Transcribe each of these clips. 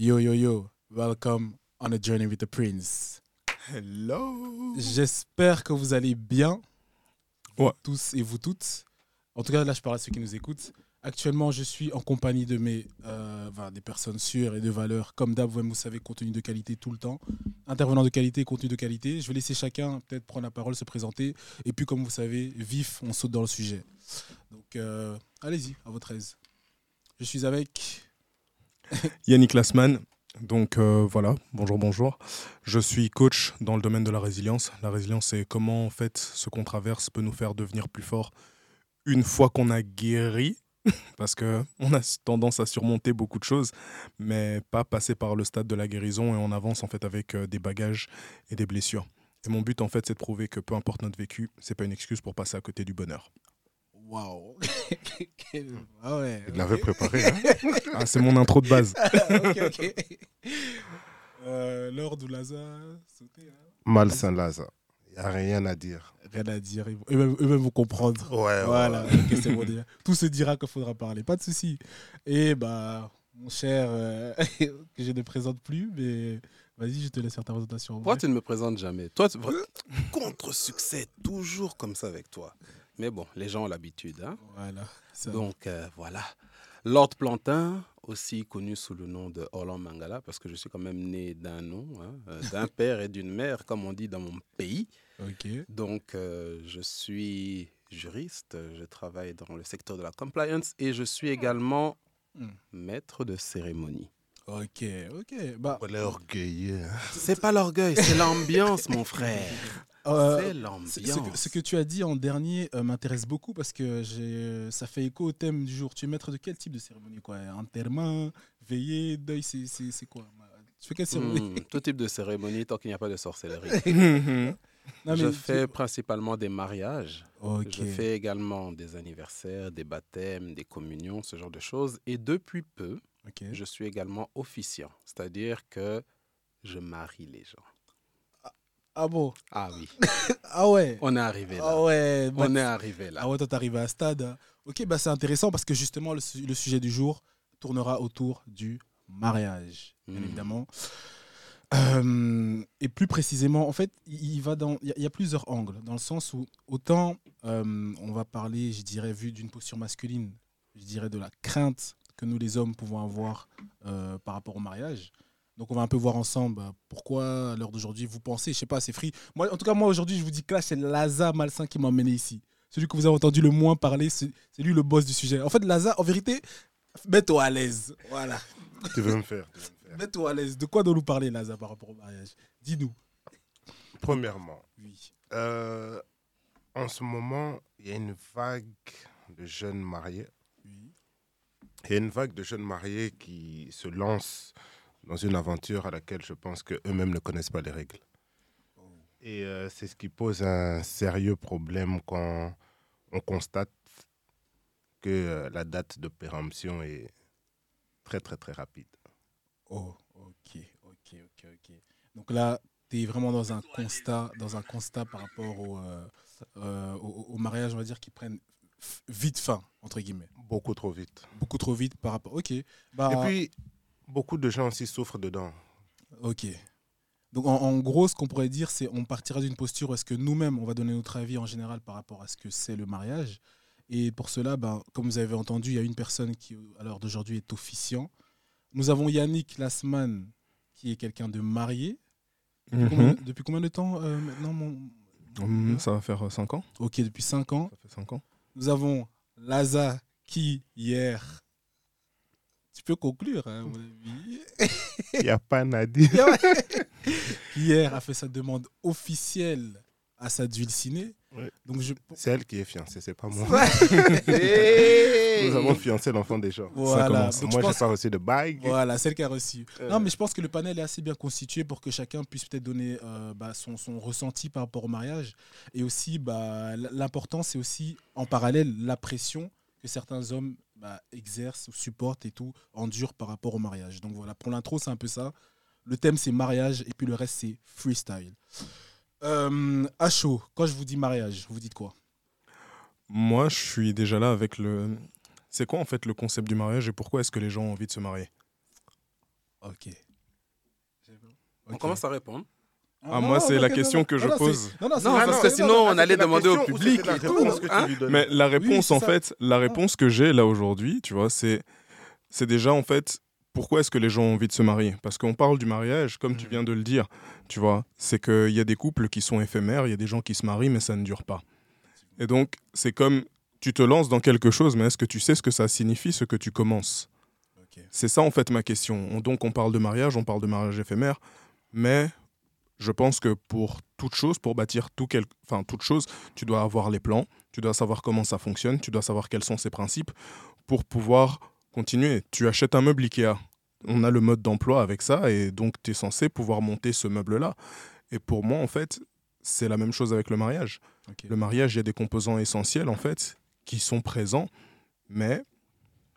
Yo, yo, yo, welcome on a journey with the prince. Hello. J'espère que vous allez bien, Ouais. tous et vous toutes. En tout cas, là, je parle à ceux qui nous écoutent. Actuellement, je suis en compagnie de mes, euh, enfin, des personnes sûres et de valeur. Comme d'hab, vous savez, contenu de qualité tout le temps. Intervenant de qualité, contenu de qualité. Je vais laisser chacun peut-être prendre la parole, se présenter. Et puis, comme vous savez, vif, on saute dans le sujet. Donc, euh, allez-y, à votre aise. Je suis avec. Yannick Lassman. Donc euh, voilà, bonjour, bonjour. Je suis coach dans le domaine de la résilience. La résilience, c'est comment en fait ce qu'on traverse peut nous faire devenir plus fort une fois qu'on a guéri, parce que on a tendance à surmonter beaucoup de choses, mais pas passer par le stade de la guérison et on avance en fait avec euh, des bagages et des blessures. Mon but en fait, c'est de prouver que peu importe notre vécu, c'est pas une excuse pour passer à côté du bonheur. Waouh! ah ouais. Il l'avait préparé. Hein Ah, c'est mon intro de base. ok, ok. Euh, Lord ou hein. Malsain Lazare. Il n'y a rien à dire. Rien à dire. ils vont- Eux-mêmes eux-mêmes vont comprendre. Ouais, Voilà, ok, c'est bon déjà. Tout se dira qu'il faudra parler, pas de souci. Et bah, mon cher, euh, que je ne présente plus, mais vas-y, je te laisse faire ta présentation. Pourquoi tu ne me présentes jamais Toi, tu- contre-succès, toujours comme ça avec toi. Mais bon, les gens ont l'habitude. Hein? Voilà. Donc euh, voilà. Lord Plantin, aussi connu sous le nom de Orlan Mangala, parce que je suis quand même né d'un nom, hein, euh, d'un père et d'une mère, comme on dit dans mon pays. Ok. Donc euh, je suis juriste, je travaille dans le secteur de la compliance et je suis également Hmm. maître de cérémonie. Ok, ok. Bah, orgueilleux. hein. C'est pas l'orgueil, c'est l'ambiance, mon frère. euh, c'est Ce- l'ambiance. Ce, que, ce que tu as dit en dernier euh, m'intéresse beaucoup parce que j'ai- ça fait écho au thème du jour. Tu es maître de quel type de cérémonie quoi? Enterrement, veillée, deuil, c'est- c'est c'est quoi? Tu fais quelle cérémonie? Hmm, tout type de cérémonie tant qu'il n'y a pas de sorcellerie. Non, je fais tu- principalement des mariages. Ok. Je fais également des anniversaires, des baptêmes, des communions, ce genre de choses. Et depuis peu, je suis également officiant, c'est-à-dire que je marie les gens. Ah bon? Ah oui, Ah ouais on est arrivé là. Ah ouais bah- On est arrivé là. Ah ouais, toi, t'es arrivé à un stade. hein. Ok, bah c'est intéressant parce que justement, le, su- le sujet du jour tournera autour du mariage, bien Mhm. évidemment. Euh, et plus précisément, en fait, il va dans, il y, a- il y a plusieurs angles, dans le sens où autant euh, on va parler, je dirais, vu d'une posture masculine, je dirais de la crainte que nous les hommes pouvons avoir euh, par rapport au mariage. Donc on va un peu voir ensemble bah, pourquoi à l'heure d'aujourd'hui vous pensez, je sais pas, c'est free. Moi, en tout cas, moi aujourd'hui, je vous dis que là, c'est Laza Malsain qui m'a emmené ici. Celui que vous avez entendu le moins parler, c'est lui le boss du sujet. En fait, Laza, en vérité, mets-toi à l'aise. Voilà. Tu veux me faire. Mets-toi à l'aise. De quoi doit nous parler, Laza, par rapport au mariage? Dis-nous. Premièrement, Oui. euh, en ce moment, il y a une vague de jeunes mariés. Il y a une vague de jeunes mariés qui se lancent dans une aventure à laquelle je pense qu'eux-mêmes ne connaissent pas les règles. Et euh, c'est ce qui pose un sérieux problème quand on constate que euh, la date de péremption est très très très rapide. Oh, ok, ok, ok, ok. Donc là, tu es vraiment dans un constat, dans un constat par rapport au, euh, au, au mariage, on va dire, qui prennent vite fin, entre guillemets. Beaucoup trop vite. Beaucoup trop vite par rapport. Ok. Bah, Et puis, beaucoup de gens aussi souffrent dedans. Ok. Donc en, en gros, ce qu'on pourrait dire, c'est on partira d'une posture où est-ce que nous-mêmes, on va donner notre avis en général par rapport à ce que c'est le mariage. Et pour cela, ben, comme vous avez entendu, il y a une personne qui, à l'heure d'aujourd'hui, est officiant. Nous avons Yannick Lassman, qui est quelqu'un de marié. Depuis, combien, Mhm. depuis combien de temps euh, maintenant mon... Hum, Ça va faire 5 ans. Ok, depuis 5 ans. Ça fait 5 ans. Nous avons Laza, qui, hier... Tu peux conclure, hein, à mon avis. Il n'y a pas qui hier a fait sa demande officielle à sa dulcinée. Ouais. Donc je C'est elle qui est fiancée, c'est pas moi. Nous avons fiancé l'enfant des gens. voilà. Donc, moi, je pense- pas reçu de bague. voilà, celle qui a reçu. Euh. Non, mais je pense que le panel est assez bien constitué pour que chacun puisse peut-être donner euh, bah, son, son ressenti par rapport au mariage. Et aussi, bah, l'important, c'est aussi en parallèle la pression que certains hommes bah, exercent, supportent et tout, endurent par rapport au mariage. Donc voilà, pour l'intro, c'est un peu ça. Le thème, c'est mariage et puis le reste, c'est freestyle. Euh, à chaud, quand je vous dis mariage, vous dites quoi? Moi, je suis déjà là avec le. C'est quoi en fait le concept du mariage et pourquoi est-ce que les gens ont envie de se marier? Ok. On commence à répondre. Ah, moi, c'est la question que je pose. Non, parce que sinon, on allait demander au public et tout. Hein Mais la réponse, en fait, la réponse que j'ai là aujourd'hui, tu vois, c'est c'est déjà en fait pourquoi est-ce que les gens ont envie de se marier? Parce qu'on parle du mariage, comme tu mm. viens de le dire, tu vois, c'est qu'il y a des couples qui sont éphémères, il y a des gens qui se marient, mais ça ne dure pas. Et donc, c'est comme tu te lances dans quelque chose, mais est-ce que tu sais ce que ça signifie, ce que tu commences? C'est ça, en fait, ma question. Donc, on parle de mariage, on parle de mariage éphémère, mais je pense que pour toute chose, pour bâtir tout quel... enfin, toute chose, tu dois avoir les plans, tu dois savoir comment ça fonctionne, tu dois savoir quels sont ses principes pour pouvoir continuer. Tu achètes un meuble Ikea. On a le mode d'emploi avec ça et donc tu es censé pouvoir monter ce meuble-là. Et pour moi, en fait, c'est la même chose avec le mariage. Le mariage, il y a des composants essentiels, en fait, qui sont présents, mais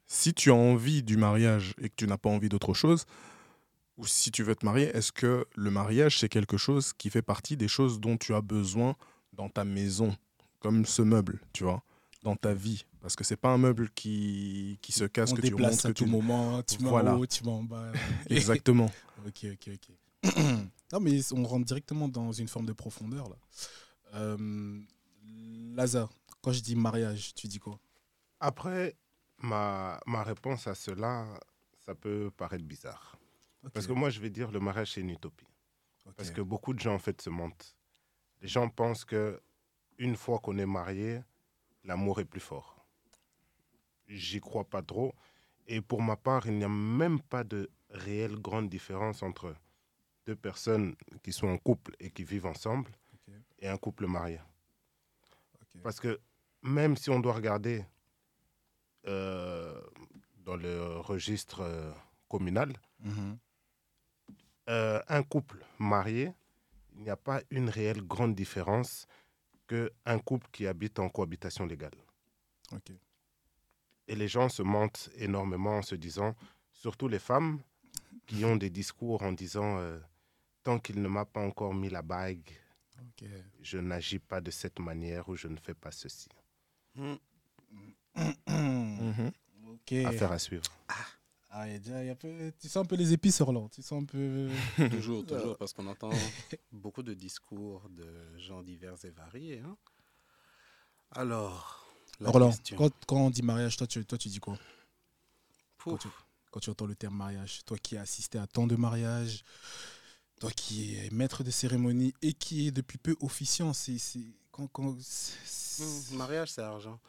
si tu as envie du mariage et que tu n'as pas envie d'autre chose, ou si tu veux te marier, est-ce que le mariage, c'est quelque chose qui fait partie des choses dont tu as besoin dans ta maison, comme ce meuble, tu vois, dans ta vie Parce que c'est pas un meuble qui, qui se casse, que tu remontes, à tout moment, tu voilà. haut, tu m'en bas. Exactement. ok, ok, ok. non, mais on rentre directement dans une forme de profondeur, là. Euh, Lazare, quand je dis mariage, tu dis quoi? Après, ma, ma réponse à cela, ça peut paraître bizarre. Parce que moi, je vais dire le mariage, c'est une utopie. Parce que beaucoup de gens, en fait, se mentent. Les gens pensent que une fois qu'on est marié, l'amour est plus fort. J'y crois pas trop. Et pour ma part, il n'y a même pas de réelle grande différence entre deux personnes qui sont en couple et qui vivent ensemble et un couple marié. Parce que même si on doit regarder euh, dans le registre euh, communal, mhm. Euh, un couple marié, il n'y a pas une réelle grande différence qu'un couple qui habite en cohabitation légale. Et les gens se mentent énormément en se disant, surtout les femmes, qui ont des discours en disant euh, tant qu'il ne m'a pas encore mis la bague, je n'agis pas de cette manière ou je ne fais pas ceci. Mmh. Affaire à suivre. Ah. Ah, y a déjà, y a peu, tu sens un peu les épices, Orlan. Tu sens un peu. toujours, toujours, parce qu'on entend beaucoup de discours de gens divers et variés. Hein. Alors. Orlan, quand, quand, on dit mariage, toi, tu, toi, tu dis quoi? Quand tu, quand tu, entends le terme mariage, toi qui as assisté à tant de mariages, toi qui es maître de cérémonie et qui est depuis peu officiant, c'est. Quand, quand, mmh, mariage, c'est argent.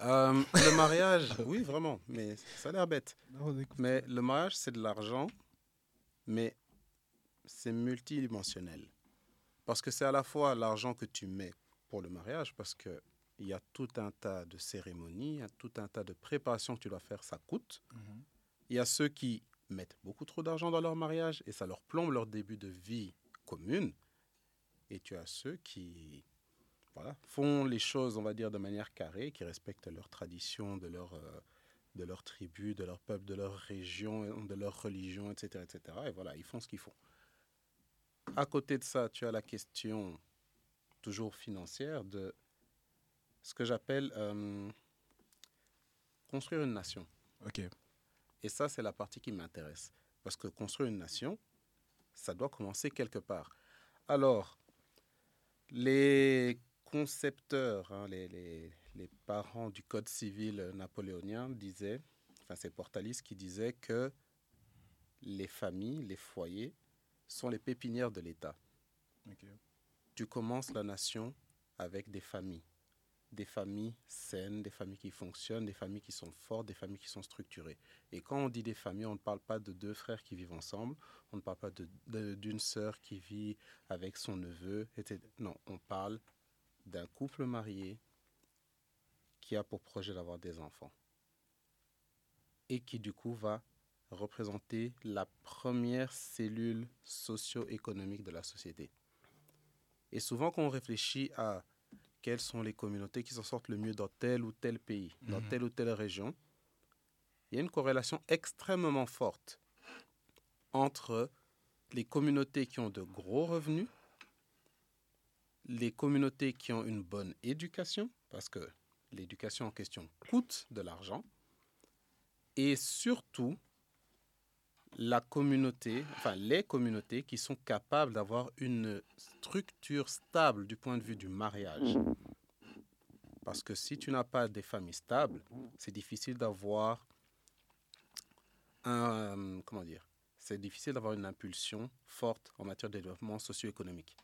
Euh, le mariage, oui, vraiment, mais ça a l'air bête. mais le mariage, c'est de l'argent, mais c'est multidimensionnel. Parce que c'est à la fois l'argent que tu mets pour le mariage, parce qu'il y a tout un tas de cérémonies, il y a tout un tas de préparations que tu dois faire, ça coûte. Mhm. Il y a ceux qui mettent beaucoup trop d'argent dans leur mariage et ça leur plombe leur début de vie commune. Et tu as ceux qui font les choses, on va dire, de manière carrée, qui respectent leurs traditions, de leur, euh, de leur tribu, de leur peuple, de leur région, de leur religion, etc., etc. Et voilà, ils font ce qu'ils font. À côté de ça, tu as la question toujours financière de ce que j'appelle euh, construire une nation. Ok. Et ça, c'est la partie qui m'intéresse. Parce que construire une nation, ça doit commencer quelque part. Alors, les concepteurs, hein, les, les, les, parents du Code civil napoléonien disaient, enfin c'est Portalis qui disait que les familles, les foyers sont les pépinières de l'État. Tu commences la nation avec des familles. Des familles saines, des familles qui fonctionnent, des familles qui sont fortes, des familles qui sont structurées. Et quand on dit des familles, on ne parle pas de deux frères qui vivent ensemble, on ne parle pas d'une sœur qui vit avec son neveu, etc. Non, on parle d'un couple marié qui a pour projet d'avoir des enfants et qui du coup va représenter la première cellule socio-économique de la société. Et souvent quand on réfléchit à quelles sont les communautés qui s'en sortent le mieux dans tel ou tel pays, dans mhm. telle ou telle région, il y a une corrélation extrêmement forte entre les communautés qui ont de gros revenus les communautés qui ont une bonne éducation, parce que l'éducation en question coûte de l'argent, et surtout la communauté, enfin les communautés qui sont capables d'avoir une structure stable du point de vue du mariage. Parce que si tu n'as pas des familles stables, c'est difficile d'avoir un, comment dire, c'est difficile d'avoir une impulsion forte en matière de développement socio-économique.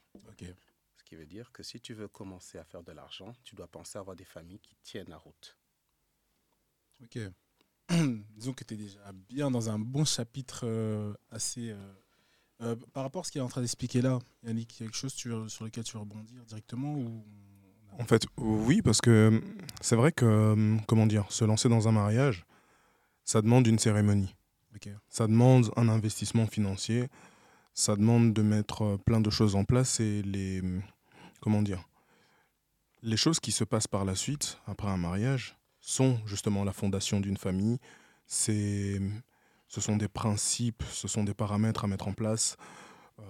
Qui veut dire que si tu veux commencer à faire de l'argent, tu dois penser à avoir des familles qui tiennent la route. Ok. Disons que tu es déjà bien dans un bon chapitre euh, assez. Euh, euh, par rapport à ce qu'il est en train d'expliquer là, Yannick, quelque chose sur lequel tu veux rebondir directement ou... En fait, oui, parce que c'est vrai que, comment dire, se lancer dans un mariage, ça demande une cérémonie. Ça demande un investissement financier, ça demande de mettre plein de choses en place et les, comment dire, les choses qui se passent par la suite, après un mariage, sont justement la fondation d'une famille. C'est, ce sont des principes, ce sont des paramètres à mettre en place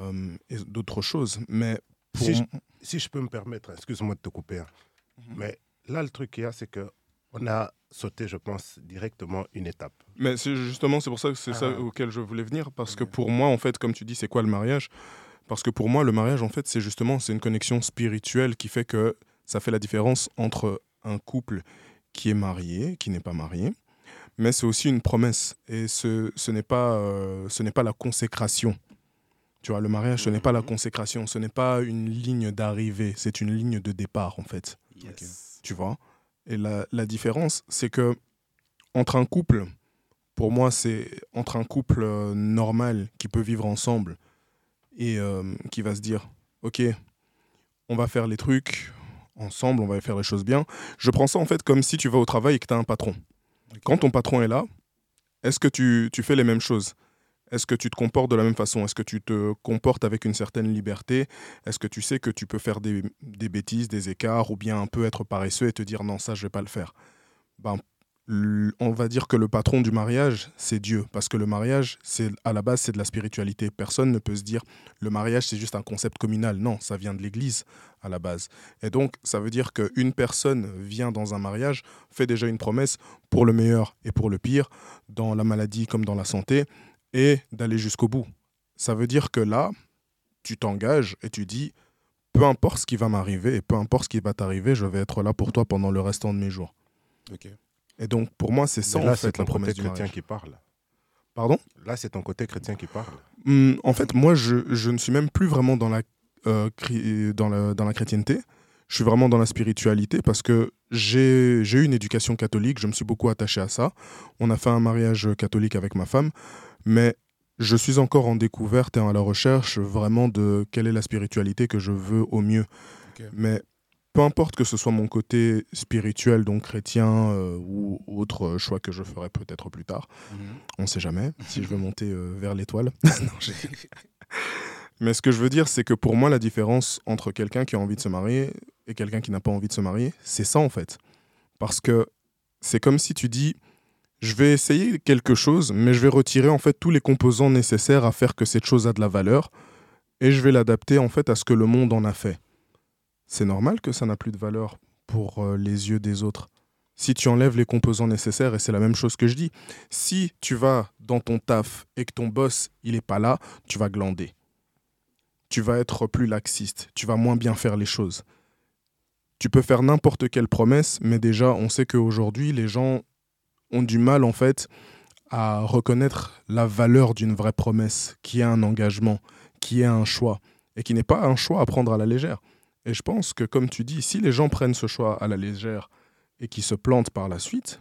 euh, et d'autres choses. Mais si, je, si, je, peux me permettre, excuse-moi de te couper, hein, mhm. mais là, le truc qu'il y a, c'est que on a sauté, je pense, directement une étape. Mais c'est justement, c'est pour ça que c'est ça ah. auquel je voulais venir, parce que pour moi, en fait, comme tu dis, c'est quoi le mariage? Parce que pour moi, le mariage, en fait, c'est justement, c'est une connexion spirituelle qui fait que ça fait la différence entre un couple qui est marié, qui n'est pas marié, mais c'est aussi une promesse. Et ce, ce n'est pas, euh, ce n'est pas la consécration. Tu vois, le mariage, ce n'est pas la mhm. consécration, ce n'est pas une ligne d'arrivée, c'est une ligne de départ, en fait. Tu vois? Et la, la différence, c'est que entre un couple, pour moi, c'est entre un couple euh, normal qui peut vivre ensemble et euh, qui va se dire, OK, on va faire les trucs, ensemble, on va faire les choses bien. Je prends ça en fait comme si tu vas au travail et que tu as un patron. Quand ton patron est là, est-ce que tu, fais les mêmes choses? Est-ce que tu te comportes de la même façon? Est-ce que tu te comportes avec une certaine liberté? Est-ce que tu sais que tu peux faire des, des, bêtises, des écarts, ou bien un peu être paresseux et te dire non, ça, je vais pas le faire? Ben, on va dire que le patron du mariage, c'est Dieu. Parce que le mariage, c'est à la base, c'est de la spiritualité. Personne ne peut se dire le mariage, c'est juste un concept communal. Non, ça vient de l'Église à la base. Et donc, ça veut dire qu'une personne vient dans un mariage, fait déjà une promesse pour le meilleur et pour le pire, dans la maladie comme dans la santé, et d'aller jusqu'au bout. Ça veut dire que là, tu t'engages et tu dis, peu importe ce qui va m'arriver et peu importe ce qui va t'arriver, je vais être là pour toi pendant le restant de mes jours. Et donc, pour moi, c'est ça, là, en fait, la promesse du chrétien qui parle. Pardon? Là, c'est ton côté chrétien qui parle. Hum, en fait, moi, je, je, ne suis même plus vraiment dans la, euh, dans, la, dans la chrétienté. Je suis vraiment dans la spiritualité parce que j'ai eu une éducation catholique, je me suis beaucoup attaché à ça. On a fait un mariage catholique avec ma femme, mais je suis encore en découverte et à la recherche vraiment de quelle est la spiritualité que je veux au mieux. Mais peu importe que ce soit mon côté spirituel, donc chrétien, euh, ou autre choix que je ferai peut-être plus tard, mhm. on ne sait jamais, si je veux monter euh, vers l'étoile. Mais ce que je veux dire, c'est que pour moi, la différence entre quelqu'un qui a envie de se marier et quelqu'un qui n'a pas envie de se marier, c'est ça en fait. Parce que c'est comme si tu dis, je vais essayer quelque chose, mais je vais retirer en fait tous les composants nécessaires à faire que cette chose a de la valeur, et je vais l'adapter en fait à ce que le monde en a fait c'est normal que ça n'a plus de valeur pour euh, les yeux des autres. Si tu enlèves les composants nécessaires, et c'est la même chose que je dis, si tu vas dans ton taf et que ton boss, il n'est pas là, tu vas glander. Tu vas être plus laxiste, tu vas moins bien faire les choses. Tu peux faire n'importe quelle promesse, mais déjà, on sait qu'aujourd'hui, les gens ont du mal, en fait, à reconnaître la valeur d'une vraie promesse, qui est un engagement, qui est un choix, et qui n'est pas un choix à prendre à la légère. Et je pense que, comme tu dis, si les gens prennent ce choix à la légère et qui se plantent par la suite,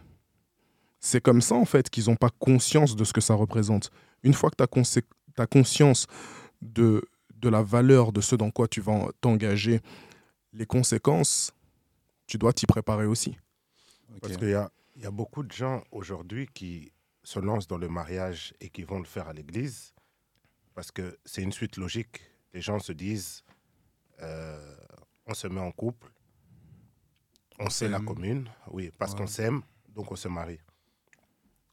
c'est comme ça, en fait, qu'ils n'ont pas conscience de ce que ça représente. Une fois que tu as, conscience de, de la valeur de ce dans quoi tu vas t'engager, les conséquences, tu dois t'y préparer aussi. Parce qu'il y a, y a beaucoup de gens aujourd'hui qui se lancent dans le mariage et qui vont le faire à l'église parce que c'est une suite logique. Les gens se disent, euh, on se met en couple, on, sait la commune, oui, parce qu'on s'aime, donc on se marie.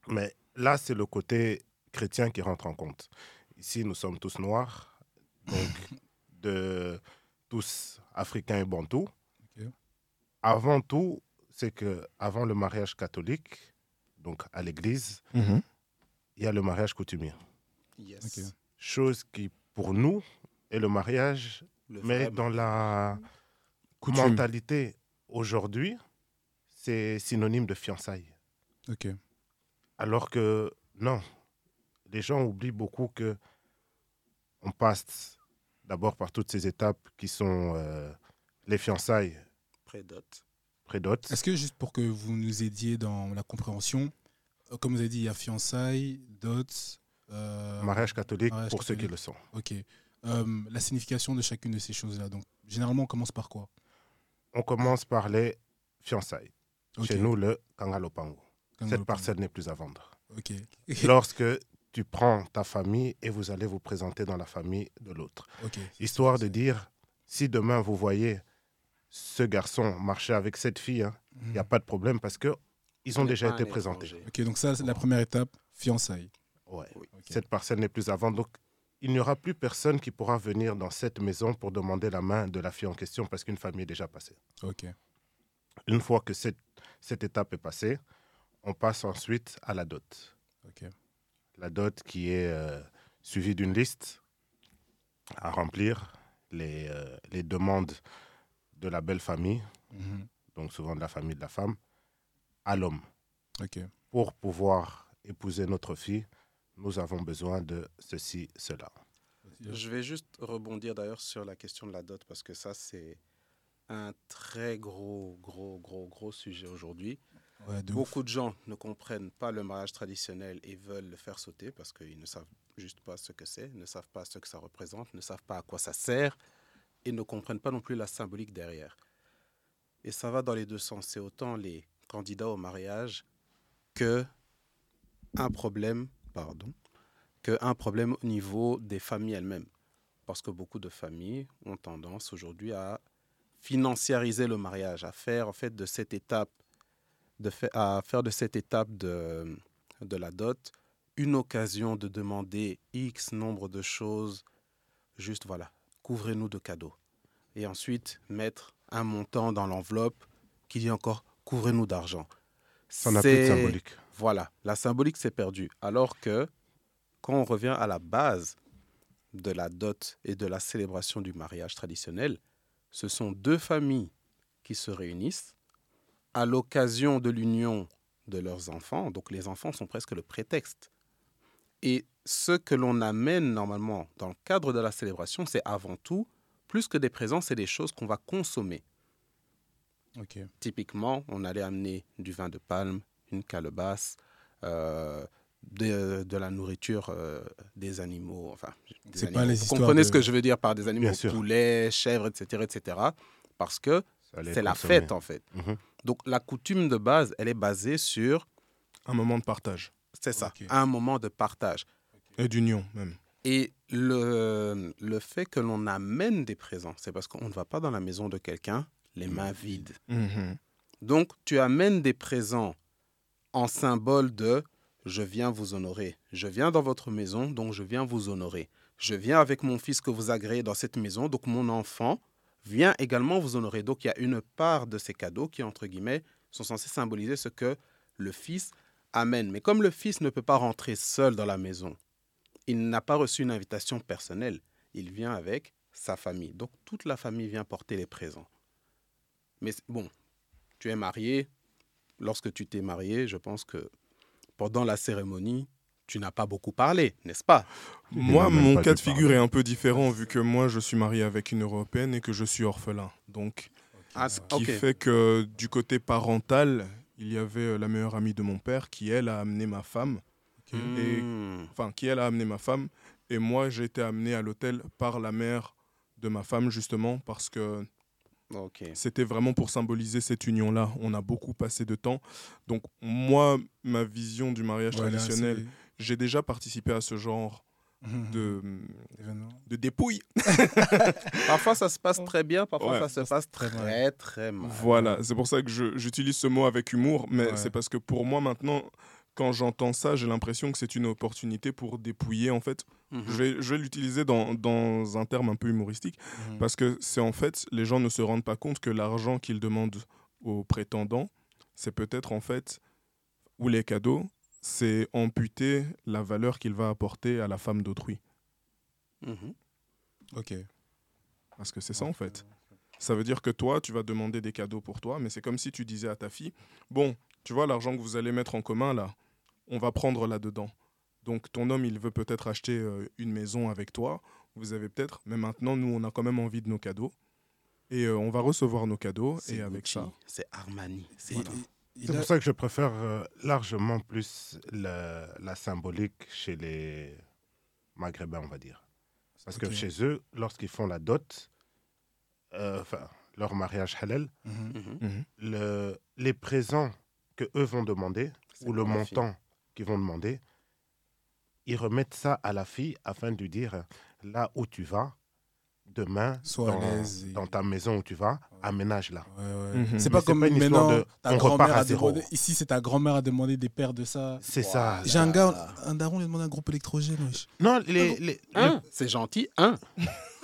Mais là, c'est le côté chrétien qui rentre en compte. Ici, nous sommes tous noirs, donc de tous africains et bantous. Avant tout, c'est que avant le mariage catholique, donc à l'église, mhm. il y a le mariage coutumier. Yes. Chose qui, pour nous, est le mariage, Le mais vrai dans la Coutume. mentalité aujourd'hui, c'est synonyme de fiançailles. Ok. Alors que non, les gens oublient beaucoup que on passe d'abord par toutes ces étapes qui sont euh, les fiançailles Prédot. prédotes. Est-ce que juste pour que vous nous aidiez dans la compréhension, euh, comme vous avez dit, il y a fiançailles, dot, euh, Mariage catholique mariage pour ceux qui le sont. Ok. Euh, la signification de chacune de ces choses-là. Donc, généralement, on commence par quoi? On commence par les fiançailles. Chez nous, le Kangalopango. Comme Cette le- parcelle n'est plus à vendre. Ok. Lorsque tu prends ta famille et vous allez vous présenter dans la famille de l'autre. ok. Histoire de dire, si demain vous voyez ce garçon marcher avec cette fille, hein, il n'y a pas de problème parce que ils ont déjà été présentés. Ok, donc ça, c'est la première étape, fiançailles. Ouais. Oui. Ok. Cette parcelle n'est plus à vendre. Donc, il n'y aura plus personne qui pourra venir dans cette maison pour demander la main de la fille en question parce qu'une famille est déjà passée. Ok. Une fois que cette, cette étape est passée, on passe ensuite à la dot. Ok. La dot qui est euh, suivie d'une liste à remplir, les, euh, les demandes de la belle famille, Mhm. donc souvent de la famille de la femme, à l'homme. Ok. Pour pouvoir épouser notre fille, nous avons besoin de ceci, cela. Je vais juste rebondir d'ailleurs sur la question de la dot parce que ça, c'est un très gros, gros, gros, gros sujet aujourd'hui. Ouais, de ouf. Beaucoup de gens ne comprennent pas le mariage traditionnel et veulent le faire sauter parce qu'ils ne savent juste pas ce que c'est, ne savent pas ce que ça représente, ne savent pas à quoi ça sert et ne comprennent pas non plus la symbolique derrière. Et ça va dans les deux sens. C'est autant les candidats au mariage que un problème, pardon, que un problème au niveau des familles elles-mêmes. Parce que beaucoup de familles ont tendance aujourd'hui à financiariser le mariage, à faire en fait de cette étape de à faire de cette étape de, de la dot une occasion de demander X nombre de choses, juste voilà, couvrez-nous de cadeaux. Et ensuite mettre un montant dans l'enveloppe qui dit encore couvrez-nous d'argent. Ça n'a plus de symbolique. Voilà, la symbolique s'est perdue. Alors que quand on revient à la base de la dot et de la célébration du mariage traditionnel, ce sont deux familles qui se réunissent à l'occasion de l'union de leurs enfants. Donc les enfants sont presque le prétexte. Et ce que l'on amène normalement dans le cadre de la célébration, c'est avant tout, plus que des présents, c'est des choses qu'on va consommer. Typiquement, on allait amener du vin de palme, une calebasse, euh, de, de la nourriture euh, des animaux. Enfin, des C'est animaux. pas les Vous comprenez de- ce que je veux dire par des animaux Bien sûr. Poulet, chèvres, etc., etc. Parce que c'est la fête, en fait. Mhm. Donc, la coutume de base, elle est basée sur, Un moment de partage c'est ça, un moment de partage. et d'union même. Et le, le fait que l'on amène des présents, c'est parce qu'on ne va pas dans la maison de quelqu'un les mains vides. Mhm. Donc, tu amènes des présents en symbole de je viens vous honorer. Je viens dans votre maison, donc je viens vous honorer. Je viens avec mon fils que vous agréez dans cette maison, donc mon enfant vient également vous honorer. Donc, il y a une part de ces cadeaux qui, entre guillemets, sont censés symboliser ce que le fils amène. Mais comme le fils ne peut pas rentrer seul dans la maison, il n'a pas reçu une invitation personnelle. Il vient avec sa famille. Donc, toute la famille vient porter les présents. Mais bon, tu es marié. Lorsque tu t'es marié, je pense que pendant la cérémonie, tu n'as pas beaucoup parlé, n'est-ce pas? Moi, mon pas cas de figure est un peu différent vu que moi, je suis marié avec une européenne et que je suis orphelin. Donc, Ah, ce qui fait que du côté parental, il y avait euh, la meilleure amie de mon père qui, elle, a amené ma femme. Et Hmm. enfin, qui elle a amené ma femme. Et moi, j'ai été amené à l'hôtel par la mère de ma femme, justement, parce que Ok. c'était vraiment pour symboliser cette union-là. On a beaucoup passé de temps. Donc, moi, ma vision du mariage traditionnel, j'ai déjà participé à ce genre c'est- Mhm. de, dépouille. Parfois, ça se passe très bien, parfois, Ouais, ça se passe très très, mal. très mal. Voilà, c'est pour ça que j'utilise ce mot avec humour, mais Ouais. c'est parce que pour moi, maintenant, quand j'entends ça, j'ai l'impression que c'est une opportunité pour dépouiller, en fait. Mhm. Je vais, je vais l'utiliser dans, dans un terme un peu humoristique. Mhm. Parce que c'est en fait, les gens ne se rendent pas compte que l'argent qu'ils demandent aux prétendants, c'est peut-être en fait, ou les cadeaux, c'est amputer la valeur qu'il va apporter à la femme d'autrui. Mhm. Ok. Parce que c'est ça en fait. Ça veut dire que toi, tu vas demander des cadeaux pour toi, mais c'est comme si tu disais à ta fille, bon, tu vois, l'argent que vous allez mettre en commun là, on va prendre là-dedans. Donc ton homme, il veut peut-être acheter euh, une maison avec toi, vous avez peut-être, mais maintenant, nous, on a quand même envie de nos cadeaux. Et euh, on va recevoir nos cadeaux, C'est et avec Gucci, ça. C'est Armani. C'est Il- il C'est a- pour ça que je préfère euh, largement plus le- la symbolique chez les Maghrébins, on va dire. Parce que chez eux, lorsqu'ils font la dot, euh, enfin, leur mariage halal, Mhm. Mhm. Le, les présents que eux vont demander, ou le montant qu'ils vont demander, ils remettent ça à la fille afin de lui dire là où tu vas, demain, Sois dans, l'aise et- dans ta maison où tu vas, Ouais. aménage là. Ouais, ouais. Mhm. C'est pas comme pas une maintenant, de- ta on repart à a zéro. demandé. Ici, c'est ta grand-mère a demandé des paires de ça. C'est ça. J'ai un gars, un daron, il a demandé un groupe électrogène. wesh. Non, les, les- Un, c'est gentil. Un.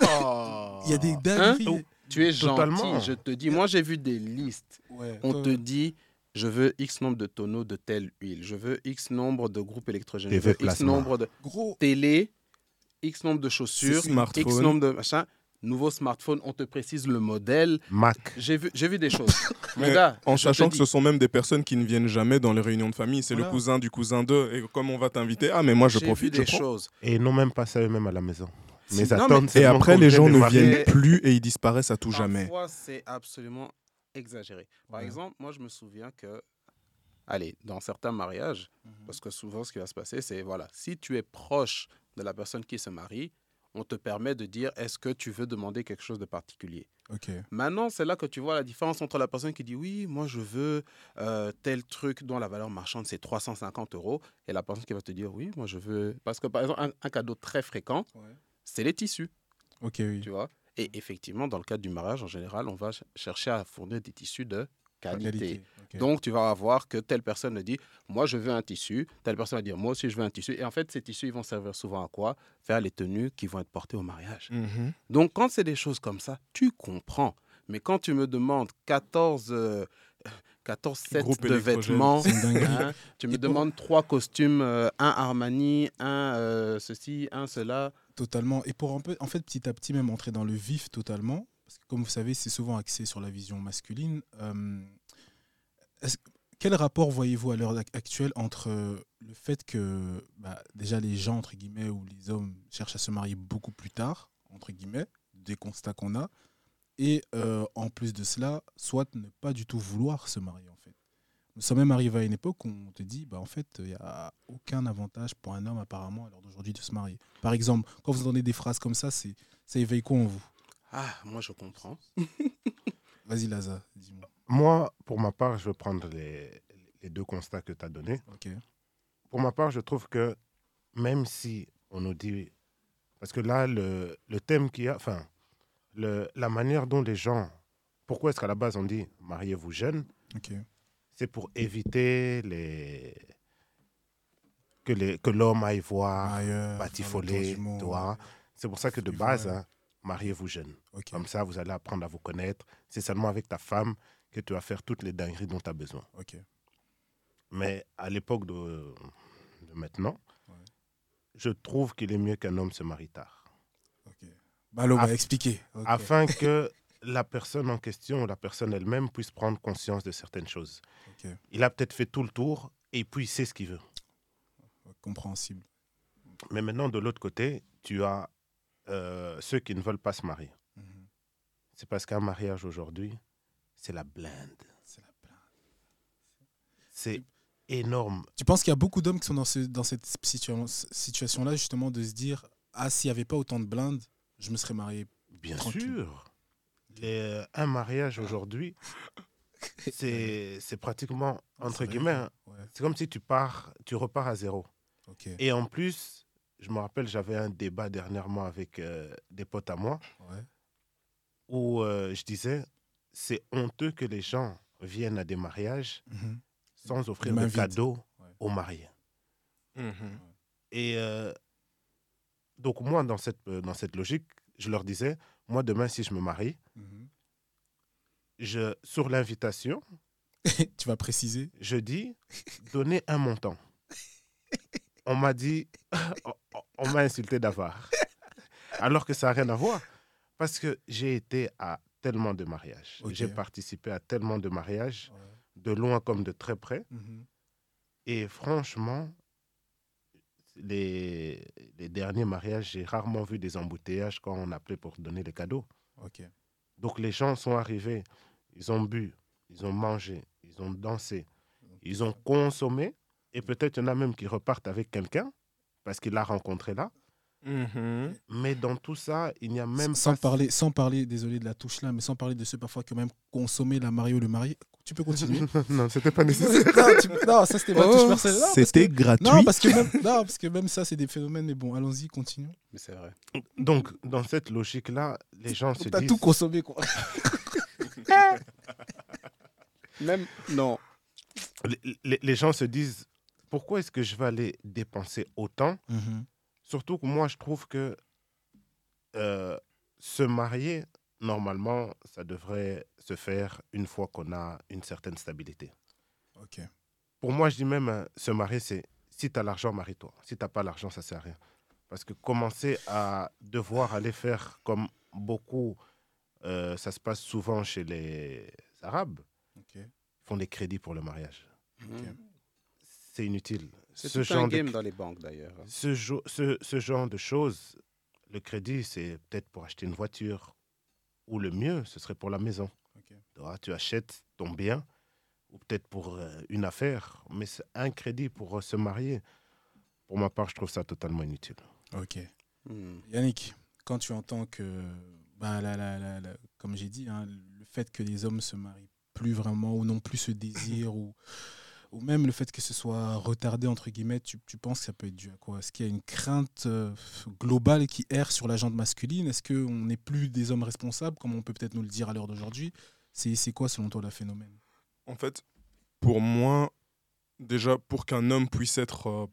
Oh. Il y a des Hein dingueries. Tu es Totalement. gentil. Je te dis, moi j'ai vu des listes. Ouais, On te dit, je veux X nombre de tonneaux de telle huile. Je veux X nombre de groupes électrogènes. Je veux X plasma. nombre de Gros, télé, X nombre de chaussures. X nombre de machin. Nouveau smartphone, on te précise le modèle. Mac. J'ai vu, j'ai vu des choses. Mon gars, En je sachant que ce sont même des personnes qui ne viennent jamais dans les réunions de famille. C'est Voilà. le cousin du cousin d'eux. Et comme on va t'inviter, ah, mais moi je vu profite, je des prends. choses. Et ils n'ont même pas ça eux-mêmes à la maison. Mais non, mais- Et après, les gens ne viennent plus et ils disparaissent à tout jamais. Parfois, c'est absolument exagéré. Par Ouais. exemple, moi, je me souviens que, allez, dans certains mariages, Mhm. parce que souvent, ce qui va se passer, c'est, voilà, si tu es proche de la personne qui se marie, on te permet de dire, est-ce que tu veux demander quelque chose de particulier? Ok. Maintenant, c'est là que tu vois la différence entre la personne qui dit, oui, moi, je veux euh, tel truc dont la valeur marchande, c'est 350 euros, et la personne qui va te dire, oui, moi, je veux... Parce que, par exemple, un, un cadeau très fréquent, Ouais. c'est les tissus Ok, oui. tu vois? Et effectivement, dans le cadre du mariage, en général, on va ch- chercher à fournir des tissus de qualité. Donc, tu vas avoir que telle personne dit, moi, je veux un tissu. Telle personne va dire, moi aussi, je veux un tissu. Et en fait, ces tissus, ils vont servir souvent à quoi? Faire les tenues qui vont être portées au mariage. Mhm. Donc, quand c'est des choses comme ça, tu comprends. Mais quand tu me demandes 14, euh, 14 sets de vêtements, hein, tu me demandes trois costumes, euh, un Armani, un euh, ceci, un cela. Totalement. Et pour en fait, petit à petit, même entrer dans le vif totalement, parce que comme vous savez, c'est souvent axé sur la vision masculine. euh, quel rapport voyez-vous à l'heure ac- actuelle entre euh, le fait que bah, déjà les gens, entre guillemets, ou les hommes cherchent à se marier beaucoup plus tard, entre guillemets, des constats qu'on a, et euh, en plus de cela, soit ne pas du tout vouloir se marier, en fait? Nous sommes même arrivés à une époque où on te dit, bah, en fait, il n'y a aucun avantage pour un homme, apparemment, à l'heure d'aujourd'hui, de se marier. Par exemple, quand vous entendez des phrases comme ça, c'est, ça éveille quoi en vous? Ah, moi, je comprends. Vas-y, Laza, dis-moi. Moi, pour ma part, je vais prendre les, les deux constats que tu as donnés. Pour ma part, je trouve que même si on nous dit. Parce que là, le, le thème qu'il y a. Enfin, le, la manière dont les gens. Pourquoi est-ce qu'à la base on dit mariez-vous jeune? C'est pour éviter les. Que, les, que l'homme aille voir, Ailleurs, batifoler, vois. C'est pour ça que de base, hein, mariez-vous jeune. Comme ça, vous allez apprendre à vous connaître. C'est seulement avec ta femme que tu vas faire toutes les dingueries dont tu as besoin. Mais à l'époque de, de maintenant, Ouais. je trouve qu'il est mieux qu'un homme se marie tard. Ok. Bah, va expliquer. Afin que la personne en question, ou la personne elle-même, puisse prendre conscience de certaines choses. Il a peut-être fait tout le tour et puis il sait ce qu'il veut. Compréhensible. Mais maintenant, de l'autre côté, tu as euh, ceux qui ne veulent pas se marier. Mhm. C'est parce qu'un mariage aujourd'hui, c'est la blinde. C'est la plainte. C'est énorme. Tu penses qu'il y a beaucoup d'hommes qui sont dans, ce, dans cette situa- situation-là, justement, de se dire Ah, s'il n'y avait pas autant de blindes, je me serais marié. Bien Tranquille. sûr. Les- un mariage aujourd'hui, c'est c'est pratiquement, entre guillemets, hein, Ouais. c'est comme si tu pars, tu repars à zéro. Et en plus, je me rappelle, j'avais un débat dernièrement avec euh, des potes à moi Ouais. où euh, je disais, c'est honteux que les gens viennent à des mariages Mhm. sans offrir de Ouais. aux mariés. Mhm. Et euh, donc moi, dans cette, euh, dans cette logique, je leur disais, moi demain, si je me marie, je, sur l'invitation, tu vas préciser je dis, donnez un montant. on m'a dit, on m'a insulté d'avare. Alors que ça n'a rien à voir. Parce que j'ai été à tellement de mariages. J'ai participé à tellement de mariages, de loin comme de très près. Mhm. Et franchement, les, les derniers mariages, j'ai rarement vu des embouteillages quand on appelait pour donner des cadeaux. Donc les gens sont arrivés, ils ont bu, ils ont mangé, ils ont dansé, ils ont consommé. Et peut-être il y en a même qui repartent avec quelqu'un parce qu'il l'a rencontré là. Mhm. Mais dans tout ça, il n'y a même sans pas... Parler, sans parler, désolé de la touche là, mais sans parler de ceux parfois qui ont même consommé la mariée ou le mari. Tu peux continuer Non, c'était pas nécessaire. non, ça c'était pas touche personnelle. C'était gratuit. Non parce, que même, non, parce que même ça, c'est des phénomènes. Mais bon, allons-y, continue. Mais c'est vrai. Donc, dans cette logique-là, les gens se disent. T'as tout consommé, quoi. même, non. Les, les, gens se disent pourquoi est-ce que je vais aller dépenser autant? Mhm. Surtout que moi, je trouve que euh, se marier, normalement, ça devrait se faire une fois qu'on a une certaine stabilité. Ok. Pour moi, je dis même, euh, se marier, c'est si tu as l'argent, marie-toi. Si tu n'as pas l'argent, ça ne sert à rien. Parce que commencer à devoir aller faire comme beaucoup, euh, ça se passe souvent chez les Arabes, ils font des crédits pour le mariage. C'est inutile. C'est ce genre un game dans les banques d'ailleurs. Ce, ce, ce, genre de choses, le crédit, c'est peut-être pour acheter une voiture. Ou le mieux, ce serait pour la maison. tu achètes ton bien, ou peut-être pour euh, une affaire, mais c'est un crédit pour euh, se marier. Pour ma part, je trouve ça totalement inutile. Ok. Hmm. Yannick, quand tu entends que, bah, comme j'ai dit, hein, le fait que les hommes se marient plus vraiment, ou non plus ce désir, ou ou même le fait que ce soit retardé, entre guillemets, tu, tu penses que ça peut être dû à quoi? Est-ce qu'il y a une crainte euh, globale qui erre sur la masculine? Est-ce qu'on n'est plus des hommes responsables, comme on peut peut-être nous le dire à l'heure d'aujourd'hui? C'est quoi, selon toi, le phénomène? En fait, pour moi, déjà, pour qu'un homme puisse être euh,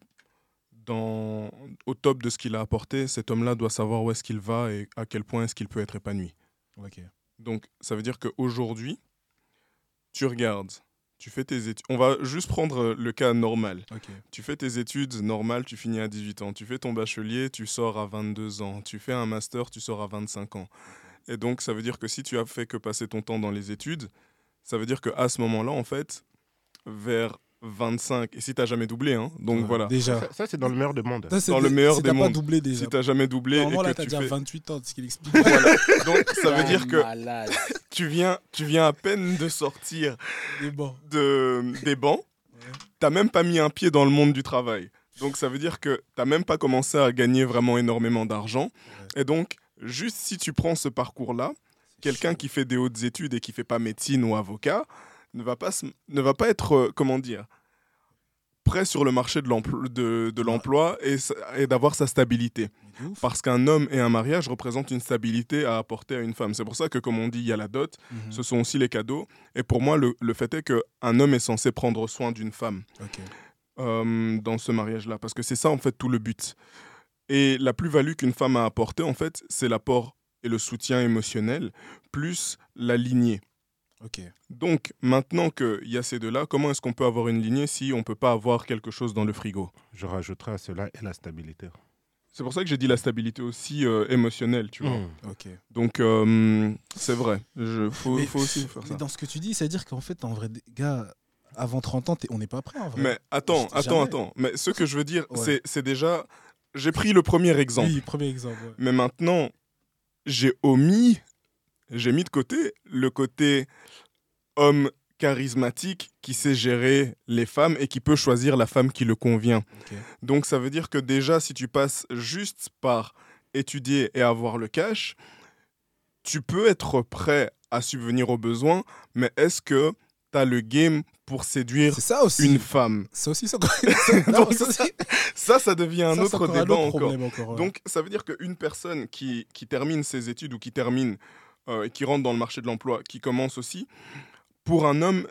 dans, au top de ce qu'il a apporté, cet homme-là doit savoir où est-ce qu'il va et à quel point est-ce qu'il peut être épanoui. Donc, ça veut dire qu'aujourd'hui, tu regardes tu fais tes études. On va juste prendre euh, le cas normal. Tu fais tes études normales, tu finis à 18 ans. Tu fais ton bachelier, tu sors à 22 ans. Tu fais un master, tu sors à 25 ans. Et donc, ça veut dire que si tu as fait que passer ton temps dans les études, ça veut dire qu'à ce moment-là, en fait, vers 25. Et si t'as jamais doublé, hein. Donc voilà. Déjà. Ça, c'est dans le meilleur des mondes. dans le meilleur des mondes. pas doublé déjà. Si t'as jamais doublé. Normalement, et là, t'as déjà 28 ans, ce qu'il explique. voilà. Donc ça veut dire que tu viens, tu viens à peine de sortir des bancs. De, des bancs. T'as même pas mis un pied dans le monde du travail. Donc ça veut dire que t'as même pas commencé à gagner vraiment énormément d'argent. Et donc, juste si tu prends ce parcours-là, quelqu'un qui fait des hautes études et qui fait pas médecine ou avocat, ne va pas, ne va pas être, euh, comment dire, prêt sur le marché de l'emploi, de, de l'emploi et, et d'avoir sa stabilité. Parce qu'un homme et un mariage représentent une stabilité à apporter à une femme. C'est pour ça que, comme on dit, il y a la dot, mhm. ce sont aussi les cadeaux. Et pour moi, le, le fait est qu'un homme est censé prendre soin d'une femme euh, dans ce mariage-là. Parce que c'est ça, en fait, tout le but. Et la plus-value qu'une femme a apporté, en fait, c'est l'apport et le soutien émotionnel, plus la lignée. Donc, maintenant qu'il y a ces deux-là, comment est-ce qu'on peut avoir une lignée si on ne peut pas avoir quelque chose dans le frigo? Je rajouterai à cela et la stabilité. C'est pour ça que j'ai dit la stabilité aussi euh, émotionnelle, tu vois. Mmh. Donc, euh, c'est vrai. Il faut, aussi faire ça. dans ce que tu dis, c'est-à-dire qu'en fait, en vrai, gars, avant 30 ans, on n'est pas prêt, en vrai. Mais attends, attends, attends. Mais ce que je veux dire, c'est déjà... J'ai pris le premier exemple. Oui, premier exemple. Mais maintenant, j'ai omis j'ai mis de côté le côté homme charismatique qui sait gérer les femmes et qui peut choisir la femme qui le convient. Donc ça veut dire que déjà, si tu passes juste par étudier et avoir le cash, tu peux être prêt à subvenir aux besoins, mais est-ce que tu as le game pour séduire une femme? Ça aussi, ça, ça, ça, devient un autre débat encore. Donc ça veut dire qu'une personne qui, qui termine ses études ou qui termine euh, qui rentre dans le marché de l'emploi, qui commence aussi, pour un homme,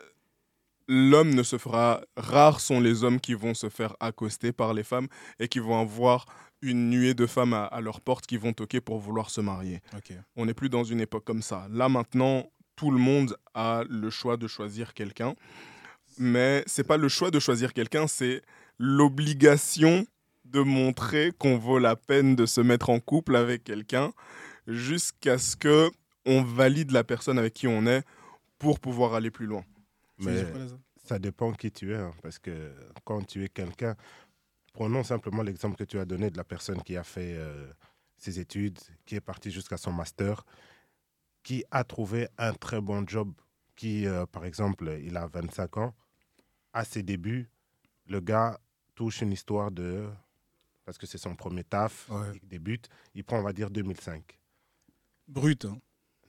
l'homme ne se fera. Rares sont les hommes qui vont se faire accoster par les femmes et qui vont avoir une nuée de femmes à, leur porte qui vont toquer pour vouloir se marier. On n'est plus dans une époque comme ça. Là maintenant, tout le monde a le choix de choisir quelqu'un, mais c'est pas le choix de choisir quelqu'un, c'est l'obligation de montrer qu'on vaut la peine de se mettre en couple avec quelqu'un jusqu'à ce que on valide la personne avec qui on est pour pouvoir aller plus loin. Mais ça dépend qui tu es, hein, parce que quand tu es quelqu'un, prenons simplement l'exemple que tu as donné de la personne qui a fait euh, ses études, qui est partie jusqu'à son master, qui a trouvé un très bon job, qui, euh, par exemple, il a 25 ans, à ses débuts, le gars touche une histoire de parce que c'est son premier taf, il débute, il prend, on va dire, 2005. Brut, hein.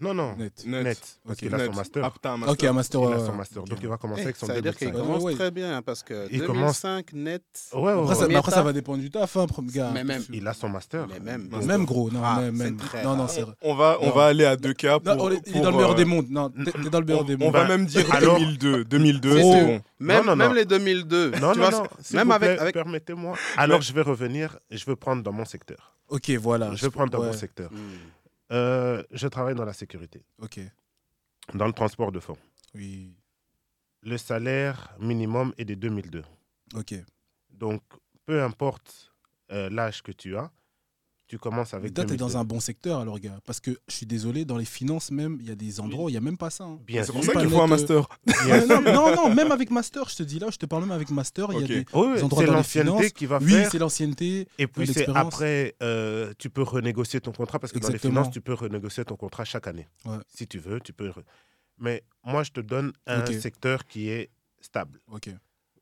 Non, non, net. net. parce qu'il a son master. Ah, master. Ok, un master. Il a son master. Donc il va commencer avec son Ça veut dire qu'il commence très bien parce que il 2005 commence... net. Ouais, après, ça, après ça, va dépendre du taf, hein, gars. Mais même. Il a son master. Mais même. Même gros. Non, ah, même. Non, non, c'est On va, on va aller à deux cas. Pour, il est dans le meilleur des mondes. Non, t'es dans le meilleur des mondes. On va même dire 2002. 2002, c'est bon. Même les 2002. Non, non, non. Même avec. Permettez-moi. Alors je vais revenir. Je veux prendre dans mon secteur. Ok, voilà. Je vais prendre dans mon secteur. Euh, je travaille dans la sécurité. Ok. Dans le transport de fonds. Oui. Le salaire minimum est de 2002. Ok. Donc, peu importe euh, l'âge que tu as, tu commences avec. Mais toi, tu es dans un bon secteur alors, gars. Parce que je suis désolé, dans les finances même, il y a des endroits où il n'y a même pas ça. Hein. Bien C'est pour ça qu'il faut un master. non, non, même avec master, je te dis là, je te parle même avec master, il y a des, endroits dans les finances. qui va oui, c'est l'ancienneté. Et puis c'est après, euh, tu peux renégocier ton contrat parce que dans les finances, tu peux renégocier ton contrat chaque année. Si tu veux, tu peux. Mais moi, je te donne un secteur qui est stable. Ok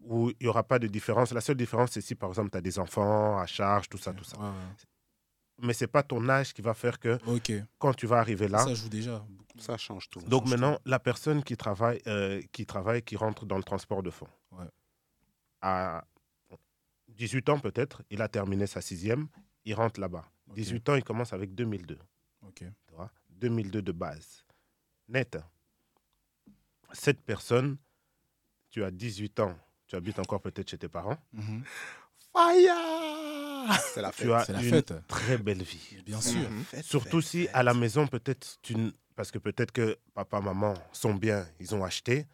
où il n'y aura pas de différence. La seule différence, c'est si, par exemple, tu as des enfants à charge, tout ça, tout ça mais c'est pas ton âge qui va faire que quand tu vas arriver là. Ça joue déjà. Ça change tout. Donc maintenant, la personne qui travaille, euh, qui travaille, qui rentre dans le transport de fonds, à 18 ans peut-être, il a terminé sa sixième, il rentre là-bas. 18 ans, il commence avec 2002. 2002 de base. Net. Cette personne, tu as 18 ans, tu habites encore peut-être chez tes parents. Mhm. Fire C'est la fête. Tu as la une très belle vie. Bien sûr. Surtout si à la maison, peut-être, tu... parce que peut-être que papa, maman sont bien, ils ont acheté.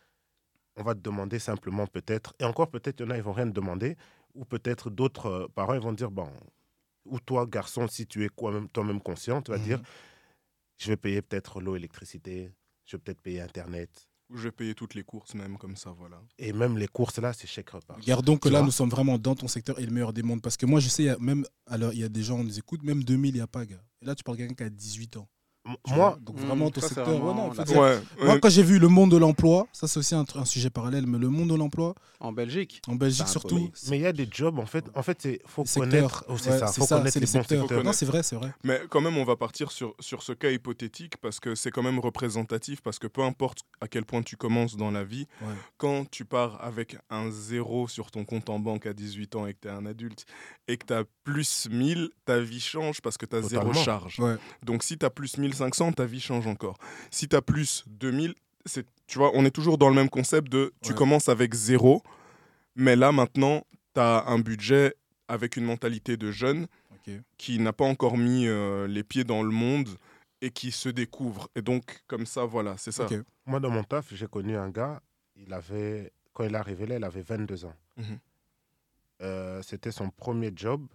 On va te demander simplement peut-être, et encore peut-être, il y en a, ils vont rien te demander, ou peut-être d'autres euh, parents, ils vont dire, bon, ou toi, garçon, si tu es toi-même conscient, tu vas dire, mhm. je vais payer peut-être l'eau, l'électricité, je vais peut-être payer Internet, je vais payer toutes les courses même comme ça, voilà. Et même les courses là, c'est chèque repas. Gardons que là, nous sommes vraiment dans ton secteur et le meilleur des mondes. Parce que moi, je sais, y a même, alors il y a des gens, on nous écoute, même 2000, il n'y a pas, gars. Et là, tu parles de quelqu'un qui a 18 ans. Moi, donc vraiment ton secteur. Moi, quand j'ai vu le monde de l'emploi, ça c'est aussi un, sujet parallèle, mais le monde de l'emploi. En Belgique. En Belgique surtout. Mais il y a des jobs en fait. En fait, c'est faut connaître. Oh, c'est ça. Faut connaître les, secteurs. Non, c'est vrai, c'est vrai. Mais quand même, on va partir sur sur ce cas hypothétique parce que c'est quand même représentatif parce que peu importe à quel point tu commences dans la vie, quand tu pars avec un zéro sur ton compte en banque à 18 ans et que tu es un adulte et que tu as plus 1000, ta vie change parce que tu as zéro charge. Donc si tu as plus 1000 500, ta vie change encore. Si tu as plus 2000, tu vois, on est toujours dans le même concept de tu commences avec zéro, mais là maintenant, tu as un budget avec une mentalité de jeune qui n'a pas encore mis euh, les pieds dans le monde et qui se découvre. Et donc, comme ça, voilà, c'est ça. Moi, dans mon taf, j'ai connu un gars, il avait, quand il arrivé là, il avait 22 ans. Mhm. Euh, c'était son premier job.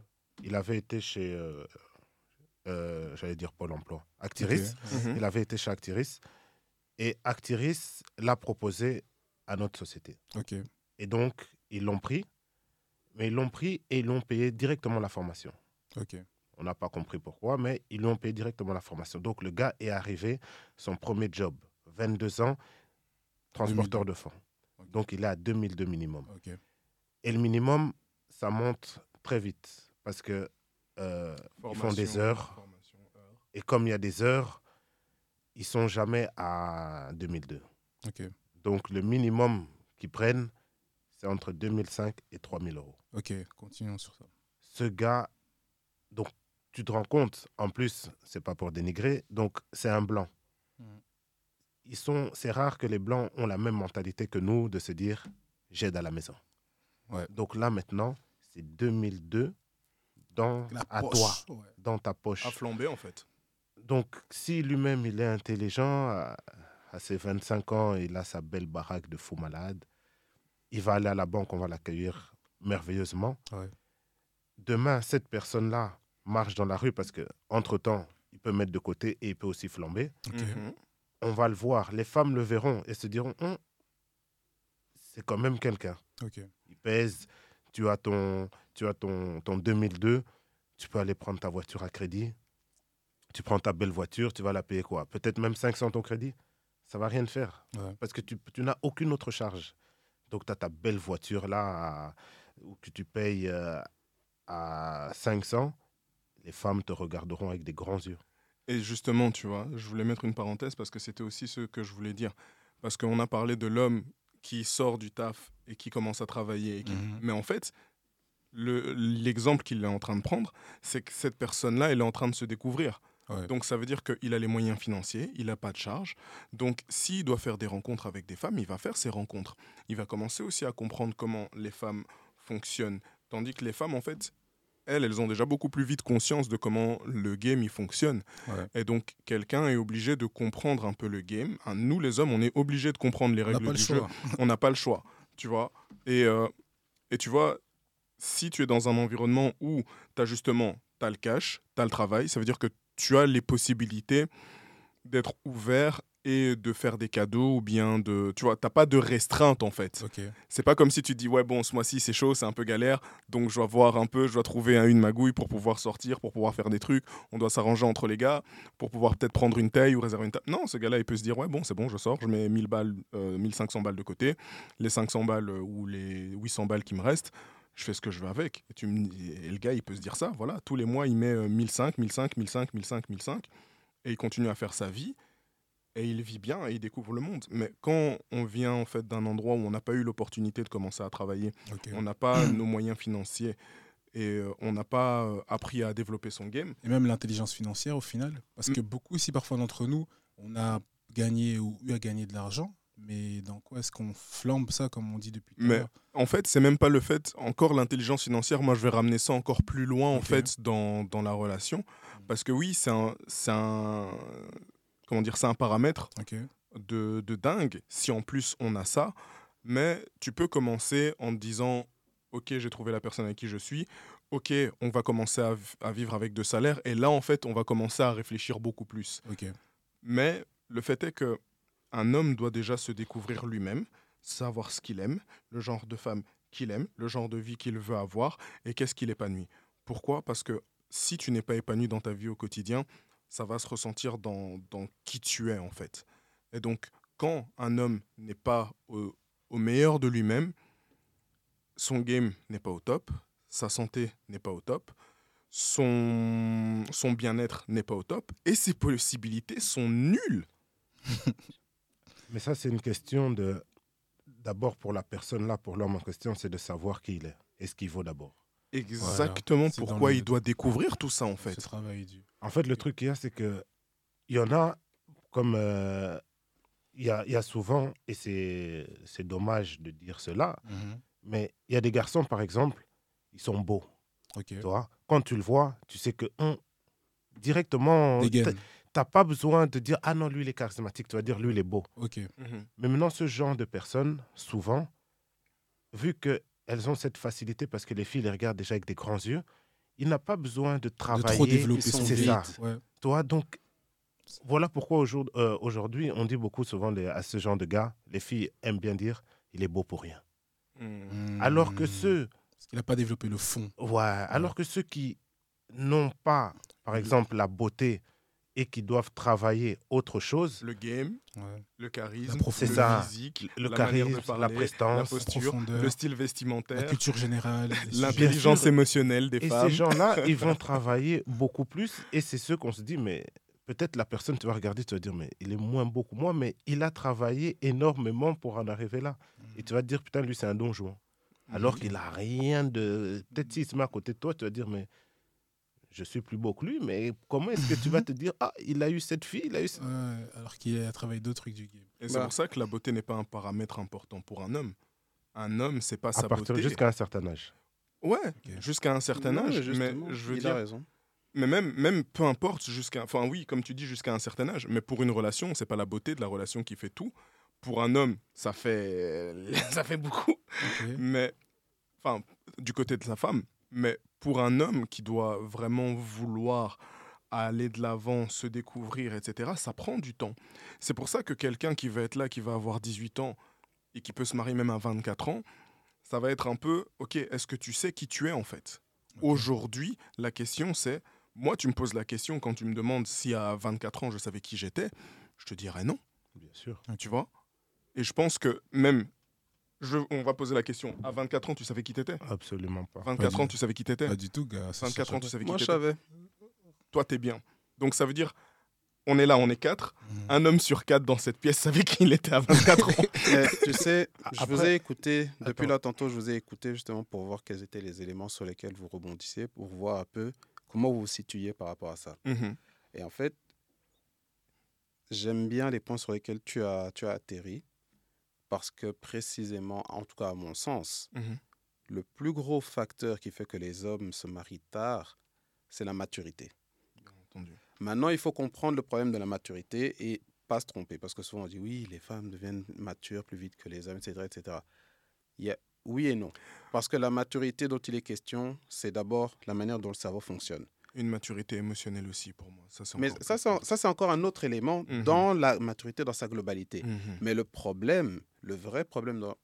Il avait été chez euh, euh, j'allais dire Pôle emploi, Actiris. Mhm. Il avait été chez Actiris. Et Actiris l'a proposé à notre société. Et donc, ils l'ont pris, mais ils l'ont pris et ils l'ont payé directement la formation. On n'a pas compris pourquoi, mais ils lui ont payé directement la formation. Donc, le gars est arrivé, son premier job, 22 ans, transporteur de fonds. Donc, il est à 2002 minimum. Et le minimum, ça monte très vite parce que euh, ils font des heures. Et comme il y a des heures, ils sont jamais à 2002. Donc le minimum qu'ils prennent, c'est entre 2005 et 3000 euros. Ok, continuons sur ça. Ce gars, donc tu te rends compte, en plus, c'est pas pour dénigrer, donc c'est un blanc. Hmm. Ils sont, c'est rare que les blancs ont la même mentalité que nous de se dire j'aide à la maison. Ouais. Donc là maintenant, c'est 2002 dans, à toi, dans ta poche. À flamber, en fait. Donc, si lui-même, il est intelligent, à, ses 25 ans, il a sa belle baraque de fou malade, il va aller à la banque, on va l'accueillir merveilleusement. Ouais. Demain, cette personne-là marche dans la rue parce que entre temps, il peut mettre de côté et il peut aussi flamber. Mhm. On va le voir, les femmes le verront et se diront, Hum, c'est quand même quelqu'un. Il pèse, tu as ton, tu as ton, ton 2002, tu peux aller prendre ta voiture à crédit. Tu prends ta belle voiture, tu vas la payer quoi? Peut-être même 500 ton crédit? Ça va rien faire. Ouais. Parce que tu, tu n'as aucune autre charge. Donc, tu as ta belle voiture là, à- où que tu payes euh, à 500. Les femmes te regarderont avec des grands yeux. Et justement, tu vois, je voulais mettre une parenthèse parce que c'était aussi ce que je voulais dire. Parce qu'on a parlé de l'homme qui sort du taf et qui commence à travailler. et qui- Mhm. Mais en fait, le- l'exemple qu'il est en train de prendre, c'est que cette personne-là, elle est en train de se découvrir. Ouais. Donc ça veut dire qu'il a les moyens financiers, il n'a pas de charge. Donc s'il doit faire des rencontres avec des femmes, il va faire ses rencontres. Il va commencer aussi à comprendre comment les femmes fonctionnent. Tandis que les femmes, en fait, elles, elles ont déjà beaucoup plus vite conscience de comment le game il fonctionne. Ouais. Et donc quelqu'un est obligé de comprendre un peu le game. Hein, Nous, les hommes, on est obligé de comprendre les règles pas le du jeu on n'a pas le choix, tu vois. Et, euh, et tu vois, si tu es dans un environnement où tu as justement, tu as le cash, tu as le travail, ça veut dire que tu as les possibilités d'être ouvert et de faire des cadeaux ou bien de... Tu vois, tu pas de restreinte en fait. Ok. C'est pas comme si tu dis, ouais, bon, ce mois-ci c'est chaud, c'est un peu galère, donc je dois voir un peu, je dois trouver un- une magouille pour pouvoir sortir, pour pouvoir faire des trucs, on doit s'arranger entre les gars, pour pouvoir peut-être prendre une taille ou réserver une table. Non, ce gars-là, il peut se dire, ouais, bon, c'est bon, je sors, je mets 1000 balles, euh, 1500 balles de côté, les 500 balles euh, ou les 800 balles qui me restent, je fais ce que je veux avec. Et, tu me et le gars, il peut se dire ça, voilà, tous les mois, il met euh, 1005, 1005, 1005, 1005, 1005, et il continue à faire sa vie et il vit bien et il découvre le monde. Mais quand on vient en fait d'un endroit où on n'a pas eu l'opportunité de commencer à travailler, on n'a pas nos moyens financiers et euh, on n'a pas euh, appris à développer son game, Et même l'intelligence financière au final. Parce Mm. que beaucoup ici, parfois d'entre nous, on a gagné ou eu à gagner de l'argent. Mais dans quoi est-ce qu'on flambe ça, comme on dit depuis tout à Mais- l'heure en fait, c'est même pas le fait, encore l'intelligence financière, moi je vais ramener ça encore plus loin en fait dans, dans la relation. Parce que oui, c'est un, un, comment dire, c'est un paramètre de, de dingue si en plus on a ça. Mais tu peux commencer en te disant Ok, j'ai trouvé la personne avec qui je suis. Ok, on va commencer à, vivre avec deux salaires. Et là, en fait, on va commencer à réfléchir beaucoup plus. Mais le fait est que un homme doit déjà se découvrir lui-même, savoir ce qu'il aime, le genre de femme qu'il aime, le genre de vie qu'il veut avoir et qu'est-ce qu'il épanouit. Pourquoi? Parce que si tu n'es pas épanoui dans ta vie au quotidien, ça va se ressentir dans, qui tu es en fait. Et donc, quand un homme n'est pas au, au meilleur de lui-même, son game n'est pas au top, sa santé n'est pas au top, son, son bien-être n'est pas au top, et ses possibilités sont nulles. Mais ça, c'est une question de. D'abord, pour la personne là, pour l'homme en question, c'est de savoir qui il est et ce qu'il vaut d'abord. Exactement pourquoi le- il doit découvrir tout ça en fait. Ce travail du. En fait, le truc qu'il y a, c'est que il y en a comme euh, il y, a, il y a souvent, et c'est c'est dommage de dire cela, Mhm. mais il y a des garçons, par exemple, ils sont beaux. Ok. Tu vois Quand tu le vois, tu sais que hum, directement. T'as pas besoin de dire ah non, lui il est charismatique, tu vas dire lui il est beau. Ok. Mhm. Mais maintenant, ce genre de personnes, souvent, vu qu'elles ont cette facilité parce que les filles les regardent déjà avec des grands yeux, il n'a pas besoin de De travailler. trop développer son c'est ça. Ouais. Toi, donc, voilà pourquoi euh, aujourd'hui, on dit beaucoup souvent les- à ce genre de gars, les filles aiment bien dire il est beau pour rien. Mhm. Alors que Hmm. ceux, Parce qu'il n'a pas développé le fond. ouais, alors que ceux qui n'ont pas, par exemple, la beauté et qui doivent travailler autre chose, Le game, Ouais. le charisme, La profondeur. le ça. physique, le la manière de charisme, parler, la la prestance, posture, profondeur. le style La vestimentaire, culture générale. l'intelligence émotionnelle des Et femmes. ces gens-là, ils vont travailler beaucoup plus. Et c'est ceux qu'on se dit, mais peut-être la personne, tu vas regarder, tu vas dire, mais il est moins beau que moi, mais il a travaillé énormément pour en arriver là. Et tu vas te dire, putain, lui, c'est un don juan. Alors qu'il a rien de. Peut-être s'il se met à côté de toi, tu vas dire, mais je suis plus beau que lui, mais comment est-ce que tu vas te dire, ah, il a eu cette fille, il a eu. ce- Ouais, alors qu'il a travaillé d'autres trucs du game. Et c'est Bah. pour ça que la beauté n'est pas un paramètre important pour un homme. Un homme, c'est pas À sa partir beauté. jusqu'à un certain âge. Ouais, jusqu'à un certain Non, âge. Mais je veux il dire, a raison. mais même, même peu importe jusqu'à, enfin oui, comme tu dis, jusqu'à un certain âge. Mais pour une relation, c'est pas la beauté de la relation qui fait tout. Pour un homme, ça fait, ça fait beaucoup. Mais enfin, du côté de sa femme, mais pour un homme qui doit vraiment vouloir aller de l'avant, se découvrir, etc., ça prend du temps. C'est pour ça que quelqu'un qui va être là, qui va avoir 18 ans et qui peut se marier même à 24 ans, ça va être un peu, ok, est-ce que tu sais qui tu es en fait? Aujourd'hui, la question c'est, moi tu me poses la question quand tu me demandes si à 24 ans je savais qui j'étais, je te dirais non. Bien sûr. Tu vois? Et je pense que même, je, on va poser la question, à 24 ans tu savais qui t'étais? Absolument pas. 24 Pas ans du- tu savais qui t'étais? Pas du tout, gars. ça 24 ans tu savais qui Moi, je t'étais? savais. Toi t'es bien. Donc ça veut dire, on est là, on est quatre. Mhm. Un homme sur quatre dans cette pièce savait qu'il était à 24 ans. Mais tu sais, je vous ai écouté, depuis Attends. là tantôt, je vous ai écouté justement pour voir quels étaient les éléments sur lesquels vous rebondissez, pour voir un peu comment vous vous situiez par rapport à ça. Mhm. Et en fait, j'aime bien les points sur lesquels tu as, tu as atterri, parce que précisément, en tout cas à mon sens, Mhm. le plus gros facteur qui fait que les hommes se marient tard, c'est la maturité. Entendu. Maintenant, il faut comprendre le problème de la maturité et pas se tromper. Parce que souvent, on dit oui, les femmes deviennent matures plus vite que les hommes, etc. etc. Il y a oui et non. Parce que la maturité dont il est question, c'est d'abord la manière dont le cerveau fonctionne. Une maturité émotionnelle aussi pour moi. Ça, Mais ça, c'est encore un autre élément Mhm. dans la maturité dans sa globalité. Mhm. Mais le problème, le vrai problème dans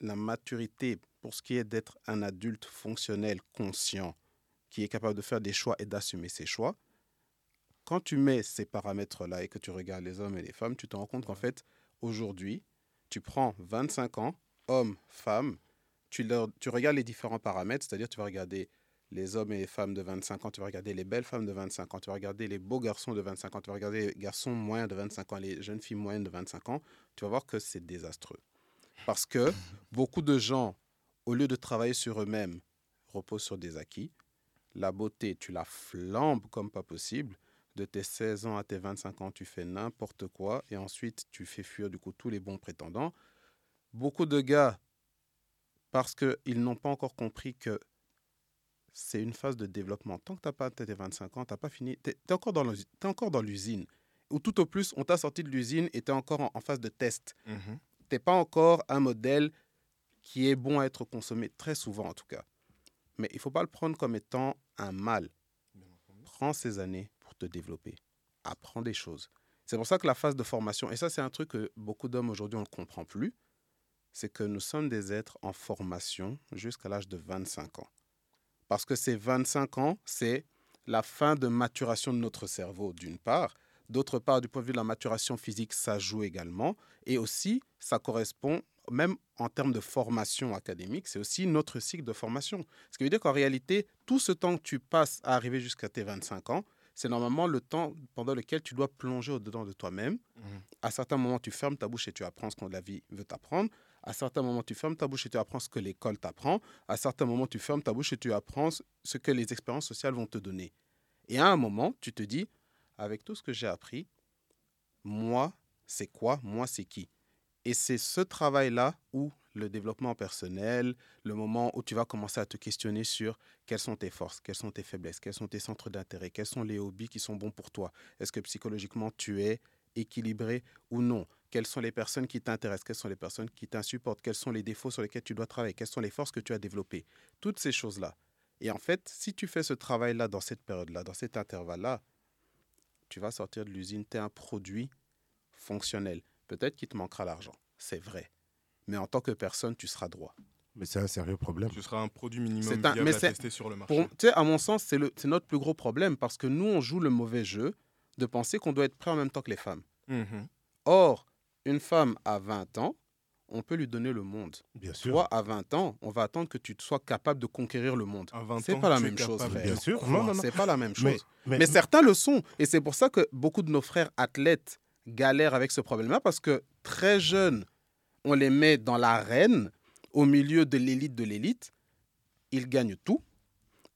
la maturité, pour ce qui est d'être un adulte fonctionnel, conscient, qui est capable de faire des choix et d'assumer ses choix, quand tu mets ces paramètres-là et que tu regardes les hommes et les femmes, tu te rends compte qu'en fait, aujourd'hui, tu prends 25 ans, hommes, femmes, tu, leur, tu regardes les différents paramètres, c'est-à-dire tu vas regarder les hommes et les femmes de 25 ans, tu vas regarder les belles femmes de 25 ans, tu vas regarder les beaux garçons de 25 ans, tu vas regarder les garçons moyens de 25 ans, les jeunes filles moyennes de 25 ans, tu vas voir que c'est désastreux. Parce que beaucoup de gens, au lieu de travailler sur eux-mêmes, reposent sur des acquis. La beauté, tu la flambes comme pas possible. De tes 16 ans à tes 25 ans, tu fais n'importe quoi et ensuite tu fais fuir du coup tous les bons prétendants. Beaucoup de gars, parce qu'ils n'ont pas encore compris que c'est une phase de développement. Tant que tu n'as pas tes 25 ans, tu n'as pas fini, tu es, encore dans encore l'usine. Ou tout au plus, on t'a sorti de l'usine et tu es encore en- en phase de test Mhm. t'es pas encore un modèle qui est bon à être consommé, très souvent en tout cas. Mais il faut pas le prendre comme étant un mal. Prends ces années pour te développer. Apprends des choses. C'est pour ça que la phase de formation, et ça c'est un truc que beaucoup d'hommes aujourd'hui on ne comprend plus, c'est que nous sommes des êtres en formation jusqu'à l'âge de 25 ans. Parce que ces 25 ans, c'est la fin de maturation de notre cerveau d'une part. D'autre part, du point de vue de la maturation physique, ça joue également. Et aussi, ça correspond, même en termes de formation académique, c'est aussi notre cycle de formation. Ce qui veut dire qu'en réalité, tout ce temps que tu passes à arriver jusqu'à tes 25 ans, c'est normalement le temps pendant lequel tu dois plonger au-dedans de toi-même. Mhm. À certains moments, tu fermes ta bouche et tu apprends ce que la vie veut t'apprendre. À certains moments, tu fermes ta bouche et tu apprends ce que l'école t'apprend. À certains moments, tu fermes ta bouche et tu apprends ce que les expériences sociales vont te donner. Et à un moment, tu te dis, avec tout ce que j'ai appris, moi, c'est quoi? Moi, c'est qui? Et c'est ce travail-là où le développement personnel, le moment où tu vas commencer à te questionner sur quelles sont tes forces, quelles sont tes faiblesses, quels sont tes centres d'intérêt, quels sont les hobbies qui sont bons pour toi. Est-ce que psychologiquement tu es équilibré ou non? Quelles sont les personnes qui t'intéressent Quelles sont les personnes qui t'insupportent Quels sont les défauts sur lesquels tu dois travailler Quelles sont les forces que tu as développées Toutes ces choses-là. Et en fait, si tu fais ce travail-là dans cette période-là, dans cet intervalle-là, tu vas sortir de l'usine, tu es un produit fonctionnel. Peut-être qu'il te manquera l'argent, c'est vrai. Mais en tant que personne, tu seras droit. Mais c'est un sérieux problème. Tu seras un produit minimum un- viable mais à tester sur le marché. Pour- Tu sais, à mon sens, c'est le- c'est notre plus gros problème parce que nous, on joue le mauvais jeu de penser qu'on doit être prêt en même temps que les femmes. Mhm. Or, une femme à 20 ans, on peut lui donner le monde. Bien sûr. Toi, à 20 ans, on va attendre que tu sois capable de conquérir le monde. À 20 C'est ans, pas la tu es même chose, capable frère. Bien sûr. Non, non, non. C'est pas la même chose. Mais, Mais, mais- certains le sont. Et c'est pour ça que beaucoup de nos frères athlètes galèrent avec ce problème-là parce que très jeunes, on les met dans l'arène, au milieu de l'élite de l'élite. Ils gagnent tout.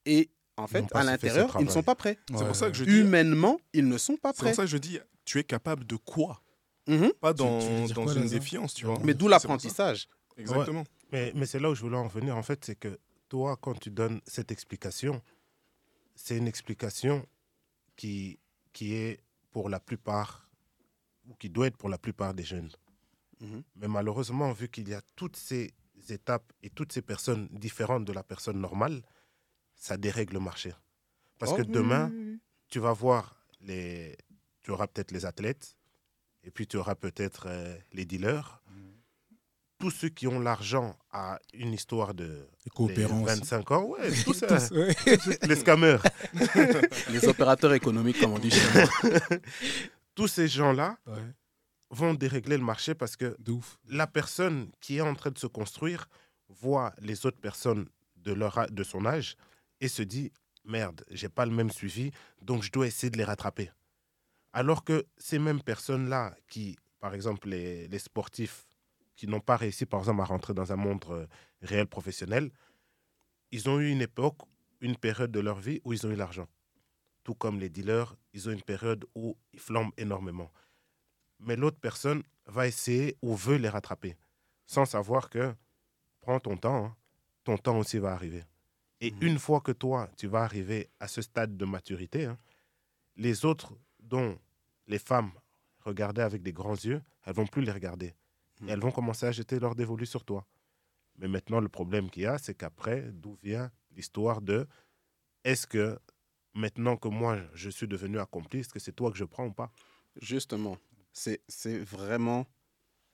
Et en fait, à l'intérieur, ils ne sont pas prêts. C'est pour ça que je dis, Humainement, ils ne sont pas c'est pour prêts. ça que je dis, tu es capable de quoi? Mhm. Pas dans, tu veux dire dans quoi, une défiance, tu vois. Mais d'où l'apprentissage. Exactement. Mais, mais c'est là où je voulais en venir, en fait, c'est que toi, quand tu donnes cette explication, c'est une explication qui, qui est pour la plupart, ou qui doit être pour la plupart des jeunes. Mhm. Mais malheureusement, vu qu'il y a toutes ces étapes et toutes ces personnes différentes de la personne normale, ça dérègle le marché. Parce Oh, que oui, demain, oui, oui. tu vas voir les. Tu auras peut-être les athlètes, et puis tu auras peut-être euh, les dealers. Tous ceux qui ont l'argent à une histoire de Les les coopérants. aussi. 25 ans, ouais, tout ça, Tous, ouais. les scammers. Les opérateurs économiques, comme on dit chez nous. Tous ces gens-là Ouais, vont dérégler le marché parce que la personne qui est en train de se construire voit les autres personnes de, leur, de son âge et se dit merde, j'ai pas le même suivi, donc je dois essayer de les rattraper. Alors que ces mêmes personnes-là, qui, par exemple, les, les sportifs qui n'ont pas réussi, par exemple, à rentrer dans un monde euh, réel professionnel, ils ont eu une époque, une période de leur vie où ils ont eu l'argent. Tout comme les dealers, ils ont une période où ils flambent énormément. Mais l'autre personne va essayer ou veut les rattraper, sans savoir que prends ton temps, hein, ton temps aussi va arriver. Et Mhm. une fois que toi, tu vas arriver à ce stade de maturité, hein, les autres dont les femmes regardaient avec des grands yeux, elles vont plus les regarder. Et elles vont commencer à jeter leur dévolu sur toi. Mais maintenant, le problème qu'il y a, c'est qu'après, d'où vient l'histoire de est-ce que maintenant que moi, je suis devenu accompli, est-ce que c'est toi que je prends ou pas? Justement, c'est c'est vraiment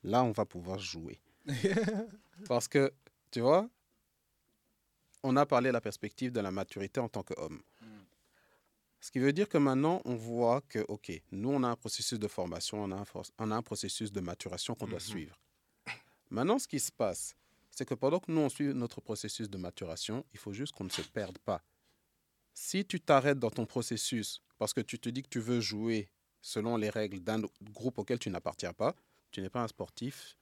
là on va pouvoir jouer. Parce que, tu vois, on a parlé de la perspective de la maturité en tant qu'homme. Ce qui veut dire que maintenant, on voit que, OK, nous, on a un processus de formation, on a un, on a un processus de maturation qu'on doit Mhm. suivre. Maintenant, ce qui se passe, c'est que pendant que nous, on suit notre processus de maturation, il faut juste qu'on ne se perde pas. Si tu t'arrêtes dans ton processus parce que tu te dis que tu veux jouer selon les règles d'un groupe auquel tu n'appartiens pas, tu n'es pas un sportif,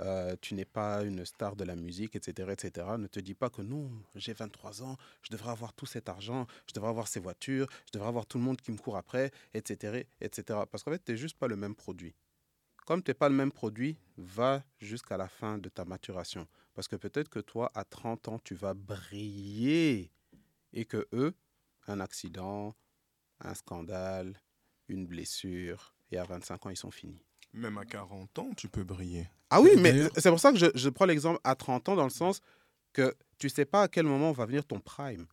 euh, tu n'es pas une star de la musique, etc., etc. Ne te dis pas que non, j'ai 23 ans, je devrais avoir tout cet argent, je devrais avoir ces voitures, je devrais avoir tout le monde qui me court après, etc., etc. Parce qu'en fait, tu n'es juste pas le même produit. Comme tu n'es pas le même produit, va jusqu'à la fin de ta maturation. Parce que peut-être que toi, à 30 ans, tu vas briller et que eux, un accident, un scandale, une blessure, et à 25 ans, ils sont finis. Même à 40 ans, tu peux briller. Ah oui, mais c'est pour ça que je, je prends l'exemple à 30 ans dans le sens que tu sais pas à quel moment va venir ton prime.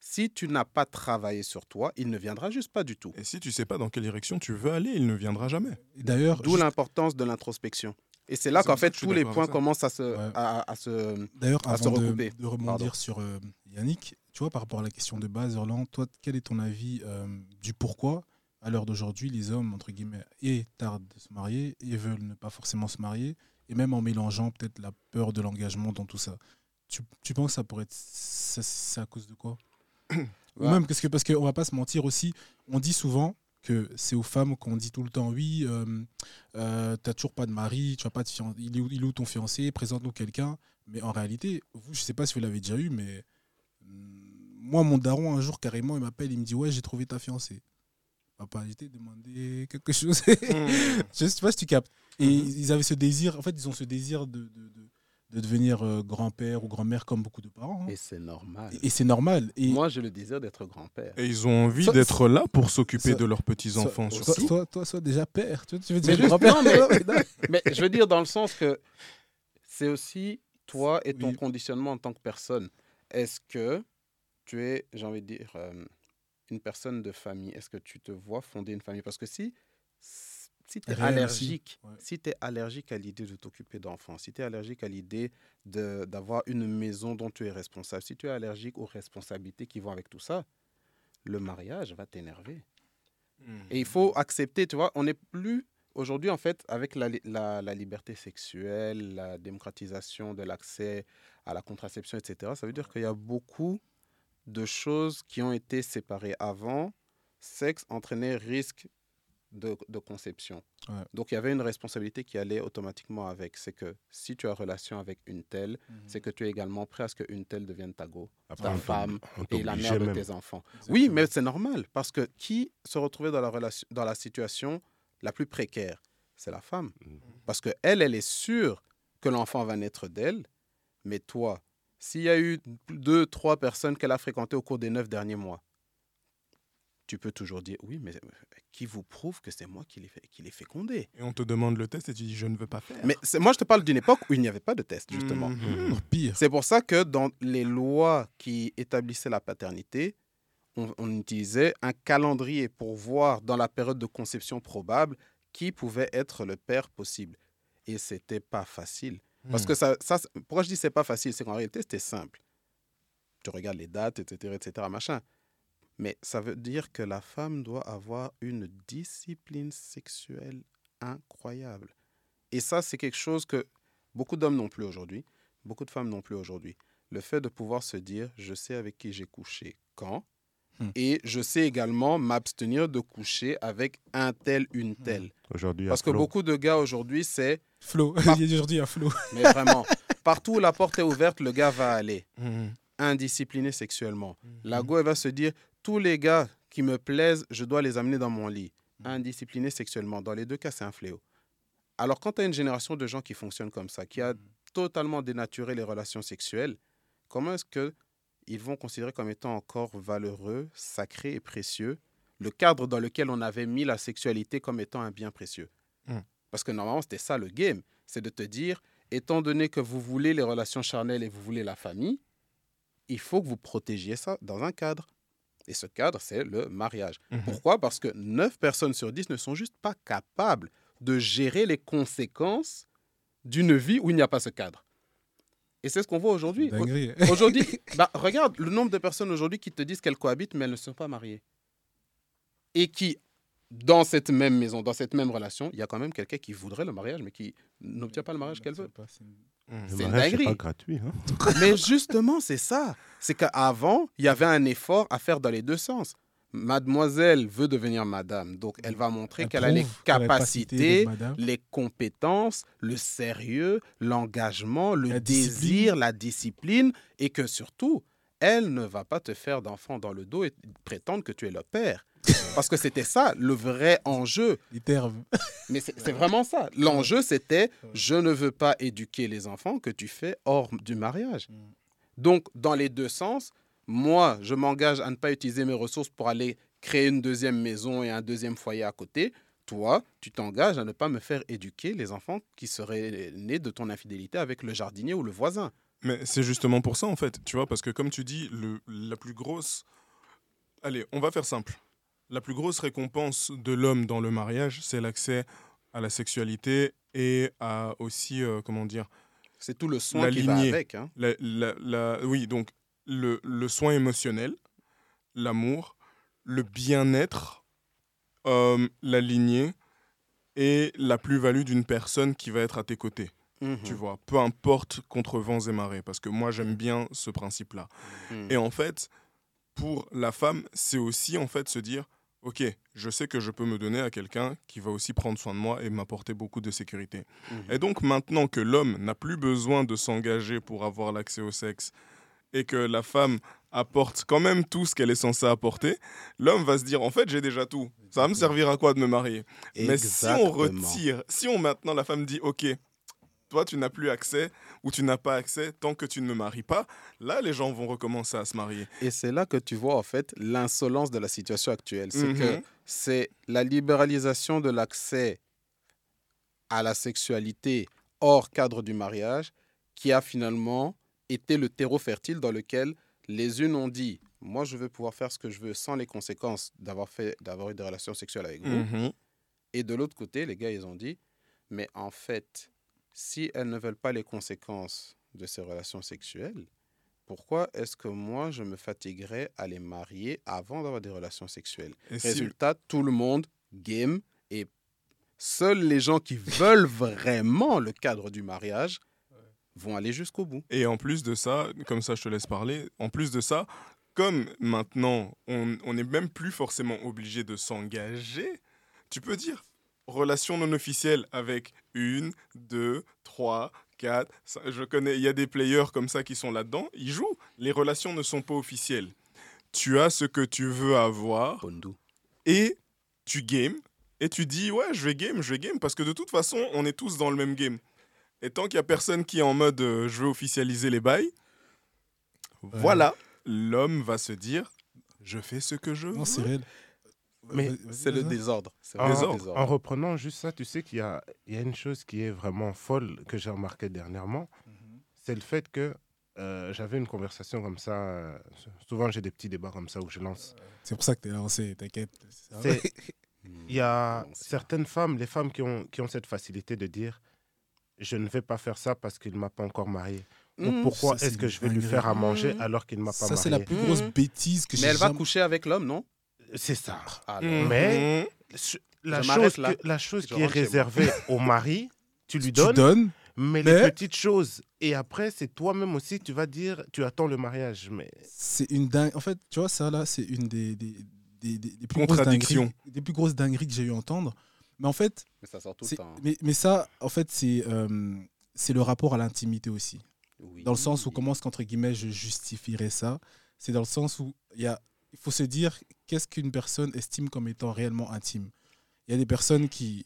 Si tu n'as pas travaillé sur toi, il ne viendra juste pas du tout. Et si tu sais pas dans quelle direction tu veux aller, il ne viendra jamais. D'ailleurs, D'où juste- l'importance de l'introspection. Et c'est là qu'en fait tous les points commencent à se, Ouais. à, à se... D'ailleurs, à se avant de, recouper. de rebondir Pardon. sur euh, Yannick, tu vois, par rapport à la question de base, Orlan, toi, quel est ton avis euh, du pourquoi, à l'heure d'aujourd'hui, les hommes, entre guillemets, et tardent de se marier et veulent ne pas forcément se marier, et même en mélangeant peut-être la peur de l'engagement dans tout ça tu, tu penses que ça pourrait être. ça- C'est à cause de quoi? Ou Ouais. même, parce que- parce qu'on va pas se mentir aussi, on dit souvent que c'est aux femmes qu'on dit tout le temps oui, euh, euh, t'as toujours pas de mari, tu as pas de fiancé, il est où, il est où ton fiancé, présente-nous quelqu'un. Mais en réalité, vous, je sais pas si vous l'avez déjà eu, mais hum, moi, mon daron, un jour, carrément, il m'appelle, il me dit Ouais, j'ai trouvé ta fiancée. Papa, j'ai été demander quelque chose. je sais pas si tu captes. Et ils avaient ce désir, en fait, ils ont ce désir de, de, de- de devenir euh, grand-père ou grand-mère comme beaucoup de parents. hein. Et c'est normal. Et, et c'est normal. Et Moi, j'ai le désir d'être grand-père. Et ils ont envie d'être là pour s'occuper de leurs petits-enfants Toi- surtout. Toi, toi, sois déjà père. Tu, veux dire grand-père mais- je veux dire dans le sens que c'est aussi toi et ton Oui. conditionnement en tant que personne. Est-ce que tu es, j'ai envie de dire, euh, une personne de famille? Est-ce que tu te vois fonder une famille? Parce que si, si tu es allergique, ouais. si tu es allergique à l'idée de t'occuper d'enfants, si tu es allergique à l'idée de- d'avoir une maison dont tu es responsable, si tu es allergique aux responsabilités qui vont avec tout ça, le mariage va t'énerver. Et il faut accepter, tu vois, on n'est plus aujourd'hui, en fait, avec la, la, la liberté sexuelle, la démocratisation de l'accès à la contraception, etc., ça veut dire qu'il y a beaucoup de choses qui ont été séparées avant. Sexe entraînait risque de, de conception. Ouais. Donc il y avait une responsabilité qui allait automatiquement avec. C'est que si tu as relation avec une telle, Mhm. c'est que tu es également prêt à ce qu'une telle devienne ta go, ta femme et la mère de même. tes enfants. Oui, mais c'est normal parce que qui se retrouvait dans la, relation, dans la situation la plus précaire? C'est la femme. Mhm. Parce que elle, elle est sûre que l'enfant va naître d'elle, mais toi, s'il y a eu deux, trois personnes qu'elle a fréquentées au cours des neuf derniers mois, tu peux toujours dire oui, mais qui vous prouve que c'est moi qui l'ai fait, qui l'ai fécondé Et on te demande le test et tu dis je ne veux pas faire. Mais c'est- moi, je te parle d'une époque où il n'y avait pas de test, justement. Mhm. Encore pire. C'est pour ça que dans les lois qui établissaient la paternité, on, on utilisait un calendrier pour voir dans la période de conception probable qui pouvait être le père possible. Et c'était pas facile. Parce que ça, pourquoi je dis c'est pas facile, c'est qu'en réalité c'était simple. Tu regardes les dates, etc., etc., machin. Mais ça veut dire que la femme doit avoir une discipline sexuelle incroyable. Et ça, c'est quelque chose que beaucoup d'hommes n'ont plus aujourd'hui, beaucoup de femmes n'ont plus aujourd'hui. Le fait de pouvoir se dire, je sais avec qui j'ai couché quand, Hmm. et je sais également m'abstenir de coucher avec un tel, une telle. Aujourd'hui, Parce que beaucoup de gars aujourd'hui, c'est, Flo, il y a aujourd'hui un Flo. mais vraiment, partout où la porte est ouverte, le gars va aller Mhm. indiscipliné sexuellement. La go, elle va se dire tous les gars qui me plaisent, je dois les amener dans mon lit. Indiscipliné sexuellement. Dans les deux cas, c'est un fléau. Alors, quand tu as une génération de gens qui fonctionnent comme ça, qui a totalement dénaturé les relations sexuelles, comment est-ce que ils vont considérer comme étant encore valeureux, sacré et précieux le cadre dans lequel on avait mis la sexualité comme étant un bien précieux Mm. Parce que normalement, c'était ça le game. C'est de te dire, étant donné que vous voulez les relations charnelles et vous voulez la famille, il faut que vous protégiez ça dans un cadre. Et ce cadre, c'est le mariage. Mhm. Pourquoi? Parce que 9 personnes sur 10 ne sont juste pas capables de gérer les conséquences d'une vie où il n'y a pas ce cadre. Et c'est ce qu'on voit aujourd'hui. Aujourd'hui, bah, regarde le nombre de personnes aujourd'hui qui te disent qu'elles cohabitent, mais elles ne sont pas mariées. Et qui, dans cette même maison, dans cette même relation, il y a quand même quelqu'un qui voudrait le mariage, mais qui n'obtient pas le mariage qu'elle veut. C'est une dinguerie. pas gratuit. Hein. Mais justement, c'est ça. C'est qu'avant, il y avait un effort à faire dans les deux sens. Mademoiselle veut devenir madame, donc elle va montrer Elle qu'elle a les capacités, les compétences, le sérieux, l'engagement, le La désir, discipline. la discipline, et que surtout, elle ne va pas te faire d'enfant dans le dos et prétendre que tu es le père. Parce que c'était ça, le vrai enjeu. Mais c'est c'est vraiment ça. L'enjeu, c'était je ne veux pas éduquer les enfants que tu fais hors du mariage. Mm. Donc, dans les deux sens, moi, je m'engage à ne pas utiliser mes ressources pour aller créer une deuxième maison et un deuxième foyer à côté. Toi, tu t'engages à ne pas me faire éduquer les enfants qui seraient nés de ton infidélité avec le jardinier ou le voisin. Mais c'est justement pour ça, en fait, tu vois, parce que comme tu dis, le, la plus grosse... Allez, on va faire simple. La plus grosse récompense de l'homme dans le mariage, c'est l'accès à la sexualité et à aussi, euh, comment dire, C'est tout le soin La qui va lignée. avec. hein. la, la- la- oui, donc le, le soin émotionnel, l'amour, le bien-être, euh, la lignée et la plus-value d'une personne qui va être à tes côtés. Mhm. Tu vois, peu importe contre vents et marées, parce que moi j'aime bien ce principe-là. Mhm. Et en fait, pour la femme, c'est aussi en fait se dire, ok, je sais que je peux me donner à quelqu'un qui va aussi prendre soin de moi et m'apporter beaucoup de sécurité. Mhm. Et donc maintenant que l'homme n'a plus besoin de s'engager pour avoir l'accès au sexe et que la femme apporte quand même tout ce qu'elle est censée apporter, l'homme va se dire en fait j'ai déjà tout. Ça va me servir à quoi de me marier? Mais si on retire, si on maintenant la femme dit ok, toi tu n'as plus accès ou tu n'as pas accès tant que tu ne me maries pas, là les gens vont recommencer à se marier. Et c'est là que tu vois en fait l'insolence de la situation actuelle. C'est que Mhm. c'est la libéralisation de l'accès à la sexualité hors cadre du mariage qui a finalement été le terreau fertile dans lequel les unes ont dit moi je veux pouvoir faire ce que je veux sans les conséquences d'avoir fait d'avoir eu des relations sexuelles avec vous Mhm. et de l'autre côté les gars ils ont dit mais en fait si elles ne veulent pas les conséquences de ces relations sexuelles pourquoi est-ce que moi je me fatiguerais à les marier avant d'avoir des relations sexuelles? Et si- Résultat, tout le monde game et seuls les gens qui veulent vraiment le cadre du mariage vont aller jusqu'au bout. Et en plus de ça, comme ça je te laisse parler, en plus de ça, comme maintenant on n'est même plus forcément obligé de s'engager, tu peux dire relation non officielle avec une, deux, trois, quatre. Je connais, il y a des players comme ça qui sont là-dedans, ils jouent. Les relations ne sont pas officielles. Tu as ce que tu veux avoir et tu games et tu dis ouais je vais game je vais game parce que de toute façon on est tous dans le même game et tant qu'il y a personne qui est en mode euh, je veux officialiser les bails voilà l'homme va se dire je fais ce que je veux Non, c'est réel. Mais c'est le désordre. En, en, reprenant juste ça, tu sais qu'il y a, il y a une chose qui est vraiment folle que j'ai remarqué dernièrement. Mhm. C'est le fait que euh, j'avais une conversation comme ça. Euh, souvent, j'ai des petits débats comme ça où je lance. C'est pour ça que tu es lancé, t'inquiète. Il y a certaines femmes, les femmes qui ont, qui ont cette facilité de dire Je ne vais pas faire ça parce qu'il ne m'a pas encore marié. Mmh. pourquoi est-ce que je vais lui faire à manger mmh. alors qu'il ne m'a pas marié Ça, c'est la plus grosse mmh. bêtise que j'ai Mais elle va coucher avec l'homme, non? C'est ça. Ah, Mais la chose, la chose qui est réservée au mari, tu lui donnes. Tu donnes mais, les petites choses. Et après, c'est toi-même aussi, tu vas dire, tu attends le mariage. Mais c'est une dingue. En fait, tu vois, ça là, c'est une des, des, des, des, plus grosses dingueries, des plus grosses dingueries que j'ai eu à entendre. Mais en fait, mais ça sort tout le temps. Mais, mais, ça, en fait, c'est euh, c'est le rapport à l'intimité aussi. Dans le sens où comment est-ce qu'entre guillemets je justifierais ça? C'est dans le sens où il y a, il faut se dire qu'est-ce qu'une personne estime comme étant réellement intime? Il y a des personnes qui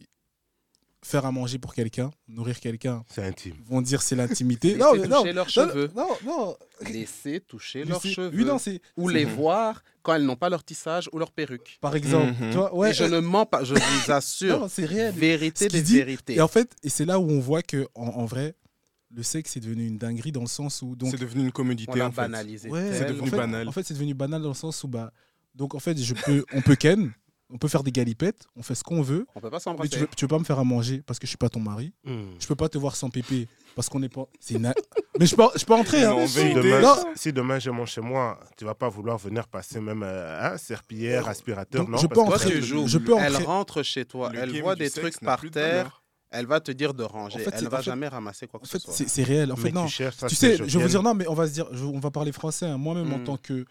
faire à manger pour quelqu'un, nourrir quelqu'un, c'est intime. Vont dire c'est l'intimité. non, toucher non, leurs cheveux. Non, non. Laisser toucher leurs cheveux. Oui, non, ou les voir quand elles n'ont pas leur tissage ou leur perruque. Par exemple. Mhm. ouais, et je ne mens pas, je vous assure. non, c'est réel. Vérité des vérités. Et en fait, et c'est là où on voit que en, vrai, le sexe est devenu une dinguerie dans le sens où donc c'est devenu une commodité on en fait. banalisé. c'est devenu banal. En fait, c'est devenu banal dans le sens où bah donc en fait, je peux on peut ken on peut faire des galipettes, on fait ce qu'on veut. On peut pas s'embrasser. Mais tu veux, veux pas me faire à manger parce que je suis pas ton mari. Hmm. Je peux pas te voir sans pépé parce qu'on n'est pas. C'est Mais je peux, je peux entrer. Hein. Si, demain, si, demain, je mange chez moi, tu vas pas vouloir venir passer même euh, serpillière, aspirateur. non, je peux entrer. Je peux Elle rentre chez toi, elle voit des trucs par terre. Elle va te dire de ranger. elle ne va jamais ramasser quoi que ce soit. C'est réel. En fait, non. Tu, sais, je veux dire non, mais on va se dire, on va parler français. Hein. Moi-même, en hmm. tant que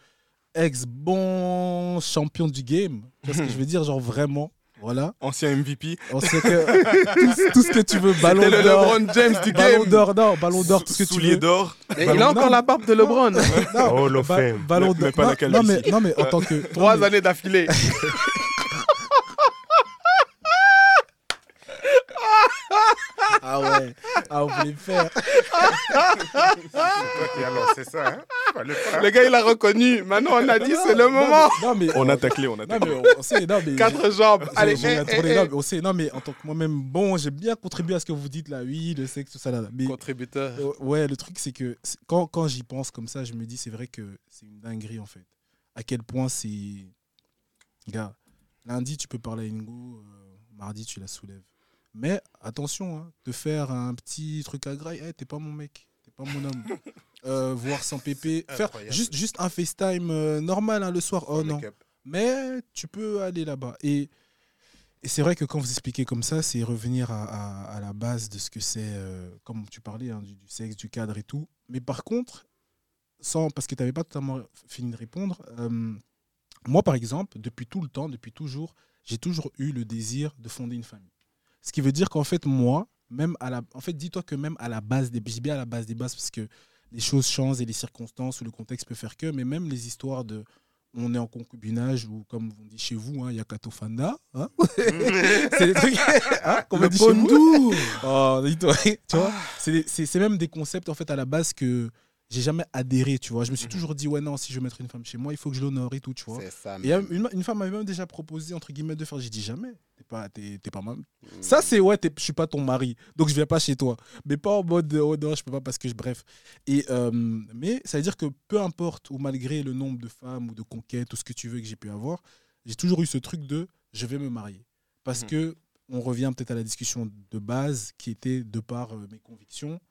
ex-bon champion du game. Tu vois ce que je veux dire? Genre vraiment. Voilà. Ancien MVP. Ancien que, tout, ce que tu veux. Ballon d'or. le LeBron James du game. Ballon d'or, non, ballon d'or, tout ce que tu veux. d'or. il a encore la barbe de LeBron. Non, oh, fait. Ballon d'or. Non, mais, non, mais en tant que. Trois années d'affilée. Ah ouais. Ah, on voulait faire. c'est toi qui as lancé ça, hein Le gars, il a reconnu. Maintenant, on a dit, c'est le moment. Non, mais, on a taclé, on a taclé. Non, mais on sait, non, mais, Quatre jambes. Allez, j'ai eh, eh, non, mais on sait, non, mais en tant que moi-même, bon, j'ai bien contribué à ce que vous dites là. Oui, le sexe, tout ça là. Mais, Contributeur. Euh, ouais, le truc, c'est que quand, quand j'y pense comme ça, je me dis, c'est vrai que c'est une dinguerie en fait. À quel point c'est. Gars, lundi, tu peux parler à Ingo, euh, mardi, tu la soulèves. Mais attention, hein, te faire un petit truc à graille, hey, t'es pas mon mec, t'es pas mon homme. euh, voir sans pépé, faire juste, juste un FaceTime euh, normal hein, le soir, oh non. Mais tu peux aller là-bas. Et, et c'est vrai que quand vous expliquez comme ça, c'est revenir à, à, la base de ce que c'est, euh, comme tu parlais, hein, du, sexe, du cadre et tout. Mais par contre, sans, parce que tu n'avais pas totalement fini de répondre, euh, moi par exemple, depuis tout le temps, depuis toujours, j'ai toujours eu le désir de fonder une famille. Ce qui veut dire qu'en fait, moi, même à la. En fait, dis-toi que même à la base des. Je à la base des bases parce que les choses changent et les circonstances ou le contexte peut faire que, mais même les histoires de. On est en concubinage ou comme on dit chez vous, hein, il y a Katofanda. Hein c'est des trucs hein, qu'on dit chez vous. Oh, tu vois, c'est même des concepts en fait à la base que j'ai jamais adhéré, tu vois. Je me suis mhm. toujours dit, ouais, non, si je veux mettre une femme chez moi, il faut que je l'honore et tout, tu vois. Ça, et une, une, femme m'avait même déjà proposé, entre guillemets, de faire. J'ai dit, jamais, t'es pas, t'es, pas mal. Mhm. Ça, c'est, ouais, je suis pas ton mari, donc je viens pas chez toi. Mais pas en mode, oh non, je peux pas parce que je. Bref. Et, euh, mais ça veut dire que peu importe, ou malgré le nombre de femmes ou de conquêtes, ou ce que tu veux que j'ai pu avoir, j'ai toujours eu ce truc de, je vais me marier. Parce mhm. que on revient peut-être à la discussion de base qui était de par euh, mes convictions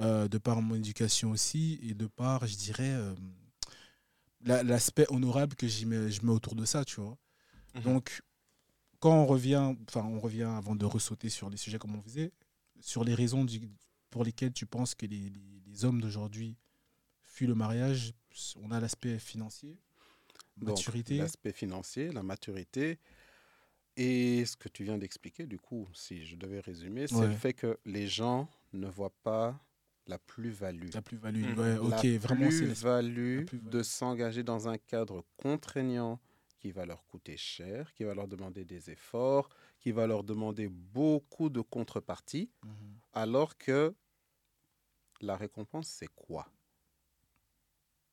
euh, de par mon éducation aussi, et de par, je dirais, euh, l'aspect honorable que mets, je mets autour de ça, tu vois. Mhm. Donc, quand on revient, enfin, on revient avant de ressauter sur les sujets comme on faisait, sur les raisons du, pour lesquelles tu penses que les, les, hommes d'aujourd'hui fuient le mariage, on a l'aspect financier, maturité. L'aspect financier, la maturité. Et ce que tu viens d'expliquer, du coup, si je devais résumer, c'est le fait que les gens ne voient pas la plus-value. La plus-value, mmh. ok, la vraiment plus-value de s'engager dans un cadre contraignant qui va leur coûter cher, qui va leur demander des efforts, qui va leur demander beaucoup de contreparties, mmh. alors que la récompense, c'est quoi?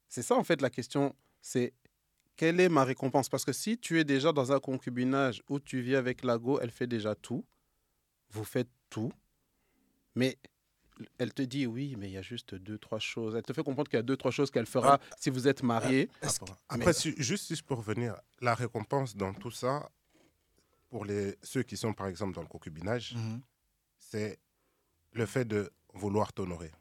C'est ça en fait la question, c'est quelle est ma récompense? Parce que si tu es déjà dans un concubinage où tu vis avec la go, elle fait déjà tout, vous faites tout, mais elle te dit oui, mais il y a juste deux, trois choses. Elle te fait comprendre qu'il y a deux, trois choses qu'elle fera si vous êtes mariés. Après, juste si je peux revenir, la récompense dans tout ça, pour les, ceux qui sont par exemple dans le concubinage, mhm. c'est le fait de vouloir t'honorer.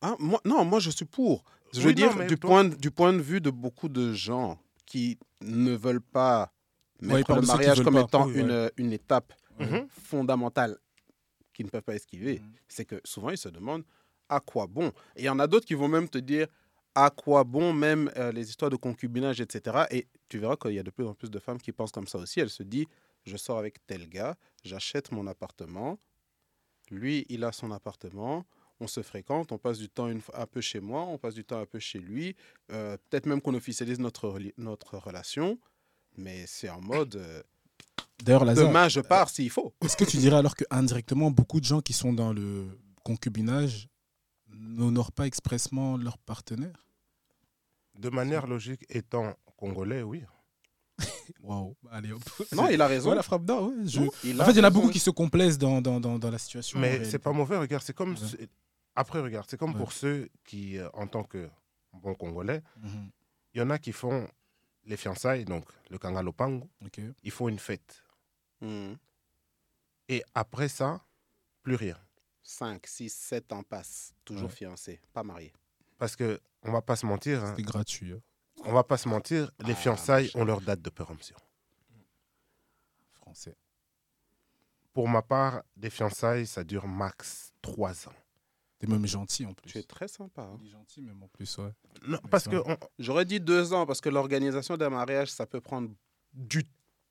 Ah, moi, non, moi je suis pour. Je veux dire, du, point, du point de vue de beaucoup de gens qui ne veulent pas mettre le mariage comme étant une, une, étape mhm. fondamentale qu'ils ne peuvent pas esquiver, mhm. c'est que souvent ils se demandent à quoi bon? Et il y en a d'autres qui vont même te dire à quoi bon même euh, les histoires de concubinage, etc. Et tu verras qu'il y a de plus en plus de femmes qui pensent comme ça aussi. Elles se disent, je sors avec tel gars, j'achète mon appartement, lui, il a son appartement, on se fréquente, on passe du temps une, un peu chez moi, on passe du temps un peu chez lui, euh, peut-être même qu'on officialise notre, notre relation, mais c'est en mode... Euh, D'ailleurs, Demain, je pars s'il faut. Est-ce que tu dirais alors que indirectement, beaucoup de gens qui sont dans le concubinage n'honorent pas expressement leur partenaire? De manière logique, étant congolais, oui. Waouh, allez hop. Non, il a raison. la frappe d'or, ouais. en fait, il y en a beaucoup qui se complaisent dans, dans, dans, la situation. Mais c'est pas mauvais, regarde. C'est comme. Après, regarde, c'est comme pour ceux qui, euh, en tant que bon Congolais, mhm. il y en a qui font les fiançailles, donc le Kangalopango. Ils font une fête. Mhm. Et après ça, plus rien. 5, 6, 7 ans passent, toujours fiancés, pas mariés. Parce que, on va pas se mentir. Hein. C'est gratuit. Hein on va pas se mentir, les ah, fiançailles ont leur date de péremption. Français. Pour ma part, les fiançailles, ça dure max trois ans. T'es même gentil en plus. Tu es très sympa. Hein. gentil même en plus, ouais. Non, parce que j'aurais dit deux ans parce que l'organisation d'un mariage, ça peut prendre du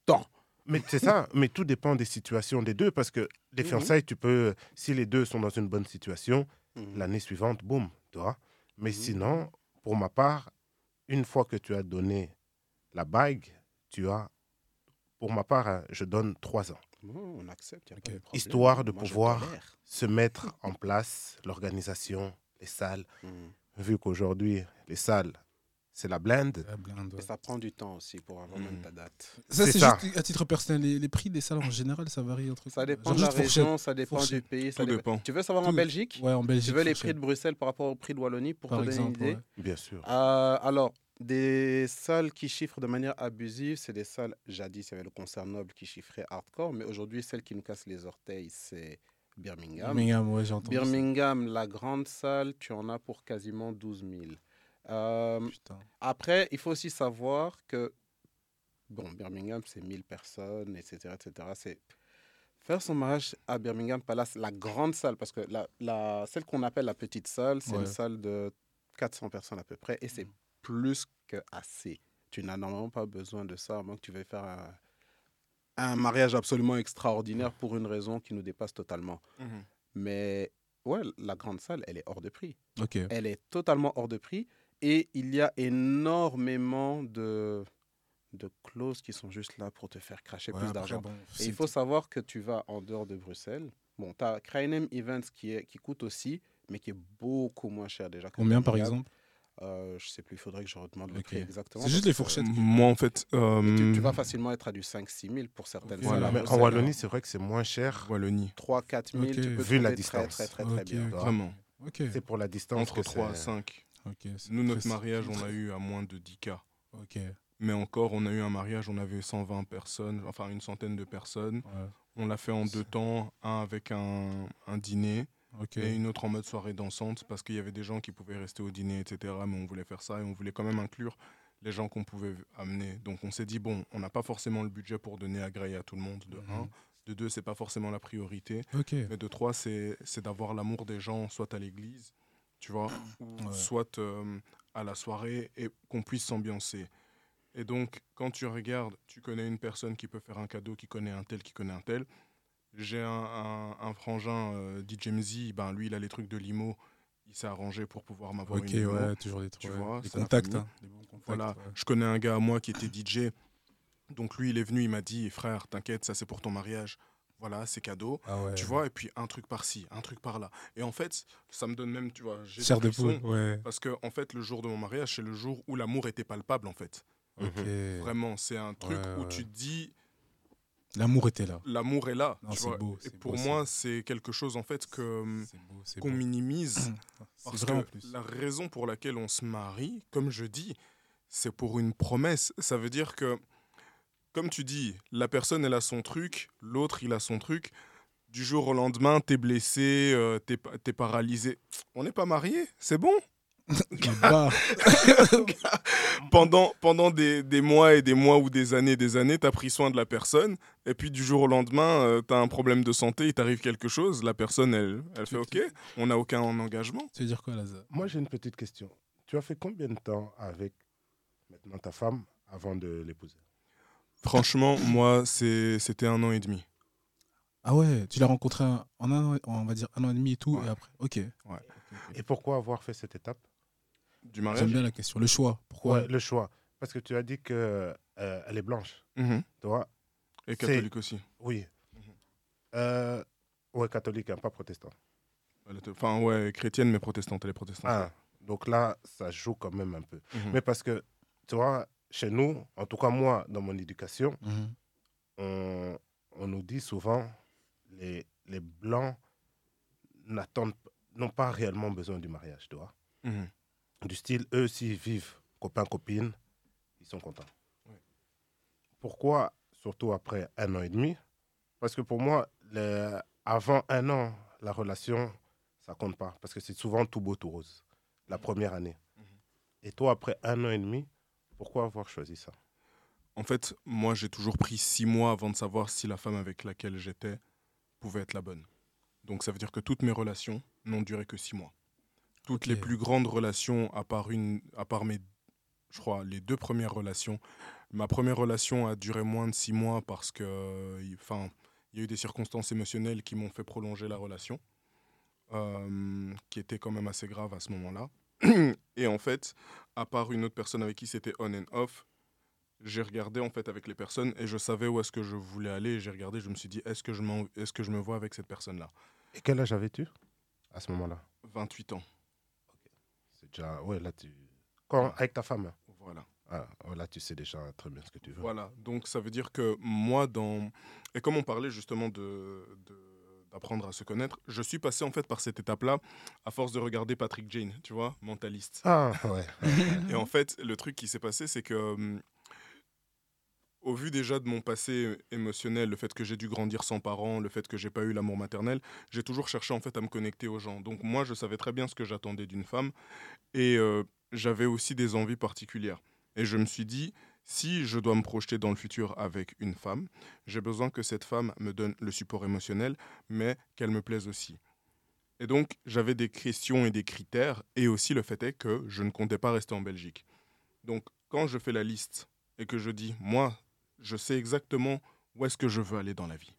temps. Mais c'est ça, mais tout dépend des situations des deux parce que les mhm. fiançailles, tu peux, si les deux sont dans une bonne situation, mhm. l'année suivante, boum, tu vois. Mais mhm. sinon, pour ma part, une fois que tu as donné la bague, tu as, pour ma part, hein, je donne trois ans. on accepte. Histoire de pouvoir se mettre en place, l'organisation, les salles. Hmm. Vu qu'aujourd'hui, les salles, c'est la blende. Et ça prend du temps aussi pour avoir même hmm. ta date. Ça, c'est juste à titre personnel. Les, prix des salles en général, ça varie entre Ça dépend de la région, ça dépend du pays. Ça dépend. Tu veux savoir en Belgique? Ouais, en Belgique. Tu veux les prix de Bruxelles par rapport au prix de Wallonie pour te donner une idée? Bien sûr. Euh, alors, des salles qui chiffrent de manière abusive, c'est des salles, jadis, il y avait le concert Noble qui chiffrait hardcore, mais aujourd'hui, celle qui nous casse les orteils, c'est Birmingham. Birmingham, ouais, j'entends. Birmingham, la grande salle, tu en as pour quasiment 12 000. Euh, après, il faut aussi savoir que, bon, Birmingham, c'est 1000 personnes, etc. etc. C'est faire son mariage à Birmingham Palace, la grande salle, parce que la, la celle qu'on appelle la petite salle, c'est une salle de 400 personnes à peu près, et c'est mm plus que assez. Tu n'as normalement pas besoin de ça, à moins que tu veuilles faire un, un mariage absolument extraordinaire pour une raison qui nous dépasse totalement. Mhm. Mais ouais, la grande salle, elle est hors de prix. Elle est totalement hors de prix. Et il y a énormément de, de clauses qui sont juste là pour te faire cracher plus d'argent. et il faut savoir que tu vas en dehors de Bruxelles. Bon, tu as Krainem Events qui, est, qui coûte aussi, mais qui est beaucoup moins cher déjà. Combien par exemple euh, je sais plus, il faudrait que je redemande le prix exactement. C'est juste les fourchettes. Moi, en fait. Tu, euh, vas facilement être à du 5-6 000 pour certaines voilà. en Wallonie, c'est vrai que c'est moins cher. Wallonie. 3-4 000, tu peux Vu la distance. très, très, très, bien. Vraiment. C'est pour la distance. Entre 3 à 5. Nous, notre mariage, on a eu à moins de 10 cas. Mais encore, on a eu un mariage, on avait 120 personnes, enfin une centaine de personnes. On l'a fait en deux temps, un avec un, un dîner et une autre en mode soirée dansante parce qu'il y avait des gens qui pouvaient rester au dîner, etc. Mais on voulait faire ça et on voulait quand même inclure les gens qu'on pouvait amener. Donc on s'est dit, bon, on n'a pas forcément le budget pour donner à gré à tout le monde, de 1. Mhm. De 2, c'est pas forcément la priorité. Mais de 3, c'est d'avoir l'amour des gens, soit à l'église, tu vois, soit euh, à la soirée et qu'on puisse s'ambiancer. Et donc, quand tu regardes, tu connais une personne qui peut faire un cadeau, qui connaît un tel, qui connaît un tel, j'ai un, un, frangin, euh, DJ Mzi, ben, lui, il a les trucs de limo. Il s'est arrangé pour pouvoir m'avoir une limo. ouais, toujours des trucs. Tu vois, des contacts, hein, des bons contacts. Voilà, je connais un gars à moi qui était DJ. Donc lui, il est venu, il m'a dit, frère, t'inquiète, ça c'est pour ton mariage. Voilà, c'est cadeau. Ah tu vois, et puis un truc par-ci, un truc par-là. Et en fait, ça me donne même, tu vois, j'ai de poule, ouais. Parce que, en fait, le jour de mon mariage, c'est le jour où l'amour était palpable, en fait. Ok. Vraiment, c'est un truc où tu te dis L'amour était là. l'amour est là. Non, tu c'est vois. beau, Et pour beau, moi, c'est quelque chose en fait que c'est qu'on minimise. Parce que plus. la raison pour laquelle on se marie, comme je dis, c'est pour une promesse. Ça veut dire que, comme tu dis, la personne, elle a son truc, l'autre, il a son truc. Du jour au lendemain, t'es blessé, euh, t'es pa- t'es paralysé. On n'est pas mariés, c'est bon? Pendant, pendant des, des mois et des mois ou des années des années, t'as pris soin de la personne. Et puis du jour au lendemain, euh, t'as un problème de santé, il t'arrive quelque chose. La personne, elle, elle fait OK, on n'a aucun engagement. Tu veux dire quoi, Lazare Moi, j'ai une petite question. Tu as fait combien de temps avec maintenant ta femme avant de l'épouser? Franchement, moi, c'est- c'était un an et demi. Ah ouais, tu l'as rencontré un- en un an, on va dire un an et demi et tout, Ouais. et après. Ok. Ouais. Et pourquoi avoir fait cette étape? Du mariage? J'aime bien la question. Le choix. Pourquoi? Ouais, Le choix. Parce que tu as dit que euh, elle est blanche. Tu vois Et catholique aussi. Oui. Mhm. Euh, ouais, catholique, hein, pas protestant. Enfin, ouais, chrétienne, mais protestante. Elle est protestante. Ah, donc là, ça joue quand même un peu. Mhm. Mais parce que, tu vois, chez nous, en tout cas moi, dans mon éducation, Mhm. on, on nous dit souvent les, les blancs n'attendent n'ont pas réellement besoin du mariage, tu vois. Mhm. Du style, eux, s'ils vivent copain-copine, ils sont contents. Pourquoi, surtout après un an et demi? Parce que pour moi, le- avant un an, la relation, ça compte pas. Parce que c'est souvent tout beau, tout rose, la première année. Mhm. Et toi, après un an et demi, pourquoi avoir choisi ça? En fait, moi, j'ai toujours pris six mois avant de savoir si la femme avec laquelle j'étais pouvait être la bonne. Donc, ça veut dire que toutes mes relations n'ont duré que six mois. Toutes les plus grandes relations, à part, une, à part mes, je crois, les deux premières relations. Ma première relation a duré moins de six mois parce que, euh, enfin, il y a eu des circonstances émotionnelles qui m'ont fait prolonger la relation, euh, qui était quand même assez grave à ce moment-là. Et en fait, à part une autre personne avec qui c'était on and off, j'ai regardé en fait avec les personnes et je savais où est-ce que je voulais aller. J'ai regardé, je me suis dit, est-ce que, je est-ce que je me vois avec cette personne-là? Et quel âge avais-tu à ce moment-là? 28 ans. C'est déjà. Ouais, là, tu. Quand, avec ta femme? Voilà. ah, Là, tu sais déjà très bien ce que tu veux. Voilà. Donc ça veut dire que moi, dans. Et comme on parlait justement de. de- d'apprendre à se connaître, je suis passé en fait par cette étape-là à force de regarder Patrick Jane, tu vois, mentaliste. Ah, ouais. Et en fait, le truc qui s'est passé, c'est que, hum, au vu déjà de mon passé émotionnel, le fait que j'ai dû grandir sans parents, le fait que j'ai pas eu l'amour maternel, j'ai toujours cherché en fait à me connecter aux gens. Donc moi, je savais très bien ce que j'attendais d'une femme, et euh, j'avais aussi des envies particulières. Et je me suis dit, si je dois me projeter dans le futur avec une femme, j'ai besoin que cette femme me donne le support émotionnel, mais qu'elle me plaise aussi. Et donc, j'avais des questions et des critères, et aussi le fait est que je ne comptais pas rester en Belgique. Donc, quand je fais la liste et que je dis, moi, je sais exactement où est-ce que je veux aller dans la vie.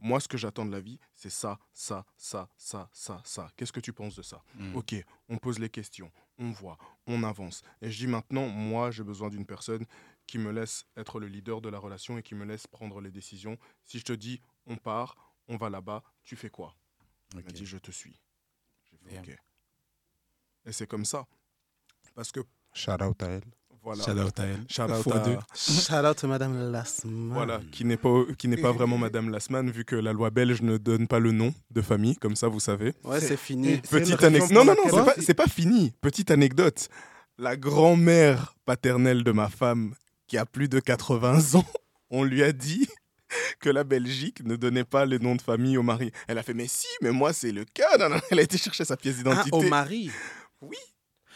Moi, ce que j'attends de la vie, c'est ça, ça, ça, ça, ça, ça. Qu'est-ce que tu penses de ça? Mhm. Ok, on pose les questions, on voit, on avance. Et je dis maintenant, moi, j'ai besoin d'une personne qui me laisse être le leader de la relation et qui me laisse prendre les décisions. Si je te dis, on part, on va là-bas, tu fais quoi? Il m'a dit, je te suis. J'ai fait, Damn. ok. Et c'est comme ça. Parce que, Shout out à elle. voilà. Shout out à elle. Shout out à- deux. Shout out to Madame Lasman. Voilà, qui n'est pas, qui n'est pas vraiment Madame Lasman, vu que la loi belge ne donne pas le nom de famille, comme ça vous savez. Ouais, C'est- c'est fini. Petite anecdote. Non, non, non, c'est pas, pas fini. Petite anecdote. La grand-mère paternelle de ma femme, qui a plus de 80 ans, on lui a dit que la Belgique ne donnait pas les noms de famille au mari. Elle a fait, mais si, mais moi c'est le cas. Non, non, Elle a été chercher sa pièce Ah, d'identité. au mari.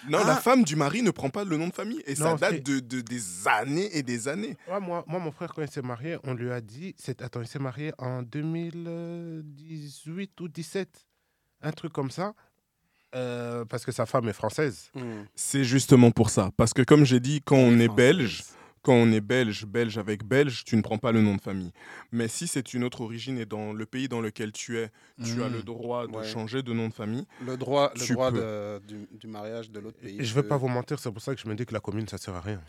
non, Ah. la femme du mari ne prend pas le nom de famille. Et ça Non, date de, de- des années et des années. Ouais, moi, moi, mon frère, quand il s'est marié, on lui a dit. c'est- Attends, il s'est marié en 2018 ou 17. Un truc comme ça. Euh, parce que sa femme est française. Hmm. C'est justement pour ça. Parce que comme j'ai dit, quand on est française. belge, quand on est belge, belge avec belge, tu ne prends pas le nom de famille. Mais si c'est une autre origine et dans le pays dans lequel tu es, tu as le droit de Ouais. changer de nom de famille. Le droit, le droit de- du, du mariage de l'autre pays. Et je vais peut- pas vous mentir, c'est pour ça que je me dis que la commune, ça sert à rien.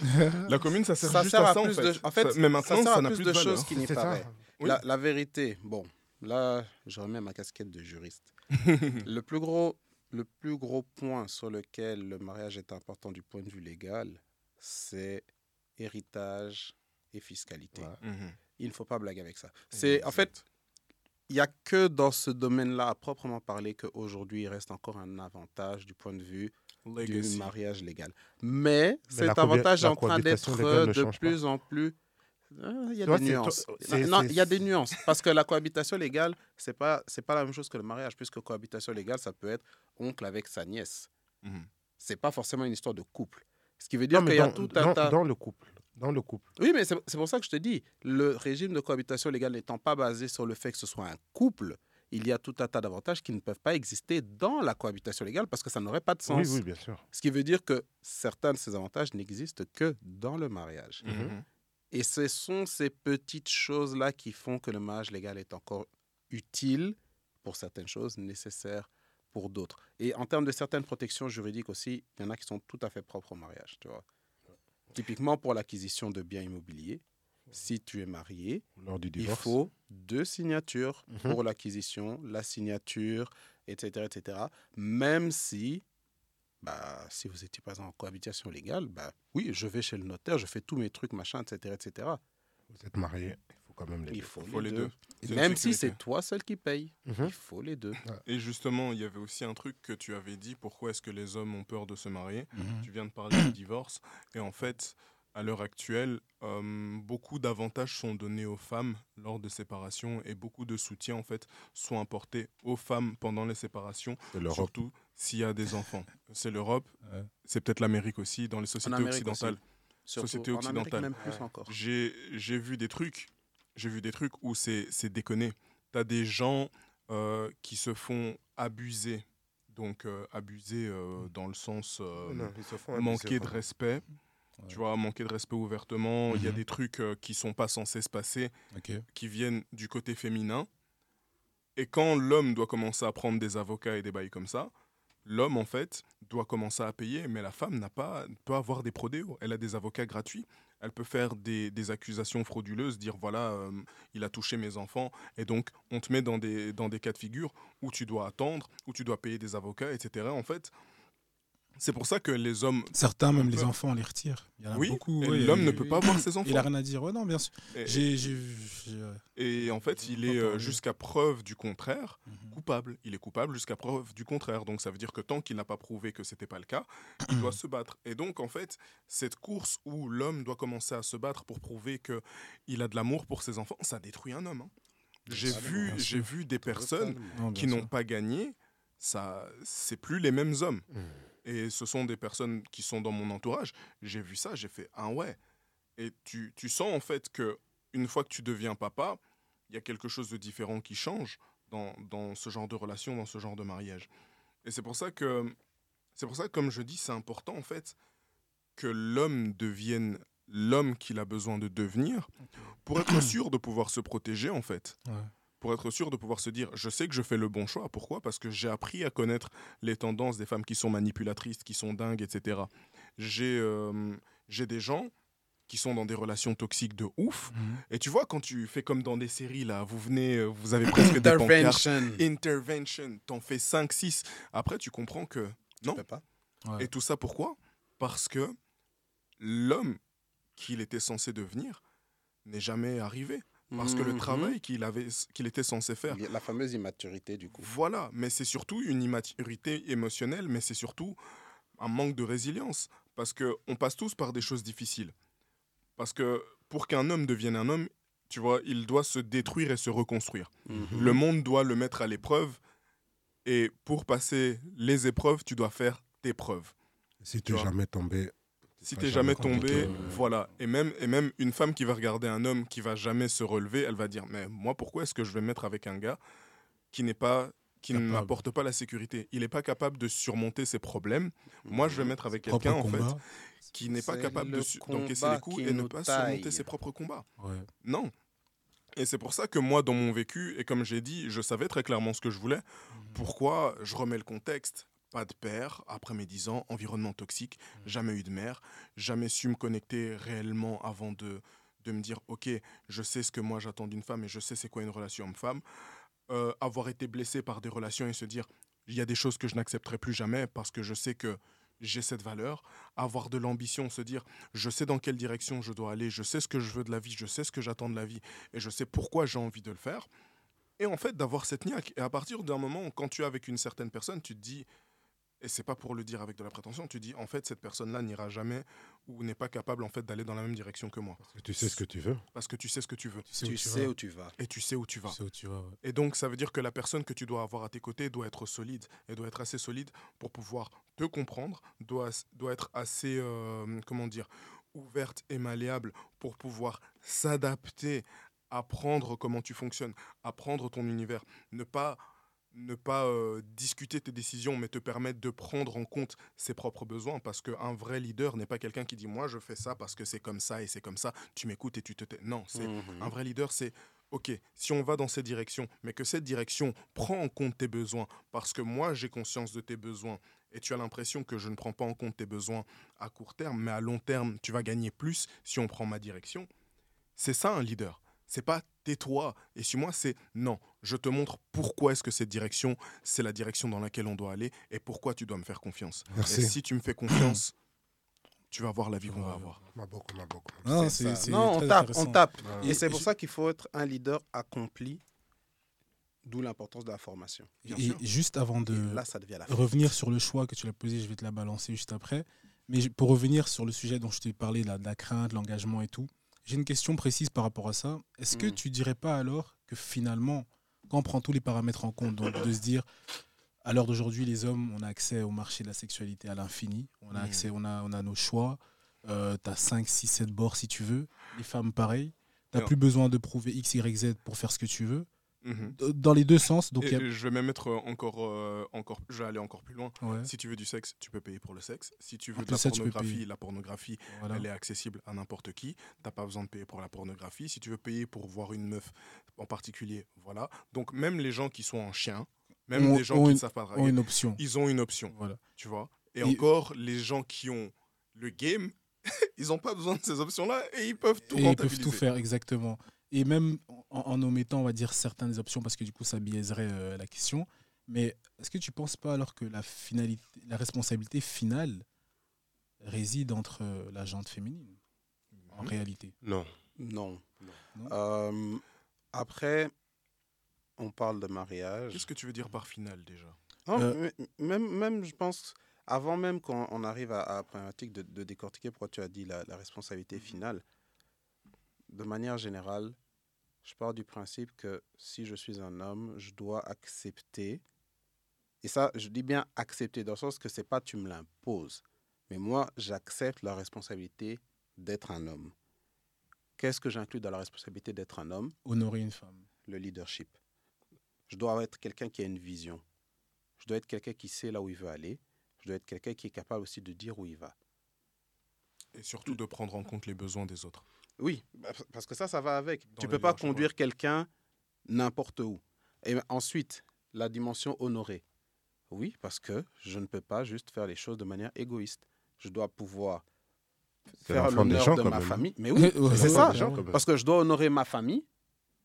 La commune, ça sert Ça juste sert à à ça, en plus fait. de- en fait, Ça- mais maintenant, ça n'a plus plus de choses qui n'y paraît. Oui. La, la vérité, bon, là, je remets ma casquette de juriste. le, plus gros, le plus gros point sur lequel le mariage est important du point de vue légal, c'est héritage et fiscalité. Ouais. Mhm. Il ne faut pas blaguer avec ça. C'est en fait, il n'y a que dans ce domaine-là, à proprement parler, qu'aujourd'hui, il reste encore un avantage du point de vue Legacy. du mariage légal. Mais, cet avantage est en train d'être de pas. plus en plus. Euh, Il y a des nuances. Non, il y a des nuances. Parce que la cohabitation légale, ce n'est pas, c'est pas la même chose que le mariage, puisque cohabitation légale, ça peut être oncle avec sa nièce. Mhm. C'est pas forcément une histoire de couple. Ce qui veut dire qu'il y a tout un dans- tas. dans le couple. Dans le couple. Oui, mais c'est pour ça que je te dis, le régime de cohabitation légale n'étant pas basé sur le fait que ce soit un couple, il y a tout un tas d'avantages qui ne peuvent pas exister dans la cohabitation légale parce que ça n'aurait pas de sens. Oui, oui, bien sûr. Ce qui veut dire que certains de ces avantages n'existent que dans le mariage. Mhm. Et ce sont ces petites choses-là qui font que le mariage légal est encore utile pour certaines choses, nécessaire pour d'autres. Et en termes de certaines protections juridiques aussi, il y en a qui sont tout à fait propres au mariage. Tu vois. Typiquement pour l'acquisition de biens immobiliers, si tu es marié, Lors du il faut deux signatures Mhm. pour l'acquisition, la signature, etc., etc. Même si, bah, si vous étiez pas en cohabitation légale, bah, oui, je vais chez le notaire, je fais tous mes trucs, machin, etc., etc. Vous êtes marié. Il faut quand même les Il deux. faut, faut les, les deux. Même si c'est toi seul qui paye, Mhm. il faut les deux. Et justement, il y avait aussi un truc que tu avais dit, pourquoi est-ce que les hommes ont peur de se marier Mhm. Tu viens de parler du divorce. Et en fait, à l'heure actuelle, euh, beaucoup d'avantages sont donnés aux femmes lors de séparation et beaucoup de soutien en fait sont apportés aux femmes pendant les séparations, C'est l'Europe. surtout s'il y a des enfants. C'est l'Europe, Ouais. c'est peut-être l'Amérique aussi, dans les sociétés occidentales. Surtout Société occidentale. même plus encore. J'ai j'ai vu des trucs, j'ai vu des trucs où c'est c'est déconné. T'as des gens euh, qui se font abuser, donc euh, abuser euh, dans le sens euh, Non, manquer de respect. Ouais. Tu vois, manquer de respect ouvertement. Il y a Mhm. des trucs euh, qui sont pas censés se passer, qui viennent du côté féminin. Et quand l'homme doit commencer à prendre des avocats et des bails comme ça, l'homme, en fait, doit commencer à payer, mais la femme n'a pas, peut avoir des prodéos. Elle a des avocats gratuits. Elle peut faire des, accusations frauduleuses, dire voilà, euh, il a touché mes enfants, et donc on te met dans des, dans des cas de figure où tu dois attendre, où tu dois payer des avocats, etc. En fait, c'est pour ça que les hommes. Certains, même les enfants, on les retire. Il y en a Oui, beaucoup. ouais, l'homme il- ne peut pas voir ses Il a enfants. rien à dire. Ouais, non, bien sûr. Et, en fait, il est euh, jusqu'à preuve du contraire mhm. coupable. Il est coupable jusqu'à preuve du contraire. Donc ça veut dire que tant qu'il n'a pas prouvé que c'était pas le cas, il doit se battre. Et donc en fait, cette course où l'homme doit commencer à se battre pour prouver que il a de l'amour pour ses enfants, ça détruit un homme. hein. J'ai vu, j'ai vu des personnes. Non, qui n'ont pas gagné. Ça, c'est plus les mêmes hommes. Mhm. Et ce sont des personnes qui sont dans mon entourage. J'ai vu ça, j'ai fait ah ouais. Et tu, tu sens en fait que une fois que tu deviens papa, il y a quelque chose de différent qui change dans, dans ce genre de relation, dans ce genre de mariage. Et c'est pour ça que, c'est pour ça que, comme je dis, c'est important en fait que l'homme devienne l'homme qu'il a besoin de devenir pour être sûr de pouvoir se protéger en fait Ouais. Pour être sûr de pouvoir se dire je sais que je fais le bon choix. Pourquoi? Parce que j'ai appris à connaître les tendances des femmes qui sont manipulatrices, qui sont dingues, etc. J'ai euh, j'ai des gens qui sont dans des relations toxiques de ouf. Mhm. Et tu vois, quand tu fais comme dans des séries, là, vous venez, euh, vous avez presque des pancartes. Intervention. Intervention, t'en fais 5, 6. Après, tu comprends que non. Pas. Ouais. Et tout ça pourquoi? Parce que l'homme qu'il était censé devenir n'est jamais arrivé. Parce que le Mhm. travail qu'il avait, qu'il était censé faire, La fameuse immaturité, du coup. voilà, mais c'est surtout une immaturité émotionnelle, mais c'est surtout un manque de résilience. Parce qu'on passe tous par des choses difficiles. Parce que pour qu'un homme devienne un homme, tu vois, il doit se détruire et se reconstruire. Mhm. Le monde doit le mettre à l'épreuve. Et pour passer les épreuves, tu dois faire tes preuves. Si Tu n'es jamais tombé. Si t'es jamais tombé, voilà. Et même, et même une femme qui va regarder un homme qui va jamais se relever, elle va dire Mais moi, pourquoi est-ce que je vais me mettre avec un gars qui n'est pas qui ne Capable. m'apporte pas la sécurité? Il n'est pas capable de surmonter ses problèmes. Moi, je vais mettre avec quelqu'un en fait qui n'est pas capable de d'encaisser les coups et ne pas taille. surmonter ses propres combats. Ouais. Non. Et c'est pour ça que moi, dans mon vécu, et comme j'ai dit, je savais très clairement ce que je voulais. Pourquoi je remets le contexte? Pas de père, après mes 10 ans, environnement toxique, jamais eu de mère, jamais su me connecter réellement avant de, de me dire, ok, je sais ce que moi j'attends d'une femme et je sais c'est quoi une relation homme-femme. Euh, avoir été blessé par des relations et se dire, il y a des choses que je n'accepterai plus jamais parce que je sais que j'ai cette valeur, avoir de l'ambition, se dire je sais dans quelle direction je dois aller, je sais ce que je veux de la vie, je sais ce que j'attends de la vie et je sais pourquoi j'ai envie de le faire. Et en fait, d'avoir cette niaque. Et à partir d'un moment, quand tu es avec une certaine personne, tu te dis, et c'est pas pour le dire avec de la prétention, tu dis en fait cette personne-là n'ira jamais ou n'est pas capable en fait d'aller dans la même direction que moi. Parce que tu sais ce que tu veux. Parce que tu sais ce que tu veux. Tu sais, où, tu sais où, tu vas. Et tu sais où tu vas. Tu sais où tu vas ouais. Et donc ça veut dire que la personne que tu dois avoir à tes côtés doit être solide et doit être assez solide pour pouvoir te comprendre, doit, doit être assez euh, comment dire ouverte et malléable pour pouvoir s'adapter, apprendre comment tu fonctionnes, apprendre ton univers, ne pas ne pas euh, discuter tes décisions, mais te permettre de prendre en compte ses propres besoins. Parce qu'un vrai leader n'est pas quelqu'un qui dit Moi, je fais ça parce que c'est comme ça et c'est comme ça, tu m'écoutes et tu te tais. Non, c'est Mhm. un vrai leader, c'est OK, si on va dans cette direction, mais que cette direction prend en compte tes besoins, parce que moi, j'ai conscience de tes besoins, et tu as l'impression que je ne prends pas en compte tes besoins à court terme, mais à long terme, tu vas gagner plus si on prend ma direction. C'est ça un leader. C'est pas tais-toi et suis-moi, c'est non. Je te montre pourquoi est-ce que cette direction, c'est la direction dans laquelle on doit aller et pourquoi tu dois me faire confiance. Merci. Et si tu me fais confiance, tu vas voir la vie qu'on va avoir. Maboko, Maboko. Non, on tape, on tape. Ouais. Et Et- c'est pour ça qu'il faut être un leader accompli, d'où l'importance de la formation. Bien Et sûr. juste avant de Et là, ça devient la fin. revenir sur le choix que tu l'as posé, je vais te la balancer juste après. Mais pour revenir sur le sujet dont je t'ai parlé, de la crainte, l'engagement et tout, j'ai une question précise par rapport à ça. Est-ce que Mm. tu dirais pas alors que finalement, quand on prend tous les paramètres en compte, donc de se dire, à l'heure d'aujourd'hui, les hommes, on a accès au marché de la sexualité à l'infini, on a Mm. accès, on a, on a nos choix, euh, tu as 5, 6, 7 bords si tu veux, les femmes pareil, tu Non. plus besoin de prouver X, Y, Z pour faire ce que tu veux, Mhm. Dans les deux sens. Donc Et a- je vais même être euh, encore, euh, encore, je vais aller encore plus loin. Ouais, Si tu veux du sexe, tu peux payer pour le sexe. Si tu veux de plus, la ça, pornographie, la pornographie, voilà. elle est accessible à n'importe qui. T'as pas besoin de payer pour la pornographie. Si tu veux payer pour voir une meuf en particulier, voilà. Donc même les gens qui sont en chien, même les gens qui une- ne savent pas draguer, ont une option. ils ont une option, Voilà. tu vois. Et, Et- encore, les gens qui ont le game, ils n'ont pas besoin de ces options-là et ils peuvent tout Et ils peuvent tout faire, exactement. Et même en, en omettant, on va dire, certaines options, parce que du coup, ça biaiserait euh, la question. Mais est-ce que tu penses pas alors que la, finalité, la responsabilité finale réside entre euh, la jante féminine, en Mhm. réalité? Non. Non. Non Euh, après, on parle de mariage. Qu'est-ce que tu veux dire par final déjà? Non, Euh, même, même, je pense, avant même qu'on on arrive à, à la problématique de, de décortiquer pourquoi tu as dit la, la responsabilité finale, de manière générale, je pars du principe que si je suis un homme, je dois accepter, et ça, je dis bien accepter, dans le sens que c'est pas tu me l'imposes, mais moi, j'accepte la responsabilité d'être un homme. Qu'est-ce que j'inclus dans la responsabilité d'être un homme? Honorer une femme. le leadership. Je dois être quelqu'un qui a une vision. Je dois être quelqu'un qui sait là où il veut aller. Je dois être quelqu'un qui est capable aussi de dire où il va. Et surtout de prendre en compte les besoins des autres. Oui, bah, parce que ça, ça va avec. Dans tu peux pas conduire quelqu'un n'importe où. Et ensuite, la dimension honorée. Oui, parce que je ne peux pas juste faire les choses de manière égoïste. Je dois pouvoir faire l'honneur gens, de ma même. famille. Mais oui, c'est ça. Parce que je dois honorer ma famille.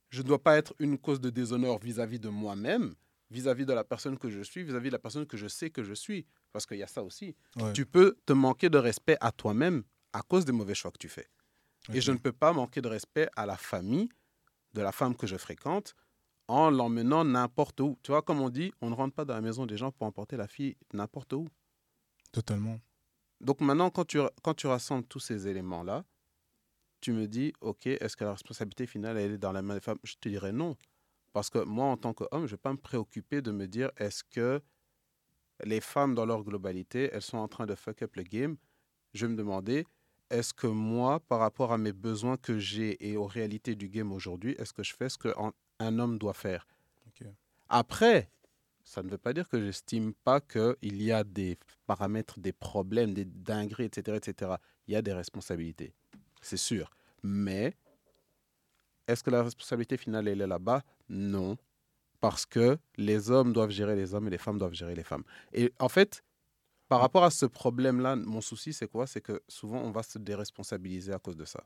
Je ne dois pas être une cause de déshonneur vis-à-vis de moi-même, vis-à-vis de la personne que je suis, vis-à-vis de la personne que je sais que je suis. Parce qu'il y a ça aussi. Ouais. Tu peux te manquer de respect à toi-même à cause des mauvais choix que tu fais. Et je ne peux pas manquer de respect à la famille de la femme que je fréquente en l'emmenant n'importe où. Tu vois, comme on dit, on ne rentre pas dans la maison des gens pour emporter la fille n'importe où. Totalement. Donc maintenant, quand tu, quand tu rassembles tous ces éléments-là, tu me dis, OK, est-ce que la responsabilité finale, elle est dans la main des femmes? Je te dirais non. Parce que moi, en tant qu'homme, je ne vais pas me préoccuper de me dire, est-ce que les femmes, dans leur globalité, elles sont en train de fuck up le game? Je vais me demander, est-ce que moi, par rapport à mes besoins que j'ai et aux réalités du game aujourd'hui, est-ce que je fais ce qu'un homme doit faire? Après, ça ne veut pas dire que j'estime pas qu'il y a des paramètres, des problèmes, des dingueries, etc., etc. Il y a des responsabilités, c'est sûr. Mais est-ce que la responsabilité finale, elle est là-bas? Non. Parce que les hommes doivent gérer les hommes et les femmes doivent gérer les femmes. Et en fait, par rapport à ce problème-là, mon souci, c'est quoi? C'est que souvent, on va se déresponsabiliser à cause de ça.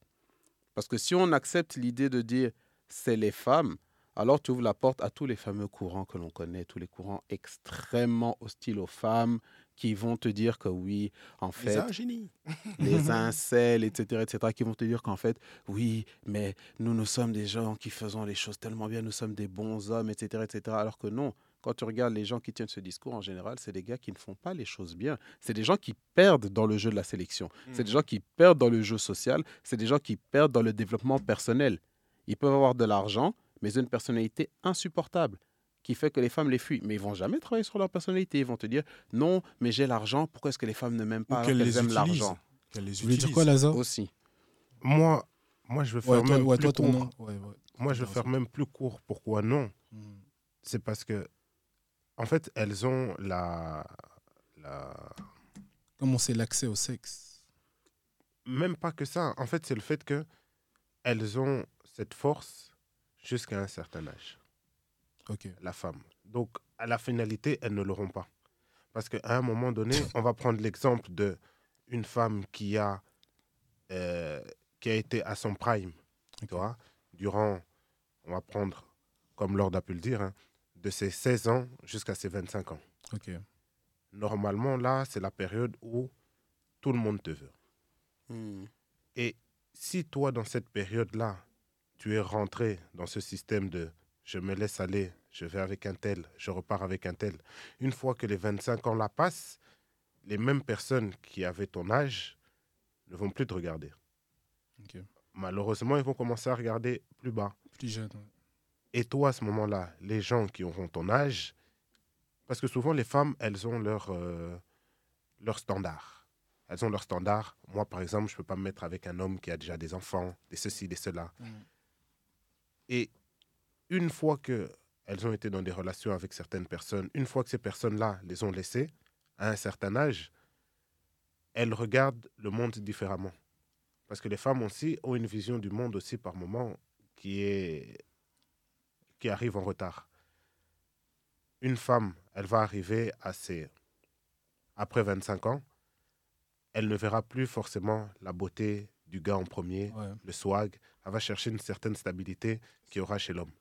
Parce que si on accepte l'idée de dire c'est les femmes, alors tu ouvres la porte à tous les fameux courants que l'on connaît, tous les courants extrêmement hostiles aux femmes, qui vont te dire que oui, en fait, un génie. les incels, etc., etc., qui vont te dire qu'en fait, oui, mais nous, nous sommes des gens qui faisons les choses tellement bien, nous sommes des bons hommes, etc., etc., alors que non. Quand tu regardes les gens qui tiennent ce discours, en général, c'est des gars qui ne font pas les choses bien. C'est des gens qui perdent dans le jeu de la sélection. C'est des Mhm. gens qui perdent dans le jeu social. C'est des gens qui perdent dans le développement personnel. Ils peuvent avoir de l'argent, mais une personnalité insupportable qui fait que les femmes les fuient. Mais ils vont jamais travailler sur leur personnalité. Ils vont te dire non, mais j'ai l'argent. Pourquoi est-ce que les femmes ne m'aiment pas qu'elles qu'elles les aiment utilisent. l'argent? Qu'elle les Tu voulais dire quoi, Lazare aussi Moi, moi, je vais faire Ouais, toi, même ouais, plus toi, ton court. nom. Ouais, ouais. Moi, je vais faire même plus court. Pourquoi non? Mm. C'est parce que, en fait, elles ont la, la... Comment c'est l'accès au sexe? Même pas que ça. En fait, c'est le fait que elles ont cette force jusqu'à un certain âge, Ok. la femme. Donc, à la finalité, elles ne l'auront pas. Parce qu'à un moment donné, on va prendre l'exemple de une femme qui a, euh, qui a été à son prime, tu vois, durant, on va prendre, comme Lord a pu le dire, hein, de ses 16 ans jusqu'à ses 25 ans. Ok. Normalement, là, c'est la période où tout le monde te veut. Hmm. Et si toi, dans cette période-là, tu es rentré dans ce système de je me laisse aller, je vais avec un tel, je repars avec un tel, une fois que les 25 ans là passent, les mêmes personnes qui avaient ton âge ne vont plus te regarder. Ok. Malheureusement, ils vont commencer à regarder plus bas. Plus jeune. ouais. Et toi, à ce moment-là, les gens qui auront ton âge, parce que souvent les femmes, elles ont leur, euh, leur standard. Elles ont leur standard. Moi, par exemple, je ne peux pas me mettre avec un homme qui a déjà des enfants, des ceci, des cela. Mm. Et une fois que elles ont été dans des relations avec certaines personnes, une fois que ces personnes-là les ont laissées, à un certain âge, elles regardent le monde différemment. Parce que les femmes aussi ont une vision du monde aussi par moment qui est qui arrive en retard. Une femme, elle va arriver à ses après 25 ans, elle ne verra plus forcément la beauté du gars en premier, Ouais. le swag, elle va chercher une certaine stabilité qu'il y aura chez l'homme.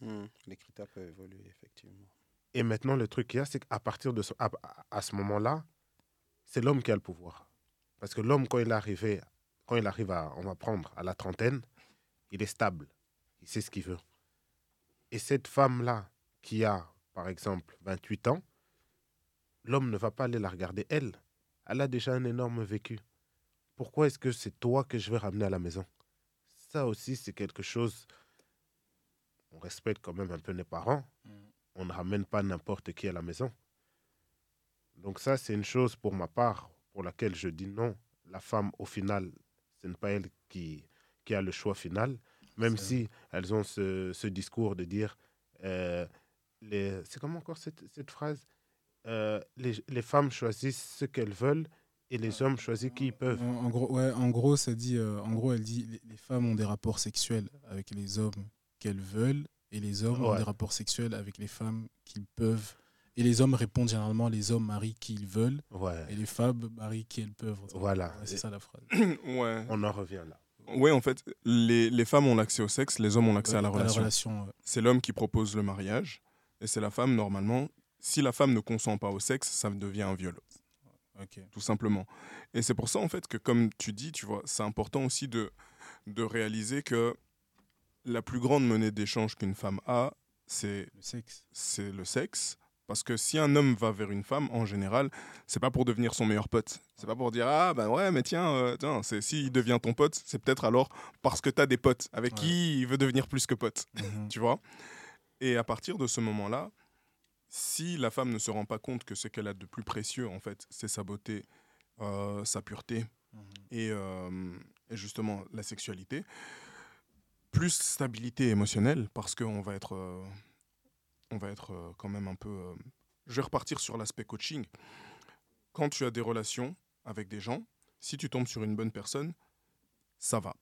Hmm. Les critères peuvent évoluer, effectivement. Et maintenant, le truc qu'il y a, c'est qu'à partir de ce, à, à ce moment-là, c'est l'homme qui a le pouvoir. Parce que l'homme, quand il est arrivé, quand il arrive à, on va prendre, à la trentaine, il est stable. Il sait ce qu'il veut. Et cette femme-là, qui a, par exemple, 28 ans, l'homme ne va pas aller la regarder, elle. Elle a déjà un énorme vécu. Pourquoi est-ce que c'est toi que je vais ramener à la maison? Ça aussi, c'est quelque chose. On respecte quand même un peu nos parents on ne ramène pas n'importe qui à la maison. Donc ça, c'est une chose pour ma part pour laquelle je dis non. La femme, au final, ce n'est pas elle qui, qui a le choix final, même si elles ont ce, ce discours de dire, euh, c'est comment encore cette, cette phrase Euh, les, les femmes choisissent ce qu'elles veulent et les hommes choisissent qui ils peuvent. En, en gros, ouais, en gros, ça dit, euh, en gros, elle dit, les, les femmes ont des rapports sexuels avec les hommes qu'elles veulent, et les hommes ont des rapports sexuels avec les femmes qu'ils peuvent. Et les hommes répondent généralement, les hommes marient qui ils veulent, Ouais, et les femmes marient qui elles peuvent. voilà. Ouais, c'est ça la phrase. ouais. On en revient là. Ouais, en fait, les, les femmes ont l'accès au sexe, les hommes ont l'accès à la relation. ouais. C'est l'homme qui propose le mariage, et c'est la femme, normalement. Si la femme ne consent pas au sexe, ça devient un viol, Ok. tout simplement. Et c'est pour ça, en fait, que comme tu dis, tu vois, c'est important aussi de, de réaliser que la plus grande monnaie d'échange qu'une femme a, c'est Le sexe. c'est le sexe. Parce que si un homme va vers une femme, en général, c'est pas pour devenir son meilleur pote. C'est pas pour dire ah ben ouais mais tiens, euh, tiens c'est s'il devient ton pote, c'est peut-être alors parce que tu as des potes avec Ouais. qui il veut devenir plus que pote, Mhm. tu vois. Et à partir de ce moment-là, si la femme ne se rend pas compte que ce qu'elle a de plus précieux en fait, c'est sa beauté, euh, sa pureté Mhm. et, euh, et justement la sexualité, plus stabilité émotionnelle, parce qu'on va être, on va être euh, quand même un peu... euh, je vais repartir sur l'aspect coaching. Quand tu as des relations avec des gens, si tu tombes sur une bonne personne, ça va.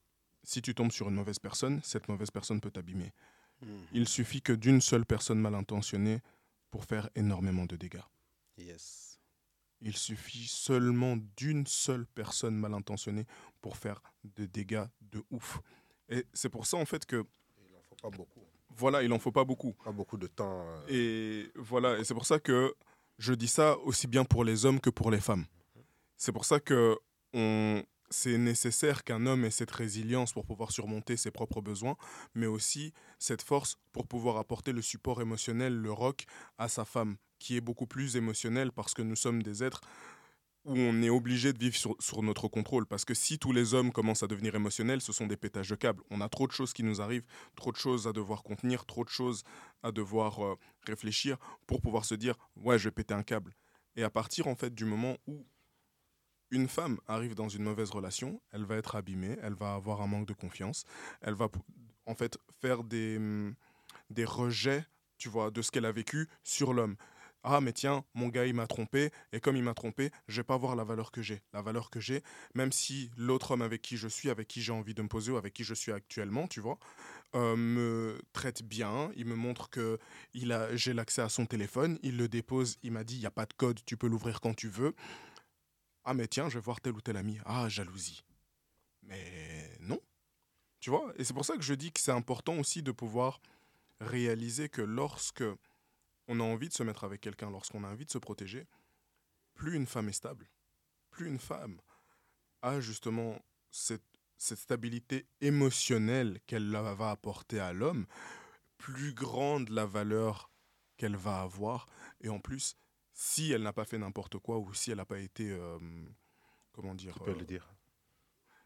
Si tu tombes sur une mauvaise personne, cette mauvaise personne peut t'abîmer. Hmm. Il suffit que d'une seule personne mal intentionnée pour faire énormément de dégâts. Yes. Il suffit seulement d'une seule personne mal intentionnée pour faire de dégâts de ouf. Et c'est pour ça en fait que Il n'en faut pas beaucoup. Voilà, il en faut pas beaucoup. Pas beaucoup de temps. euh, Et voilà, et c'est pour ça que je dis ça aussi bien pour les hommes que pour les femmes. C'est pour ça que on, c'est nécessaire qu'un homme ait cette résilience pour pouvoir surmonter ses propres besoins, mais aussi cette force pour pouvoir apporter le support émotionnel, le rock, à sa femme, qui est beaucoup plus émotionnel parce que nous sommes des êtres où on est obligé de vivre sur, notre contrôle. Parce que si tous les hommes commencent à devenir émotionnels, ce sont des pétages de câbles. On a trop de choses qui nous arrivent, trop de choses à devoir contenir, trop de choses à devoir euh, réfléchir pour pouvoir se dire ouais, je vais péter un câble. Et à partir en fait du moment où une femme arrive dans une mauvaise relation, elle va être abîmée, elle va avoir un manque de confiance, elle va en fait faire des, hum, des rejets, tu vois, de ce qu'elle a vécu sur l'homme. Ah mais tiens, mon gars il m'a trompé et comme il m'a trompé, je vais pas voir la valeur que j'ai. La valeur que j'ai, même si l'autre homme avec qui je suis, avec qui j'ai envie de me poser ou avec qui je suis actuellement, tu vois, euh, me traite bien, il me montre que il a, j'ai l'accès à son téléphone, il le dépose, il m'a dit il y a pas de code, tu peux l'ouvrir quand tu veux. Ah, mais tiens, je vais voir tel ou tel ami. Ah, jalousie. Mais non. Tu vois? Et c'est pour ça que je dis que c'est important aussi de pouvoir réaliser que lorsque on a envie de se mettre avec quelqu'un, lorsqu'on a envie de se protéger, plus une femme est stable, plus une femme a justement cette, cette stabilité émotionnelle qu'elle va apporter à l'homme, plus grande la valeur qu'elle va avoir. Et en plus, si elle n'a pas fait n'importe quoi ou si elle n'a pas été. Euh, comment dire Tu peux le euh, dire.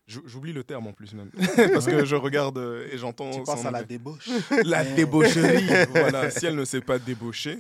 J'oublie le terme en plus même. Parce que je regarde euh, et j'entends. Tu penses à la débauche. la débaucherie. voilà, si elle ne sait pas débaucher.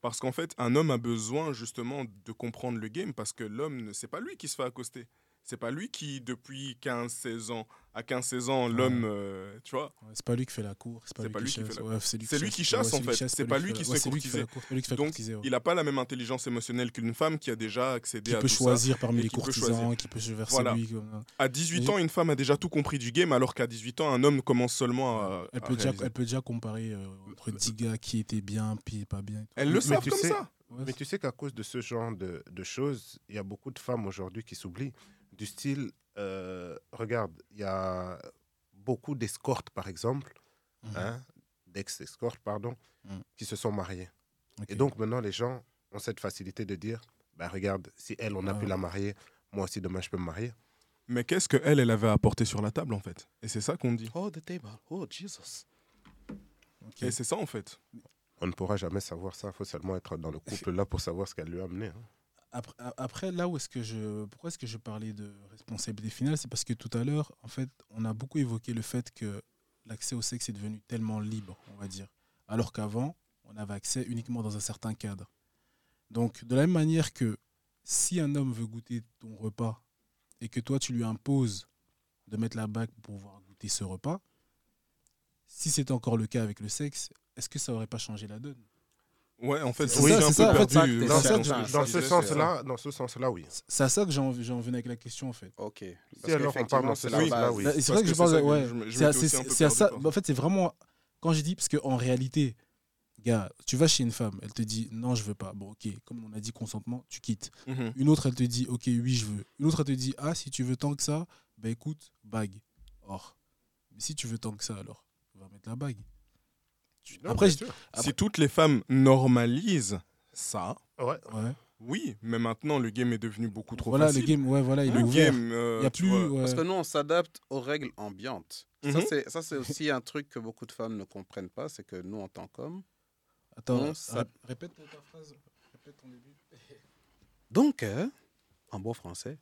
Parce qu'en fait, un homme a besoin justement de comprendre le game parce que l'homme, ne sait pas lui qui se fait accoster. C'est pas lui qui, depuis 15-16 ans, à 15-16 ans, l'homme, euh, tu vois. c'est pas lui qui fait la cour. C'est pas, lui qui, fait la C'est lui qui chasse, en fait. C'est pas lui qui se fait courtiser. Donc, il n'a pas la même intelligence émotionnelle qu'une femme qui a déjà accédé à tout peut choisir parmi les courtisans, qui peut se verser lui. À 18 ans, une femme a déjà tout compris du game, alors qu'à 18 ans, un homme commence seulement à. Elle peut, déjà, elle peut déjà comparer euh, entre 10 gars qui étaient bien, puis pas bien. Elle le sait comme ça. Mais tu sais qu'à cause de ce genre de, de choses, il y a beaucoup de femmes aujourd'hui qui s'oublient du style, euh, regarde, il y a beaucoup d'escortes, par exemple, mhm. hein, d'ex-escortes, pardon, mhm. qui se sont mariées. Et donc maintenant, les gens ont cette facilité de dire, bah, regarde, si elle, on a pu la marier, moi aussi, demain, je peux me marier. Mais qu'est-ce qu'elle, elle avait apporté sur la table, en fait? Et c'est ça qu'on dit. Oh, the table. Oh, Jesus. Et c'est ça, en fait. On ne pourra jamais savoir ça. Il faut seulement être dans le couple là pour savoir ce qu'elle lui a amené. Hein. Après, là où est-ce que je. Pourquoi est-ce que je parlais de responsabilité finale C'est parce que tout à l'heure, en fait, on a beaucoup évoqué le fait que l'accès au sexe est devenu tellement libre, on va dire. Alors qu'avant, on avait accès uniquement dans un certain cadre. Donc, de la même manière que si un homme veut goûter ton repas et que toi, tu lui imposes de mettre la bague pour pouvoir goûter ce repas, si c'est encore le cas avec le sexe, est-ce que ça n'aurait pas changé la donne? Ouais, en fait, oui, c'est un peu perdu. Dans, ce sens-là, dans ce sens-là, oui. C'est à ça que j'en venais avec la question, en fait. Ok. Si alors on parle dans ce sens-là, oui. C'est vrai que je pense, ouais. C'est à ça. En fait, c'est vraiment quand j'ai dit parce qu'en réalité, gars, tu vas chez une femme, elle te dit non, je veux pas. Bon, ok, comme on a dit consentement, tu quittes. Mhm. Une autre, elle te dit ok, oui, je veux. Une autre, elle te dit ah, si tu veux tant que ça, ben écoute, bague. Or, mais si tu veux tant que ça, alors, on va mettre la bague. Après, si toutes les femmes normalisent ça, ouais. oui, mais maintenant le game est devenu beaucoup trop voilà, facile. Le game, ouais, voilà, il le est game, euh, y a plus, Parce que nous, on s'adapte aux règles ambiantes. Mhm. Ça, c'est aussi un truc que beaucoup de femmes ne comprennent pas, c'est que nous, en tant qu'hommes... Attends, répète ta phrase, répète ton début. Donc, euh, en bon français,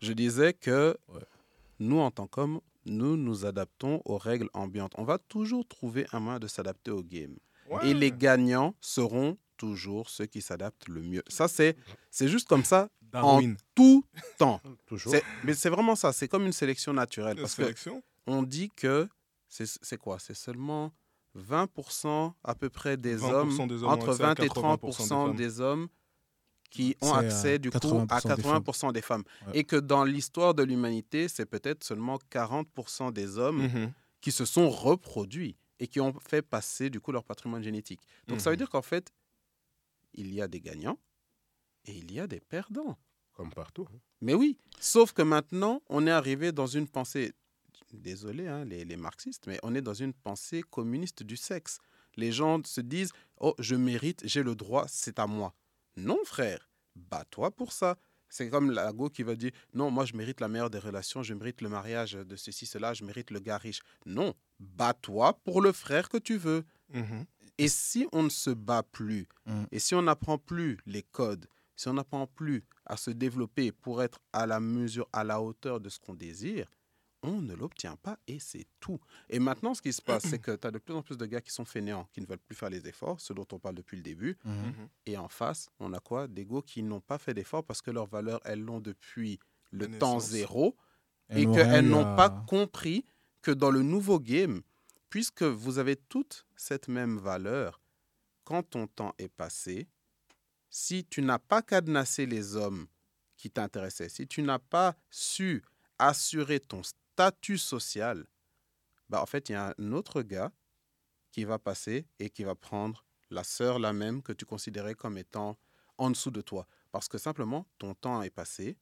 je disais que nous, en tant qu'hommes, nous nous adaptons aux règles ambiantes. On va toujours trouver un moyen de s'adapter au game. Et les gagnants seront toujours ceux qui s'adaptent le mieux. Ça, c'est, c'est juste comme ça en tout temps. toujours. Mais c'est vraiment ça. C'est comme une sélection naturelle. parce sélection on dit que c'est, quoi? C'est seulement 20% à peu près des hommes, entre 20 et 30% des hommes qui ont accès du coup à 80% des femmes. Et que dans l'histoire de l'humanité, c'est peut-être seulement 40% des hommes mhm. qui se sont reproduits et qui ont fait passer du coup leur patrimoine génétique. Donc ça veut mhm. dire qu'en fait, il y a des gagnants et il y a des perdants. Comme partout. Hein. Mais oui, sauf que maintenant, on est arrivé dans une pensée, désolé hein, les, les marxistes, mais on est dans une pensée communiste du sexe. Les gens se disent, oh, je mérite, j'ai le droit, c'est à moi. Non, frère, bats-toi pour ça. C'est comme la go qui va dire non, moi je mérite la meilleure des relations, je mérite le mariage de ceci, cela, je mérite le gars riche. Non, bats-toi pour le frère que tu veux. Mhm. Et si on ne se bat plus, Mm. et si on n'apprend plus les codes, si on n'apprend plus à se développer pour être à la mesure, à la hauteur de ce qu'on désire, on ne l'obtient pas et c'est tout. Et maintenant, ce qui se passe, c'est que tu as de plus en plus de gars qui sont fainéants, qui ne veulent plus faire les efforts, ce dont on parle depuis le début. Mhm. Et en face, on a quoi? Des gars qui n'ont pas fait d'efforts parce que leurs valeurs, elles l'ont depuis le La temps naissance. zéro et qu'elles n'ont pas compris que dans le nouveau game, puisque vous avez toute cette même valeur, quand ton temps est passé, si tu n'as pas cadenassé les hommes qui t'intéressaient, si tu n'as pas su assurer ton statut social, bah en fait, il y a un autre gars qui va passer et qui va prendre la sœur, la même, que tu considérais comme étant en dessous de toi. Parce que simplement, ton temps est passé,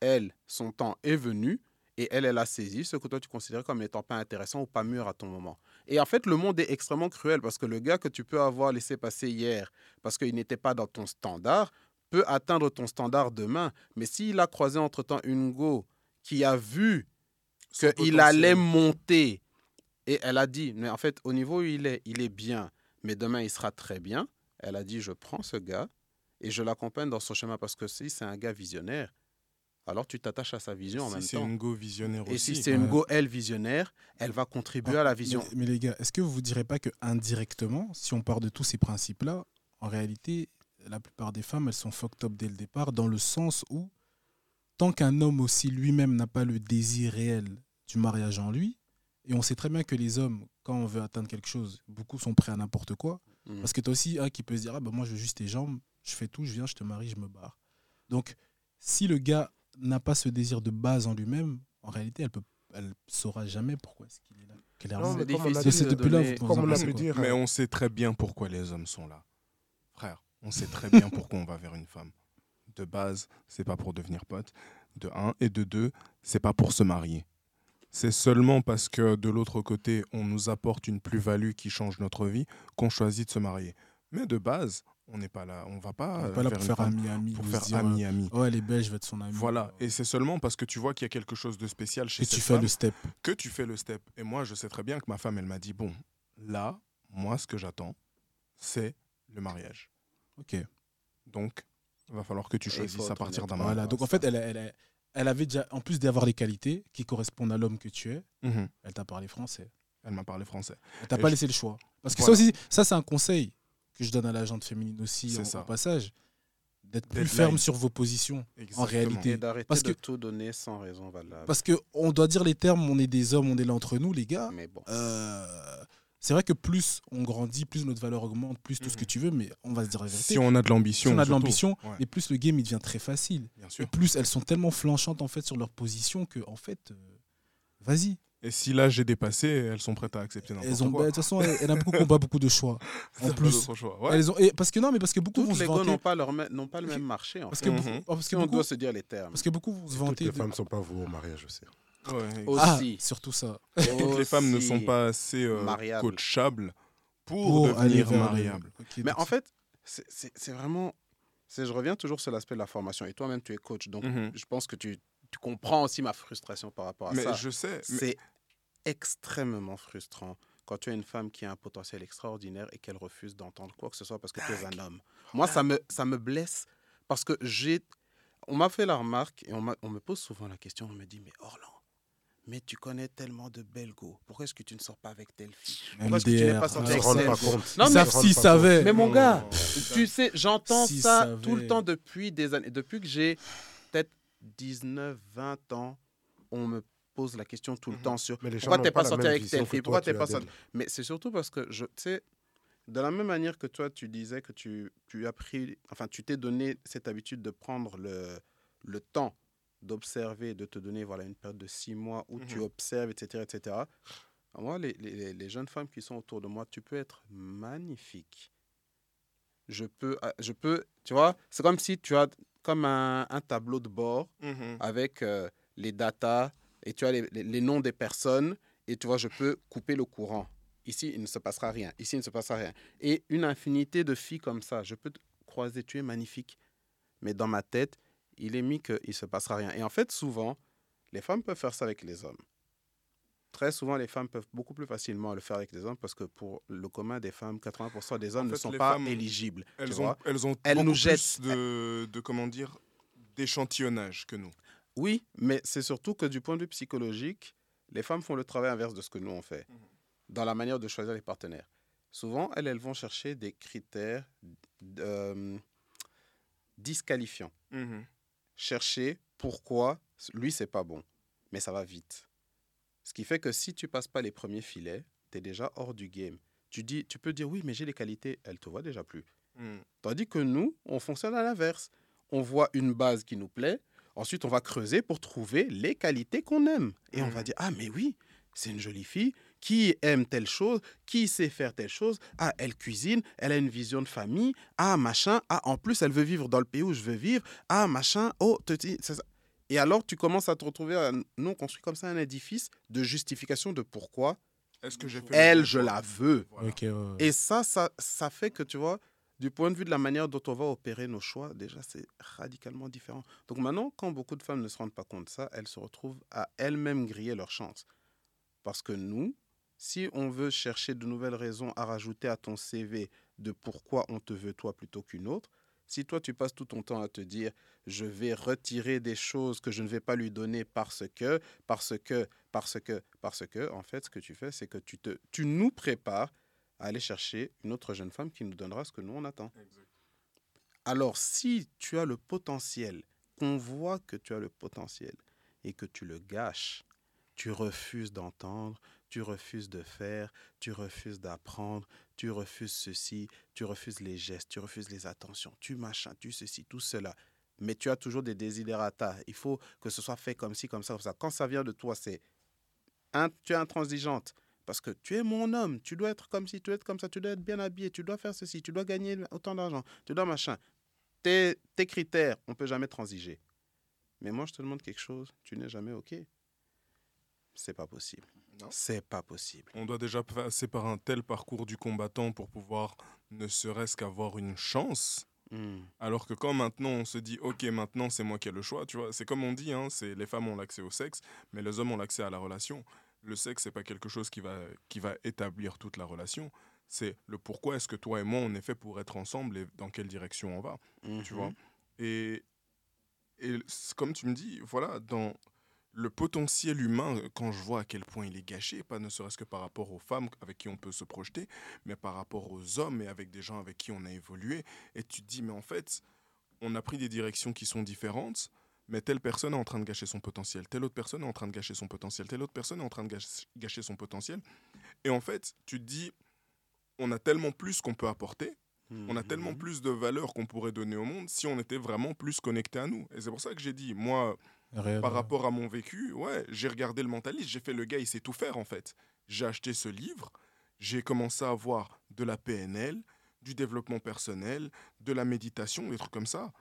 elle, son temps est venu, et elle, elle a saisi ce que toi tu considérais comme n'étant pas intéressant ou pas mûr à ton moment. Et en fait, le monde est extrêmement cruel parce que le gars que tu peux avoir laissé passer hier parce qu'il n'était pas dans ton standard peut atteindre ton standard demain. Mais s'il a croisé entre-temps une go qui a vu qu'il allait monter et elle a dit, mais en fait, au niveau où il est, il est bien, mais demain, il sera très bien. Elle a dit, je prends ce gars et je l'accompagne dans son chemin parce que si c'est un gars visionnaire, alors tu t'attaches à sa vision en Si même c'est temps. une go visionnaire Et aussi. si c'est une go, elle, visionnaire, elle va contribuer à la vision. Mais, mais les gars, est-ce que vous ne direz pas que indirectement, si on part de tous ces principes-là, en réalité, la plupart des femmes, elles sont fucked up dès le départ, dans le sens où, tant qu'un homme aussi lui-même n'a pas le désir réel du mariage en lui, et on sait très bien que les hommes, quand on veut atteindre quelque chose, beaucoup sont prêts à n'importe quoi, Mm. parce que tu as aussi un qui peut se dire, ah bah moi je veux juste tes jambes, je fais tout, je viens, je te marie, je me barre. Donc, si le gars n'a pas ce désir de base en lui-même, en réalité, elle peut, elle saura jamais pourquoi est-ce qu'il est là. Clairement. Mais C'est comme on a difficile dit, c'est de depuis là, donner- vous- comme on a pensez pu quoi dire, Mais on sait très bien pourquoi les hommes sont là. Frère, on sait très bien pourquoi on va vers une femme. De base, c'est pas pour devenir pote. De un. Et de deux, c'est pas pour se marier. C'est seulement parce que de l'autre côté, on nous apporte une plus-value qui change notre vie qu'on choisit de se marier. Mais de base, on n'est pas là. On va pas, On euh, pas là pour faire femme ami-ami. pour faire euh, Ouais, elle est belle, je vais être son ami. Voilà, et c'est seulement parce que tu vois qu'il y a quelque chose de spécial chez Et tu cette fais femme le step. que tu fais le step. Et moi, je sais très bien que ma femme, elle m'a dit, bon, là, moi, ce que j'attends, c'est le mariage. Ok. Donc, il va falloir que tu choisisses à partir d'un. Voilà. Donc en fait, elle, elle, elle avait déjà, en plus d'avoir les qualités qui correspondent à l'homme que tu es, Mhm. elle t'a parlé français. Elle m'a parlé français. Elle t'a pas je- laissé le choix. Parce que Voilà. ça aussi, ça c'est un conseil que je donne à la gente féminine aussi en, ça. au passage, d'être plus ferme sur vos positions. Exactement. réalité. Et d'arrêter Parce de que- tout donner sans raison valable. Parce que on doit dire les termes, on est des hommes, on est là entre nous, les gars. Mais bon. Euh, c'est vrai que plus on grandit, plus notre valeur augmente, plus tout ce que Mhm. tu veux, mais on va se dire la vérité. Si on a de Si l'ambition. on a de l'ambition, Ouais, et plus le game il devient très facile. bien Et sûr. plus elles sont tellement flanchantes en fait sur leur position que en fait, euh, vas-y. Et si là j'ai dépassé, elles sont prêtes à accepter n'importe Elles ont, bah, quoi. de toute façon, beaucoup qui n'ont pas beaucoup de choix. En pas plus, choix. Ouais. elles ont, et parce que non, mais parce que beaucoup vont Toutes se les vanter. n'ont pas, leur, n'ont pas le même marché. En Parce fait. que, Mhm. parce, Si que on doit se dire les termes. parce que beaucoup vont se Toutes vanter. les de- femmes ne sont pas vouées au mariage aussi. Ouais. Ah, Aussi. surtout ça. Toutes les femmes ne Aussi. sont pas assez euh, Mariables. coachables pour, Pour aller devenir le- mariables. Mais donc en fait, c'est- vraiment. c'est- Je reviens toujours sur l'aspect de la formation. Et toi-même, tu es coach. Donc, Mhm. je pense que tu, tu comprends aussi ma frustration par rapport à Mais ça. je sais. mais- C'est extrêmement frustrant quand tu as une femme qui a un potentiel extraordinaire et qu'elle refuse d'entendre quoi que ce soit parce que tu es un homme. Moi, ça me, ça me blesse parce que j'ai. On m'a fait la remarque et on, on me pose souvent la question. On me dit Mais Orlan, mais tu connais tellement de belles go. Pourquoi est-ce que tu ne sors pas avec telle fille? Pourquoi est-ce que tu n'es pas sorti avec celle pas compte. Non, Ils mais- savent s'ils savaient. Mais mon gars, tu sais, j'entends ça tout le temps depuis des années. Depuis que j'ai peut-être 19, 20 ans, on me pose la question tout le Mhm. temps sur pourquoi t'es pas sorti avec telle fille, pourquoi tu t'es as pas sorti. Mais c'est surtout parce que je, tu sais, de la même manière que toi, tu disais que tu, tu as pris, enfin, tu t'es donné cette habitude de prendre le, le temps d'observer, de te donner voilà, une période de six mois où tu Mhm. observes, etc. etc. Moi, les, les, les jeunes femmes qui sont autour de moi, tu peux être magnifique. Je peux, ah, je peux, tu vois, c'est comme si tu as comme un, un tableau de bord Mhm. avec euh, les datas et tu as les, les- noms des personnes et tu vois, je peux couper le courant. Ici, il ne se passera rien. Ici, il ne se passera rien. Et une infinité de filles comme ça. Je peux t- croisé, tu es magnifique. Mais dans ma tête, il est mis qu'il ne se passera rien. Et en fait, souvent, les femmes peuvent faire ça avec les hommes. Très souvent, les femmes peuvent beaucoup plus facilement le faire avec les hommes parce que pour le commun des femmes, 80% des hommes En ne fait, sont pas éligibles. tu Elles vois. ont, elles ont Elles beaucoup nous plus jettent. de, de comment dire d'échantillonnage que nous. Oui, mais c'est surtout que du point de vue psychologique, les femmes font le travail inverse de ce que nous on fait, Mhm. dans la manière de choisir les partenaires. Souvent, elles, elles vont chercher des critères euh, disqualifiants. Chercher pourquoi lui, c'est pas bon. Mais ça va vite. Ce qui fait que si tu passes pas les premiers filets, tu es déjà hors du game. Tu, dis, tu peux dire oui, mais j'ai les qualités. Elle te voit déjà plus. Mhm. Tandis que nous, on fonctionne à l'inverse. On voit une base qui nous plaît. Ensuite, on va creuser pour trouver les qualités qu'on aime. Et on va Mhm. dire, ah mais oui, c'est une jolie fille qui aime telle chose, qui sait faire telle chose? Ah, elle cuisine, elle a une vision de famille. Ah, machin. Ah, en plus, elle veut vivre dans le pays où je veux vivre. Ah, machin. Oh. Et alors, tu commences à te retrouver, à, nous, on construit comme ça un édifice de justification de pourquoi Est-ce que j'ai fait le elle, je la veux. Voilà. Ouais. Et ça, ça, ça fait que, tu vois, du point de vue de la manière dont on va opérer nos choix, déjà, c'est radicalement différent. Donc maintenant, quand beaucoup de femmes ne se rendent pas compte de ça, elles se retrouvent à elles-mêmes griller leur chance. Parce que nous, si on veut chercher de nouvelles raisons à rajouter à ton CV de pourquoi on te veut toi plutôt qu'une autre, si toi tu passes tout ton temps à te dire je vais retirer des choses que je ne vais pas lui donner parce que, parce que, parce que, parce que, en fait, ce que tu fais, c'est que tu, te, tu nous prépares à aller chercher une autre jeune femme qui nous donnera ce que nous on attend. Alors, si tu as le potentiel, qu'on voit que tu as le potentiel et que tu le gâches, tu refuses d'entendre, tu refuses de faire, tu refuses d'apprendre, tu refuses ceci, tu refuses les gestes, tu refuses les attentions, tu machin, tu ceci, tout cela. Mais tu as toujours des desiderata. Il faut que ce soit fait comme ci, comme ça, comme ça. Quand ça vient de toi, c'est tu es intransigeante. Parce que tu es mon homme, tu dois être comme ci, tu dois être comme ça, tu dois être bien habillé, tu dois faire ceci, tu dois gagner autant d'argent, tu dois machin. Tes, tes critères, on ne peut jamais transiger. Mais moi, je te demande quelque chose, tu n'es jamais OK. C'est pas possible. Non. C'est pas possible. On doit déjà passer par un tel parcours du combattant pour pouvoir ne serait-ce qu'avoir une chance. Hmm. Alors que quand maintenant on se dit ok maintenant c'est moi qui ai le choix, tu vois, c'est comme on dit, hein, c'est les femmes ont l'accès au sexe, mais les hommes ont l'accès à la relation. Le sexe c'est pas quelque chose qui va qui va établir toute la relation. C'est le pourquoi est-ce que toi et moi on est fait pour être ensemble et dans quelle direction on va, tu Mhm. vois. Et et comme tu me dis, voilà dans le potentiel humain, euh, quand je vois à quel point il est gâché, pas ne serait-ce que par rapport aux femmes avec qui on peut se projeter, mais par rapport aux hommes et avec des gens avec qui on a évolué, et tu te dis, mais en fait, on a pris des directions qui sont différentes, mais telle personne est en train de gâcher son potentiel, telle autre personne est en train de gâcher son potentiel, telle autre personne est en train de gâcher- son potentiel. Et en fait, tu te dis, on a tellement plus qu'on peut apporter, on a tellement Mhm. plus de valeur qu'on pourrait donner au monde si on était vraiment plus connecté à nous. Et c'est pour ça que j'ai dit, moi, Par rapport à mon vécu, ouais, j'ai regardé le mentaliste, j'ai fait le gars, il sait tout faire en fait. J'ai acheté ce livre, j'ai commencé à voir de la PNL, du développement personnel, de la méditation, des trucs comme ça.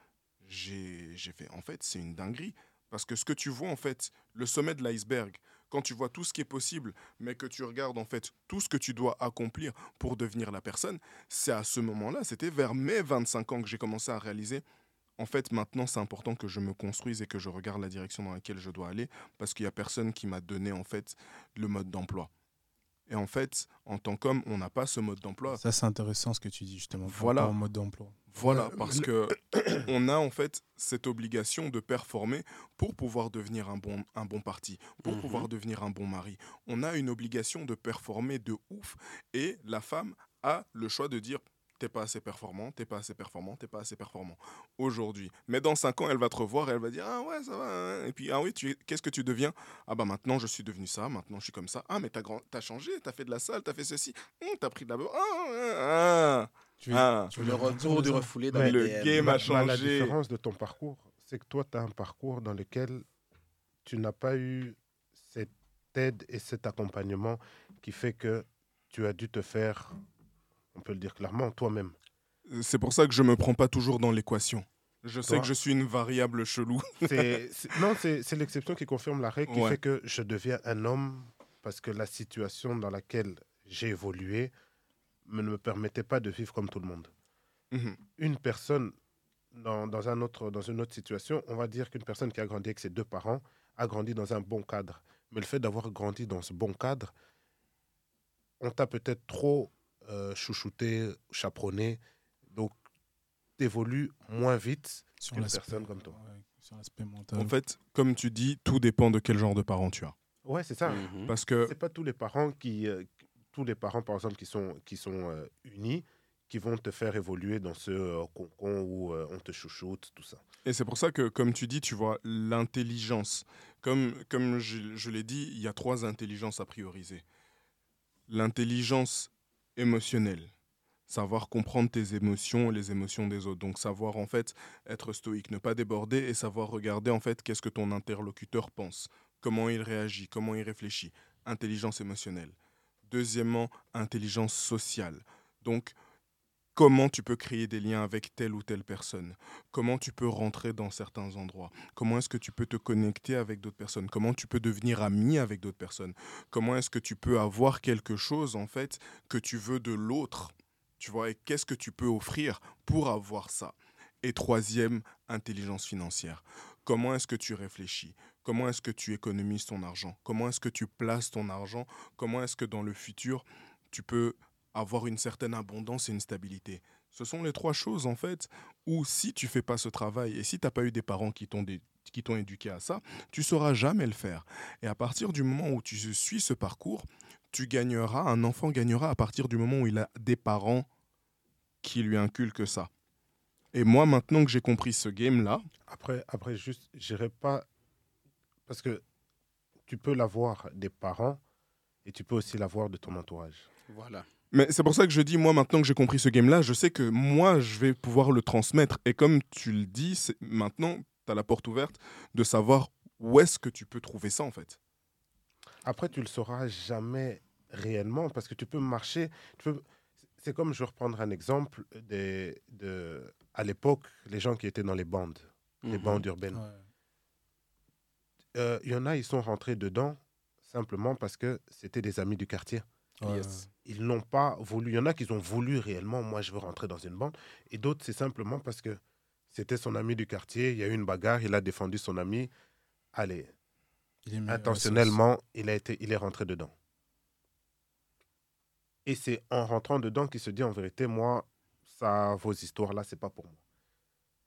J'ai fait, en fait, c'est une dinguerie. Parce que ce que tu vois, en fait, le sommet de l'iceberg, quand tu vois tout ce qui est possible, mais que tu regardes, en fait, tout ce que tu dois accomplir pour devenir la personne, c'est à ce moment-là, c'était vers mes 25 ans que j'ai commencé à réaliser en fait, maintenant, c'est important que je me construise et que je regarde la direction dans laquelle je dois aller parce qu'il n'y a personne qui m'a donné, en fait, le mode d'emploi. Et en fait, en tant qu'homme, on n'a pas ce mode d'emploi. Ça, c'est intéressant ce que tu dis, justement. Voilà. mode d'emploi. Voilà, Euh, parce que on a en fait cette obligation de performer pour pouvoir devenir un bon, un bon parti, pour Mhm. pouvoir devenir un bon mari. On a une obligation de performer de ouf et la femme a le choix de dire t'es pas assez performant, t'es pas assez performant, t'es pas assez performant aujourd'hui. Mais dans cinq ans, elle va te revoir et elle va dire ah ouais ça va. hein. Et puis ah oui, tu es- qu'est-ce que tu deviens? Ah bah maintenant je suis devenu ça, maintenant je suis comme ça. Ah mais t'as grand, t'as changé, t'as fait de la salle, t'as fait ceci, Hum, t'as pris de la beurre. Ah, ah, Tu veux- ah. tu Le retour du refoulé dans Ouais. Le DM. game a ma- La changé. différence de ton parcours, c'est que toi, tu as un parcours dans lequel tu n'as pas eu cette aide et cet accompagnement qui fait que tu as dû te faire, on peut le dire clairement, toi-même. C'est pour ça que je me prends pas toujours dans l'équation. Je sais Toi- que je suis une variable chelou. C'est- non, c'est l'exception qui confirme la règle, qui Ouais. fait que je deviens un homme parce que la situation dans laquelle j'ai évolué me- ne me permettait pas de vivre comme tout le monde. Mhm. Une personne, dans, dans, un autre, dans une autre situation, on va dire qu'une personne qui a grandi avec ses deux parents a grandi dans un bon cadre. Mais le fait d'avoir grandi dans ce bon cadre, on t'a peut-être trop euh, chouchouté, chaperonné. Donc, tu évolues moins vite qu'une personne comme toi. sur En fait, comme tu dis, tout dépend de quel genre de parents tu as. Ouais, c'est ça. Mhm. Parce que c'est pas tous les parents qui, euh, tous les parents par exemple qui sont qui sont euh, unis, qui vont te faire évoluer dans ce euh, concon où on te chouchoute, tout ça. Et c'est pour ça que, comme tu dis, tu vois l'intelligence. Comme comme je, je l'ai dit, il y a trois intelligences à prioriser. L'intelligence émotionnelle, savoir comprendre tes émotions et les émotions des autres. Donc savoir en fait être stoïque, ne pas déborder et savoir regarder en fait qu'est-ce que ton interlocuteur pense comment il réagit, comment il réfléchit. Intelligence émotionnelle. Deuxièmement, intelligence sociale. Donc, comment tu peux créer des liens avec telle ou telle personne, comment tu peux rentrer dans certains endroits, comment est-ce que tu peux te connecter avec d'autres personnes, comment tu peux devenir ami avec d'autres personnes, comment est-ce que tu peux avoir quelque chose en fait que tu veux de l'autre, tu vois, qu'est-ce que tu peux offrir pour avoir ça? Et troisième, intelligence financière. Comment est-ce que tu réfléchis? Comment est-ce que tu économises ton argent? Comment est-ce que tu places ton argent? Comment est-ce que dans le futur, tu peux avoir une certaine abondance et une stabilité Ce sont les trois choses, en fait, où si tu fais pas ce travail et si tu n'as pas eu des parents qui t'ont qui t'ont éduqué à ça, tu sauras jamais le faire. Et à partir du moment où tu suis ce parcours, tu gagneras, un enfant gagnera à partir du moment où il a des parents qui lui inculquent ça. Et moi, maintenant que j'ai compris ce game-là. Après, après juste, j'irai pas. Parce que tu peux l'avoir des parents et tu peux aussi l'avoir de ton entourage. Voilà. Mais c'est pour ça que je dis, moi, maintenant que j'ai compris ce game-là, je sais que moi, je vais pouvoir le transmettre. Et comme tu le dis, maintenant, tu as la porte ouverte de savoir où est-ce que tu peux trouver ça, en fait. Après, tu le sauras jamais réellement parce que tu peux marcher. Tu peux c'est comme, je vais reprendre un exemple, des, de, à l'époque, les gens qui étaient dans les bandes, les mhm. bandes urbaines. Euh, il y en a, ils sont rentrés dedans simplement parce que c'était des amis du quartier. Ils n'ont pas voulu. Il y en a qui ont voulu réellement, moi je veux rentrer dans une bande. Et d'autres, c'est simplement parce que c'était son ami du quartier, il y a eu une bagarre, il a défendu son ami. Allez, intentionnellement, il, a été, il est rentré dedans. Et c'est en rentrant dedans qu'il se dit en vérité, moi, ça, vos histoires-là, c'est pas pour moi.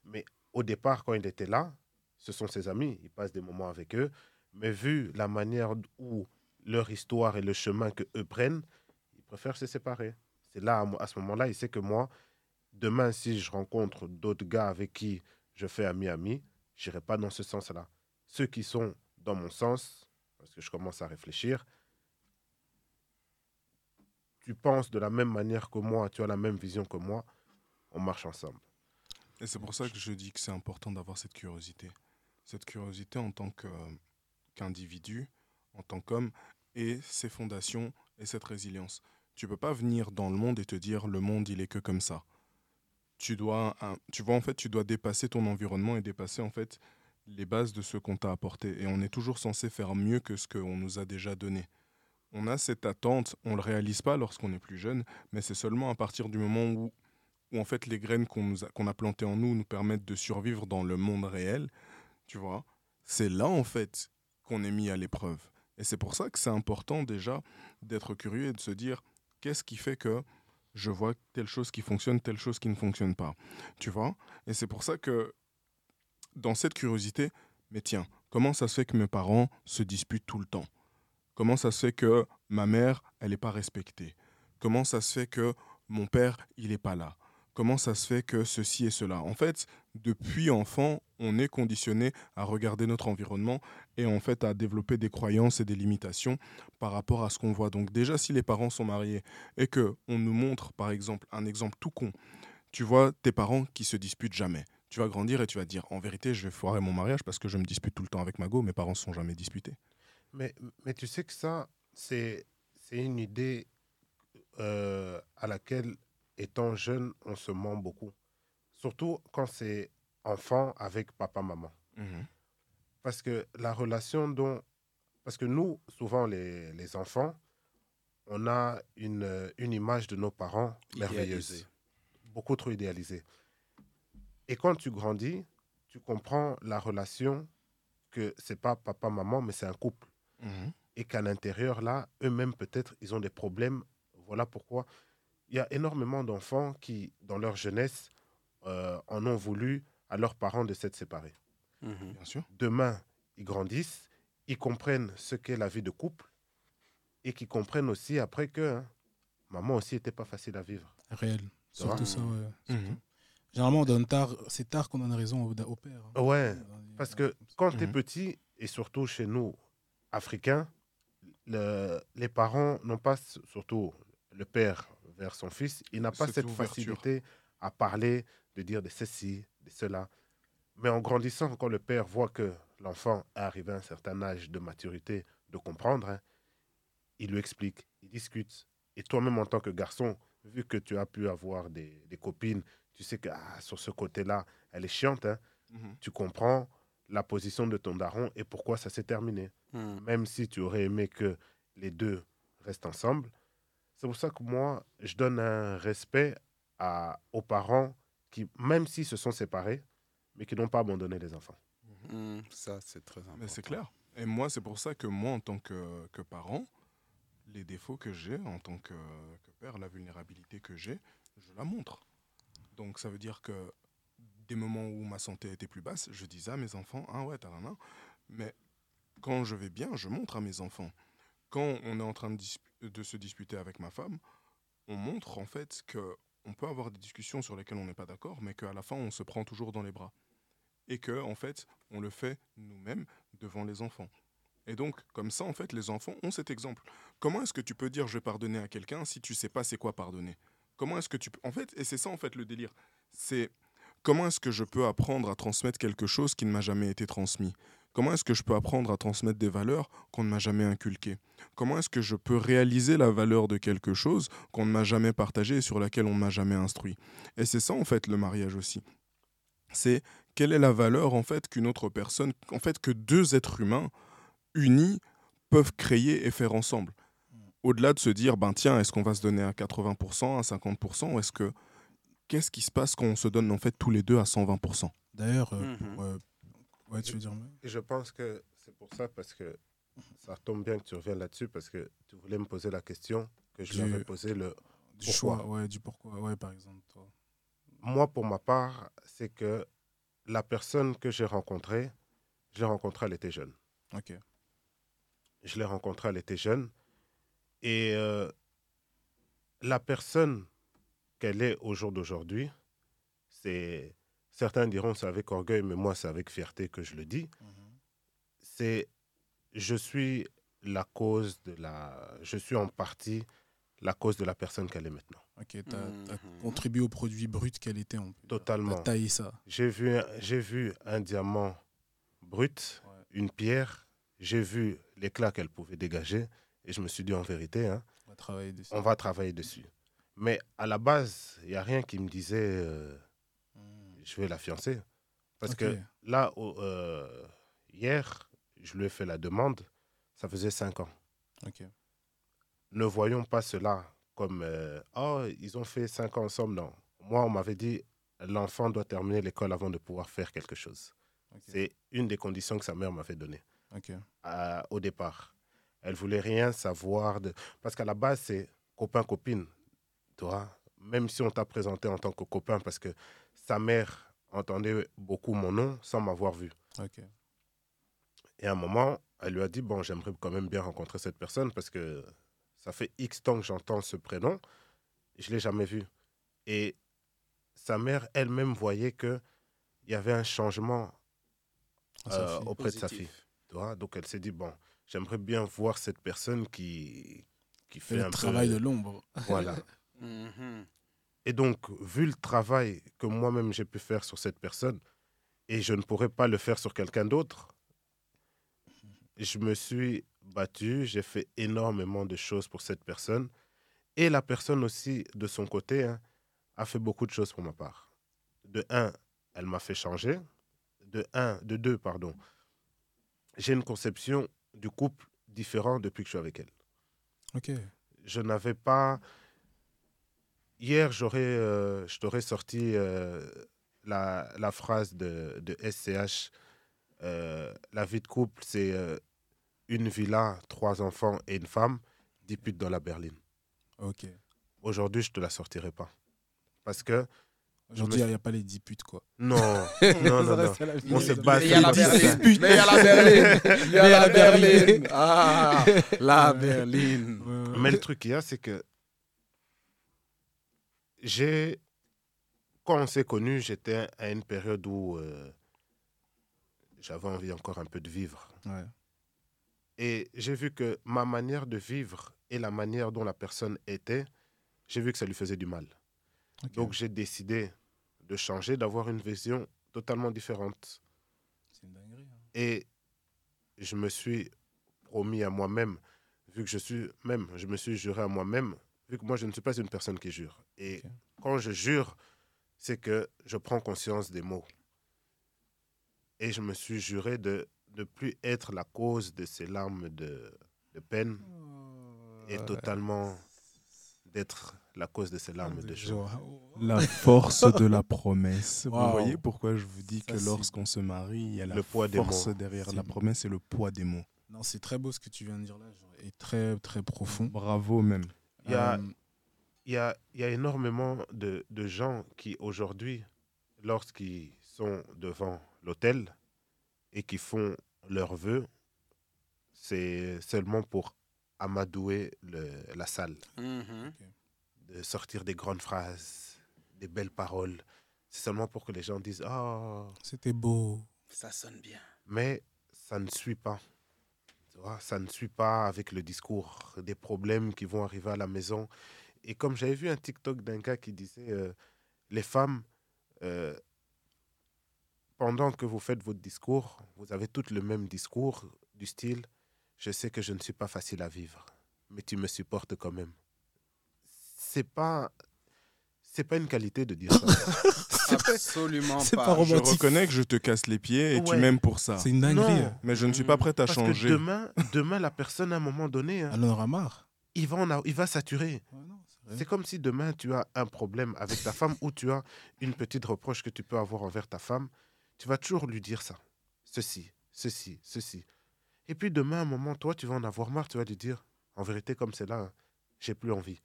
Mais au départ, quand il était là, ce sont ses amis, il passe des moments avec eux. Mais vu la manière où leur histoire et le chemin que eux prennent, il préfère se séparer. C'est là, à ce moment-là, il sait que moi, demain, si je rencontre d'autres gars avec qui je fais ami-ami, j'irai pas dans ce sens-là. Ceux qui sont dans mon sens, parce que je commence à réfléchir, tu penses de la même manière que moi, tu as la même vision que moi, on marche ensemble. Et c'est pour ça que je dis que c'est important d'avoir cette curiosité. Cette curiosité en tant qu'individu, en tant qu'homme, et ses fondations et cette résilience. Tu peux pas venir dans le monde et te dire le monde il est que comme ça. Tu dois, tu vois en fait, tu dois dépasser ton environnement et dépasser en fait les bases de ce qu'on t'a apporté. Et on est toujours censé faire mieux que ce qu'on nous a déjà donné on a cette attente, on le réalise pas lorsqu'on est plus jeune, mais c'est seulement à partir du moment où, où en fait les graines qu'on a, a plantées en nous nous permettent de survivre dans le monde réel, tu vois, c'est là en fait qu'on est mis à l'épreuve. Et c'est pour ça que c'est important déjà d'être curieux et de se dire qu'est-ce qui fait que je vois telle chose qui fonctionne, telle chose qui ne fonctionne pas. Tu vois? Et c'est pour ça que dans cette curiosité, mais tiens, comment ça se fait que mes parents se disputent tout le temps? Comment ça se fait que ma mère, elle n'est pas respectée? Comment ça se fait que mon père, il n'est pas là? Comment ça se fait que ceci et cela? En fait, depuis enfant, on est conditionné à regarder notre environnement et en fait à développer des croyances et des limitations par rapport à ce qu'on voit. Donc déjà, si les parents sont mariés et que on nous montre, par exemple, un exemple tout con, tu vois tes parents qui se disputent jamais. Tu vas grandir et tu vas dire, en vérité, je vais foirer mon mariage parce que je me dispute tout le temps avec ma go, mes parents ne sont jamais disputés. Mais, mais tu sais que ça, c'est une idée euh, à laquelle, étant jeune, on se ment beaucoup. Surtout quand c'est enfant avec papa-maman. Mhm. Parce que la relation dont... Parce que nous, souvent, les, les enfants, on a une, une image de nos parents merveilleuse. beaucoup trop idéalisé. Et quand tu grandis, tu comprends la relation que c'est pas papa-maman, mais c'est un couple. Mhm. Et qu'à l'intérieur, là, eux-mêmes, peut-être, ils ont des problèmes. Voilà pourquoi il y a énormément d'enfants qui, dans leur jeunesse, euh, en ont voulu à leurs parents de s'être séparés. Mhm. Bien sûr. Demain, ils grandissent, ils comprennent ce qu'est la vie de couple et qu'ils comprennent aussi après que hein, maman aussi n'était pas facile à vivre. Réel. Surtout ça, ouais. Mhm. Généralement, on donne tard, c'est tard qu'on donne raison au, au père. hein. Ouais, Parce que quand tu es Mhm. petit, et surtout chez nous, Africains, le- les parents n'ont pas, surtout le père vers son fils, il n'a pas Cette cette ouverture. facilité à parler, de dire de ceci, de cela. Mais en grandissant, quand le père voit que l'enfant est arrivé à un certain âge de maturité, de comprendre, hein, il lui explique, il discute. Et toi-même, en tant que garçon, vu que tu as pu avoir des, des copines, tu sais que ah, sur ce côté-là, elle est chiante, hein, Mhm. tu comprends la position de ton daron et pourquoi ça s'est terminé. Mhm. Même si tu aurais aimé que les deux restent ensemble. C'est pour ça que moi, je donne un respect à, aux parents qui, même s'ils se sont séparés, mais qui n'ont pas abandonné les enfants. Mhm. Ça, c'est très important. Mais c'est clair. Et moi, c'est pour ça que moi, en tant que, que parent, les défauts que j'ai en tant que, que père, la vulnérabilité que j'ai, je la montre. Donc ça veut dire que des moments où ma santé était plus basse, je disais à mes enfants, ah ouais, talana. Mais quand je vais bien, je montre à mes enfants. Quand on est en train de, de se disputer avec ma femme, on montre en fait que on peut avoir des discussions sur lesquelles on n'est pas d'accord, mais qu'à la fin, on se prend toujours dans les bras. Et que, en fait, on le fait nous-mêmes devant les enfants. Et donc, comme ça, en fait, les enfants ont cet exemple. Comment est-ce que tu peux dire je vais pardonner à quelqu'un si tu sais pas c'est quoi pardonner? Comment est-ce que tu peux... En fait, et c'est ça, en fait, le délire. C'est comment est-ce que je peux apprendre à transmettre quelque chose qui ne m'a jamais été transmis? Comment est-ce que je peux apprendre à transmettre des valeurs qu'on ne m'a jamais inculquées? Comment est-ce que je peux réaliser la valeur de quelque chose qu'on ne m'a jamais partagé et sur laquelle on ne m'a jamais instruit? Et c'est ça, en fait, le mariage aussi. C'est quelle est la valeur, en fait, qu'une autre personne, en fait, que deux êtres humains unis peuvent créer et faire ensemble? Au-delà de se dire, ben tiens, est-ce qu'on va se donner à 80%, à 50%, ou est-ce que qu'est-ce qui se passe quand on se donne en fait tous les deux à 120% D'ailleurs, euh, Mhm. pour, euh, ouais, tu veux dire mais- Et je pense que c'est pour ça, parce que ça tombe bien que tu reviennes là-dessus, parce que tu voulais me poser la question que je lui avais posée. Le... du Pourquoi choix, ouais, du pourquoi, ouais, par exemple. toi. Moi, pour ma part, c'est que la personne que j'ai rencontrée, je l'ai rencontrée, elle était jeune. Ok. Je l'ai rencontrée, elle était jeune. Et euh, la personne qu'elle est au jour d'aujourd'hui, c'est. Certains diront c'est avec orgueil, mais moi, c'est avec fierté que je le dis. C'est. Je suis la cause de la. Je suis en partie la cause de la personne qu'elle est maintenant. Ok, tu as, Mhm. contribué au produit brut qu'elle était. On peut. Totalement. Taillé ça. J'ai vu, vu un diamant brut, Ouais. une pierre. J'ai vu l'éclat qu'elle pouvait dégager. Et je me suis dit, en vérité, hein, On va travailler dessus. on va travailler dessus. Mais à la base, il n'y a rien qui me disait, euh, Mhm. Je vais la fiancer. Parce que là, euh, hier, je lui ai fait la demande. Ça faisait cinq ans. Ne voyons pas cela comme, euh, oh, ils ont fait cinq ans ensemble. Non. Moi, on m'avait dit, l'enfant doit terminer l'école avant de pouvoir faire quelque chose. C'est une des conditions que sa mère m'avait données. ok. euh, au départ. Elle voulait rien savoir de... Parce qu'à la base, c'est copain-copine. Tu vois Même si on t'a présenté en tant que copain, parce que sa mère entendait beaucoup mon nom sans m'avoir vu. Et à un moment, elle lui a dit, bon, j'aimerais quand même bien rencontrer cette personne parce que ça fait X temps que j'entends ce prénom. Je ne l'ai jamais vu. Et sa mère elle-même voyait qu'il y avait un changement euh, auprès de sa fille. Positif. Tu vois Donc elle s'est dit, bon, j'aimerais bien voir cette personne qui, qui fait fait le un travail peu... de l'ombre. Voilà. Mhm. Et donc, vu le travail que moi-même j'ai pu faire sur cette personne, et je ne pourrais pas le faire sur quelqu'un d'autre, je me suis battu, j'ai fait énormément de choses pour cette personne. Et la personne aussi, de son côté, hein, a fait beaucoup de choses pour ma part. De un, elle m'a fait changer. De un, de deux, pardon. J'ai une conception du couple différente depuis que je suis avec elle Ok. je n'avais pas. Hier, j'aurais, euh, je t'aurais sorti euh, la, la phrase de, de SCH. euh, la vie de couple, c'est euh, une villa, trois enfants et une femme, dix putes dans la berline. Ok. Aujourd'hui, je te la sortirai pas. Parce que, Aujourd'hui, il n'y a pas les 10 putes, quoi. non, non, non, non. On se bat Mais il y a la sur les dix. berline. Mais il y a la berline. Il y a la berline. Ah, la berline. Mais le truc qu'il y a, c'est que j'ai. Quand on s'est connus, j'étais à une période où euh, j'avais envie encore un peu de vivre. Ouais. Et j'ai vu que ma manière de vivre et la manière dont la personne était, j'ai vu que ça lui faisait du mal. Donc j'ai décidé de changer, d'avoir une vision totalement différente. C'est une dinguerie. hein. Et je me suis promis à moi-même, vu que je suis même, je me suis juré à moi-même, vu que moi je ne suis pas une personne qui jure. Et quand je jure, c'est que je prends conscience des mots. Et je me suis juré de ne plus être la cause de ces larmes de, de peine et Ouais. totalement d'être la cause de ces larmes de joie. La force de la promesse. Vous voyez pourquoi je vous dis Ça, que lorsqu'on se marie, il y a la Le poids des force mots. derrière la promesse et le poids des mots. Non, c'est très beau ce que tu viens de dire là, genre, et très très profond. Bravo même. Il y a, Euh, il y a, il y a énormément de, de gens qui, aujourd'hui, lorsqu'ils sont devant l'hôtel et qui font leurs vœux, c'est seulement pour amadouer le- la salle, Mhm. de sortir des grandes phrases, des belles paroles. C'est seulement pour que les gens disent Ah, C'était beau. Ça sonne bien. mais ça ne suit pas. Ça ne suit pas avec le discours des problèmes qui vont arriver à la maison. Et comme j'avais vu un TikTok d'un gars qui disait euh, les femmes, euh, pendant que vous faites votre discours, vous avez toutes le même discours du style je sais que je ne suis pas facile à vivre, mais tu me supportes quand même. C'est pas c'est pas une qualité de dire ça. Absolument c'est pas. pas Je reconnais que je te casse les pieds et tu m'aimes pour ça. C'est une dinguerie. Non. hein. Mais je ne suis pas prête à Parce changer. que demain, demain la personne à un moment donné, hein, Elle en aura marre. il va en a- il va saturer. Ouais. C'est comme si demain tu as un problème avec ta femme ou tu as une petite reproche que tu peux avoir envers ta femme. Tu vas toujours lui dire ça. Ceci, ceci, ceci. Et puis demain, à un moment, toi, tu vas en avoir marre. Tu vas lui dire, en vérité, comme c'est là, hein, j'ai plus envie.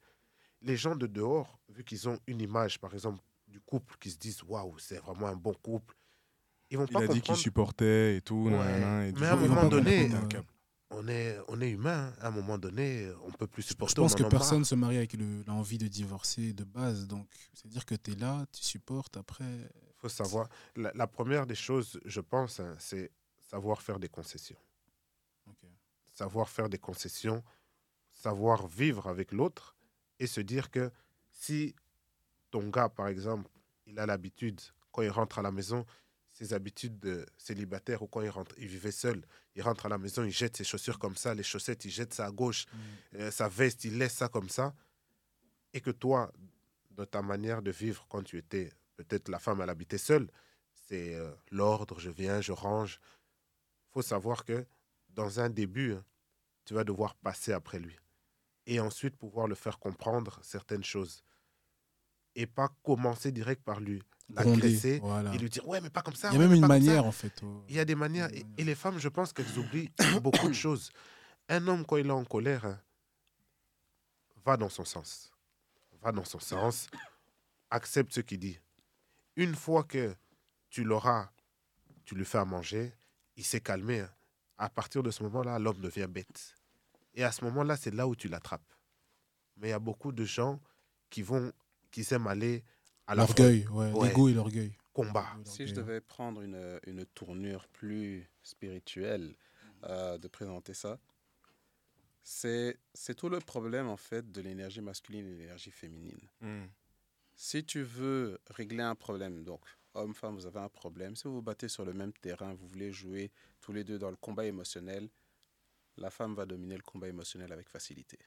Les gens de dehors, vu qu'ils ont une image, par exemple, du couple, qui se disent, waouh, c'est vraiment un bon couple. Ils vont Il pas a dit qu'il supportait et tout. Ouais. nanana, et du Mais à un il moment donné, euh. On est, on est humain. hein. À un moment donné, on peut plus Je supporter. pense on que personne marre. se marie avec le- l'envie de divorcer de base. Donc, c'est-à-dire que tu es là, tu supportes, après. faut savoir. La, la première des choses, je pense, hein, c'est savoir faire des concessions. Savoir faire des concessions, savoir vivre avec l'autre et se dire que si ton gars, par exemple, il a l'habitude, quand il rentre à la maison, ses habitudes de célibataire ou quand il rentre, il vivait seul, il rentre à la maison, il jette ses chaussures comme ça, les chaussettes, il jette ça à gauche, euh, sa veste, il laisse ça comme ça, et que toi, de ta manière de vivre quand tu étais, peut-être la femme, elle habitait seule, c'est euh, l'ordre, je viens, je range. faut savoir que dans un début, hein, tu vas devoir passer après lui. Et ensuite pouvoir le faire comprendre certaines choses. Et pas commencer direct par lui voilà. et lui dire Ouais, mais pas comme ça. Il y a ouais, même une manière, en fait. oh. Il y a des manières. Et, et les femmes, je pense qu'elles oublient beaucoup de choses. Un homme, quand il est en colère, hein, va dans son sens. Va dans son sens. Accepte ce qu'il dit. Une fois que tu l'auras, tu lui fais à manger, il s'est calmé. hein. À partir de ce moment-là, l'homme devient bête. Et à ce moment-là, c'est là où tu l'attrapes. Mais il y a beaucoup de gens qui vont, qui aiment aller à la L'orgueil, ouais, Ouais. l'ego et l'orgueil. combat. Si je devais prendre une, une tournure plus spirituelle euh, de présenter ça, c'est c'est tout le problème en fait de l'énergie masculine et de l'énergie féminine. Hmm. Si tu veux régler un problème, donc homme, femme, vous avez un problème, si vous vous battez sur le même terrain, vous voulez jouer tous les deux dans le combat émotionnel, la femme va dominer le combat émotionnel avec facilité.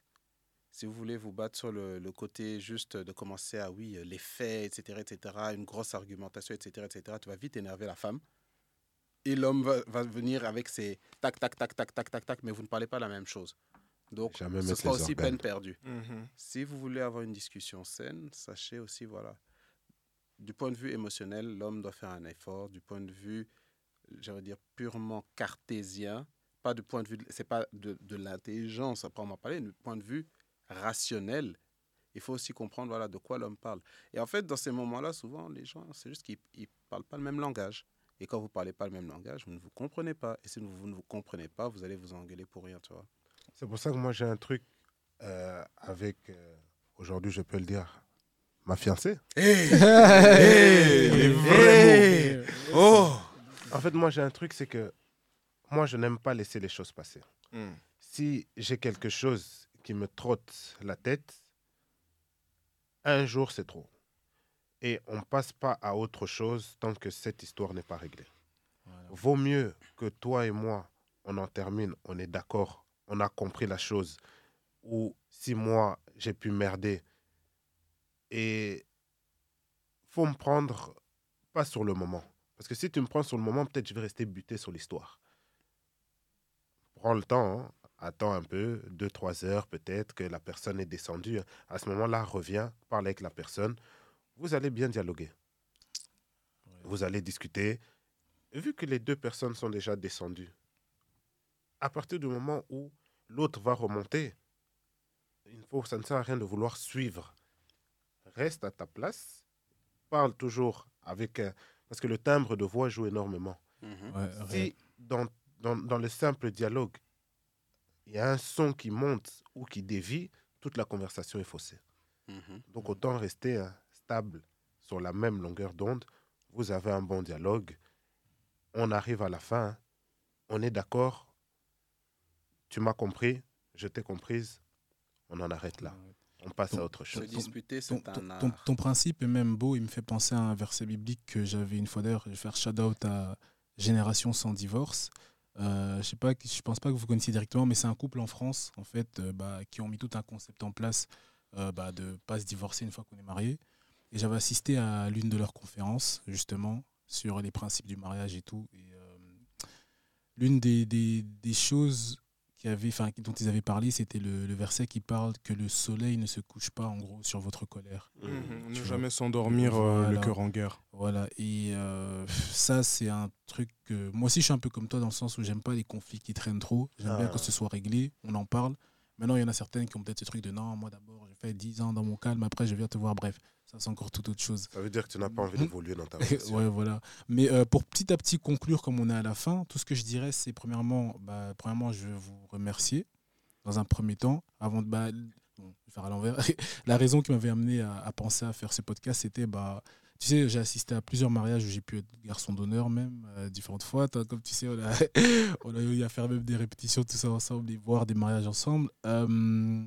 Si vous voulez vous battre sur le, le côté juste de commencer à, oui, les faits, etc., etc., une grosse argumentation, etc., etc., tu vas vite énerver la femme. Et l'homme va, va venir avec ses tac, tac, tac, tac, tac, tac, tac, mais vous ne parlez pas la même chose. Donc, Jamais ce sera aussi organes. peine perdue. Mhm. Si vous voulez avoir une discussion saine, sachez aussi, voilà, du point de vue émotionnel, l'homme doit faire un effort. Du point de vue, j'allais dire, purement cartésien, pas du point de vue, c'est pas de, de l'intelligence à proprement parler, du point de vue rationnel, il faut aussi comprendre voilà, de quoi l'homme parle. Et en fait, dans ces moments-là, souvent, les gens, c'est juste qu'ils ne parlent pas le même langage. Et quand vous ne parlez pas le même langage, vous ne vous comprenez pas. Et si vous, vous ne vous comprenez pas, vous allez vous engueuler pour rien, tu vois. C'est pour ça que moi j'ai un truc euh, avec, euh, aujourd'hui je peux le dire, ma fiancée. mots. Oh En fait, moi j'ai un truc, c'est que moi je n'aime pas laisser les choses passer. Mm. Si j'ai quelque chose qui me trotte la tête, un jour c'est trop. Et on ne passe pas à autre chose tant que cette histoire n'est pas réglée. Voilà. Vaut mieux que toi et moi, on en termine, on est d'accord, on a compris la chose. Ou si moi, j'ai pu merder. Et faut me prendre pas sur le moment. Parce que si tu me prends sur le moment, peut-être je vais rester buté sur l'histoire. Prends le temps, hein. attends un peu, deux, trois heures peut-être, que la personne est descendue. À ce moment-là, reviens, parle avec la personne. Vous allez bien dialoguer. Vous allez discuter. Vu que les deux personnes sont déjà descendues, à partir du moment où l'autre va remonter, il faut, ça ne sert à rien de vouloir suivre. Reste à ta place, parle toujours avec... un- parce que le timbre de voix joue énormément. Mhm. Ouais, Si dans, dans, dans le simple dialogue, il y a un son qui monte ou qui dévie, toute la conversation est faussée. Mhm. Donc autant rester hein, stable sur la même longueur d'onde. Vous avez un bon dialogue. On arrive à la fin. hein. On est d'accord. Tu m'as compris. Je t'ai comprise. On en arrête là. On passe à autre Se chose. disputer, Ton, ton- art. ton- ton principe est même beau. Il me fait penser à un verset biblique que j'avais une fois d'ailleurs. Je vais faire shout-out à Génération sans divorce. Euh, je sais pas, je pense pas que vous connaissiez directement, mais c'est un couple en France, en fait, euh, bah, qui ont mis tout un concept en place euh, bah, de pas se divorcer une fois qu'on est marié. Et j'avais assisté à l'une de leurs conférences, justement, sur les principes du mariage et tout. Et euh, l'une des, des choses qui avait, enfin, dont ils avaient parlé, c'était le, le verset qui parle que le soleil ne se couche pas, en gros, sur votre colère. Mhm. Ne Tu jamais s'endormir euh, le cœur en guerre. Voilà, et euh, ça, c'est un truc que. Moi aussi, je suis un peu comme toi dans le sens où j'aime pas les conflits qui traînent trop. J'aime bien Ah. que ce soit réglé, on en parle. Maintenant, il y en a certaines qui ont peut-être ce truc de non, moi d'abord, j'ai fait 10 ans dans mon calme, après, je viens te voir. Bref, ça, c'est encore toute autre chose. Ça veut dire que tu n'as pas envie d'évoluer dans ta relation. ouais, voilà. Mais euh, pour petit à petit conclure, comme on est à la fin, tout ce que je dirais, c'est premièrement, bah, premièrement, je veux vous remercier dans un premier temps, avant de. Bah, bon, je vais faire à l'envers. la raison qui m'avait amené à, à penser à faire ce podcast, c'était. Bah, tu sais, j'ai assisté à plusieurs mariages où j'ai pu être garçon d'honneur, même, euh, différentes fois. Comme tu sais, on a, on a eu à faire même des répétitions, tout ça ensemble, et voir des mariages ensemble. Euh,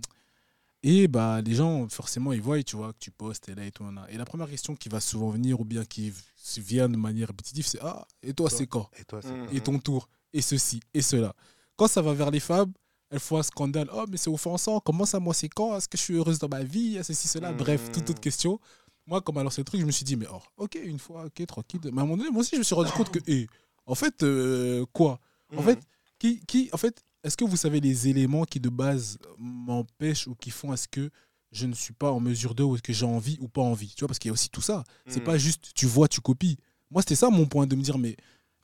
et bah, les gens, forcément, ils voient, tu vois, que tu postes et là et tout. nan. Et la première question qui va souvent venir, ou bien qui vient de manière répétitive, c'est Ah, et toi, Toi. c'est quand? Et toi, c'est Mhm. Et ton tour Et ceci Et cela. Quand ça va vers les femmes, elles font un scandale. Oh, mais c'est offensant. Comment ça, moi, c'est quand? Est-ce que je suis heureuse dans ma vie? Ceci, cela? Bref, toute autre question. Moi, comme alors ce truc, je me suis dit, mais oh, ok, une fois, ok, tranquille. Mais à un moment donné, moi aussi, je me suis rendu compte que, eh, en fait, euh, quoi? En fait, qui, qui, en fait, est-ce que vous savez les éléments qui de base m'empêchent ou qui font à ce que je ne suis pas en mesure de ou est-ce que j'ai envie ou pas envie? Tu vois, parce qu'il y a aussi tout ça. C'est Mhm. pas juste tu vois, tu copies. Moi, c'était ça mon point de me dire, mais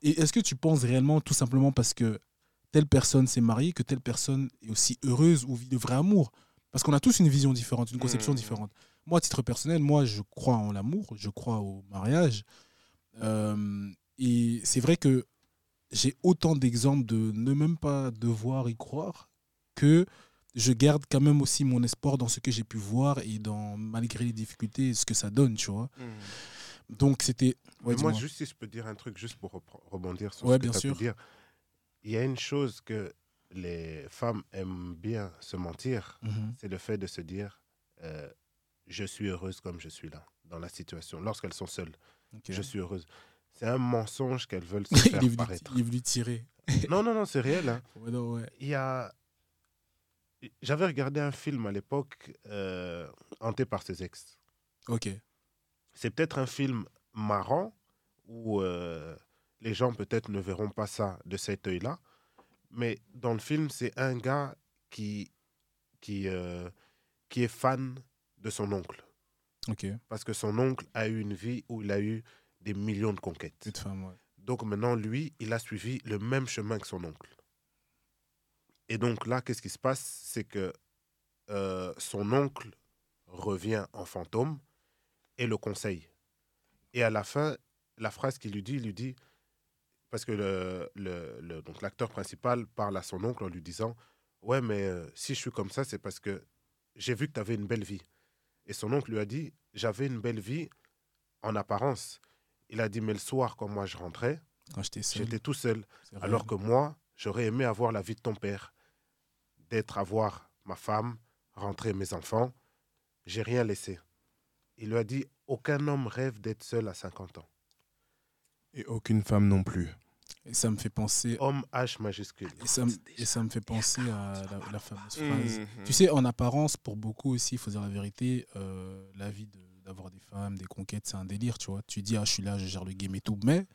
est-ce que tu penses réellement tout simplement parce que telle personne s'est mariée que telle personne est aussi heureuse ou vit le vrai amour? Parce qu'on a tous une vision différente, une conception Mhm. différente. Moi, à titre personnel, moi, je crois en l'amour, je crois au mariage. Euh, et c'est vrai que j'ai autant d'exemples de ne même pas devoir y croire que je garde quand même aussi mon espoir dans ce que j'ai pu voir et dans malgré les difficultés ce que ça donne tu vois Mhm. donc c'était ouais, moi, juste si je peux dire un truc, juste pour rebondir sur Ouais, ce que bien sûr. pu dire. Il y a une chose que les femmes aiment bien se mentir, Mhm. c'est le fait de se dire euh, je suis heureuse comme je suis là, dans la situation, lorsqu'elles sont seules. Je suis heureuse. C'est un mensonge qu'elles veulent se il, faire est venu, paraître. il est venu tirer Non, non, non, c'est réel. hein. ouais, non, ouais. Il y a. J'avais regardé un film à l'époque, euh, Hanté par ses ex. ok C'est peut-être un film marrant où euh, les gens peut-être ne verront pas ça de cet œil-là. Mais dans le film, c'est un gars qui qui, euh, qui est fan de son oncle. Ok. Parce que son oncle a eu une vie où il a eu des millions de conquêtes. Toute femme, ouais. Donc maintenant, lui, il a suivi le même chemin que son oncle. Et donc là, qu'est-ce qui se passe? C'est que euh, son oncle revient en fantôme et le conseille. Et à la fin, la phrase qu'il lui dit, il lui dit, parce que le, le- le- donc l'acteur principal parle à son oncle en lui disant, ouais, mais euh, si je suis comme ça, c'est parce que j'ai vu que tu avais une belle vie. Et son oncle lui a dit, j'avais une belle vie en apparence. Il a dit, mais le soir, quand moi je rentrais, Quand j'étais seul. j'étais tout seul. Alors que moi, j'aurais aimé avoir la vie de ton père, d'être avoir ma femme, rentrer mes enfants. J'ai rien laissé. Il lui a dit aucun homme rêve d'être seul à 50 ans. Et aucune femme non plus. Et ça me fait penser. Homme H majuscule. Et ça, me- et ça me fait penser à la, la fameuse phrase. Mhm. Tu sais, en apparence, pour beaucoup aussi, il faut dire la vérité, euh, la vie de- d'avoir des femmes, des conquêtes, c'est un délire, tu vois. Tu dis, ah, je suis là, je gère le game et tout. Mais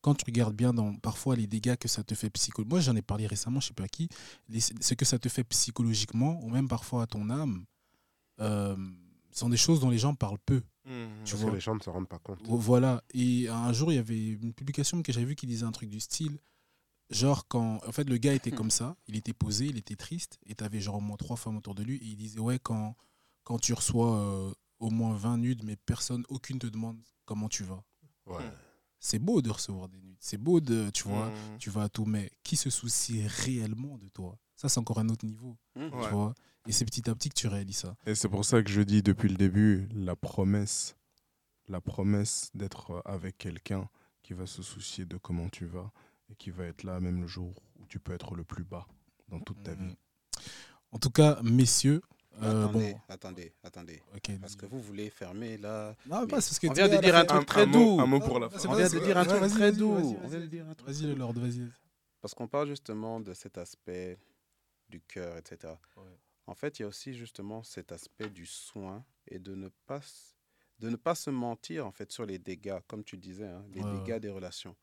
quand tu regardes bien dans parfois les dégâts que ça te fait psychologiquement, moi j'en ai parlé récemment, je sais pas à qui, les- ce que ça te fait psychologiquement, ou même parfois à ton âme, euh, sont des choses dont les gens parlent peu. Tu Parce vois. que les gens ne se rendent pas compte. Voilà. Et un jour, il y avait une publication que j'avais vue qui disait un truc du style. Genre, quand. En fait, le gars était comme ça, il était posé, il était triste, et tu avais genre au moins trois femmes autour de lui, et il disait Ouais, quand, quand tu reçois euh, au moins 20 nudes, mais personne, aucune te demande comment tu vas. Ouais. C'est beau de recevoir des nudes, c'est beau de. Tu vois, Mhm. tu vas à tout, mais qui se soucie réellement de toi? Ça, c'est encore un autre niveau. Mhm. Tu Ouais. vois Et c'est petit à petit que tu réalises ça. Et c'est pour ça que je dis depuis le début, la promesse, la promesse d'être avec quelqu'un qui va se soucier de comment tu vas et qui va être là même le jour où tu peux être le plus bas dans toute ta Mhm. vie. En tout cas, messieurs. Euh, attendez, bon, attendez, attendez. Parce que vous voulez fermer là. Non, c'est ce que on tu vient de dire un truc très doux. un mot pour la fin. On vient de dire un truc très doux. vas-y, le. Lord, vas-y. Parce qu'on parle justement de cet aspect du cœur, etc. Ouais. En fait, il y a aussi justement cet aspect du soin et de ne pas, de ne pas se mentir en fait sur les dégâts, comme tu disais, hein, les Ouais, dégâts des relations.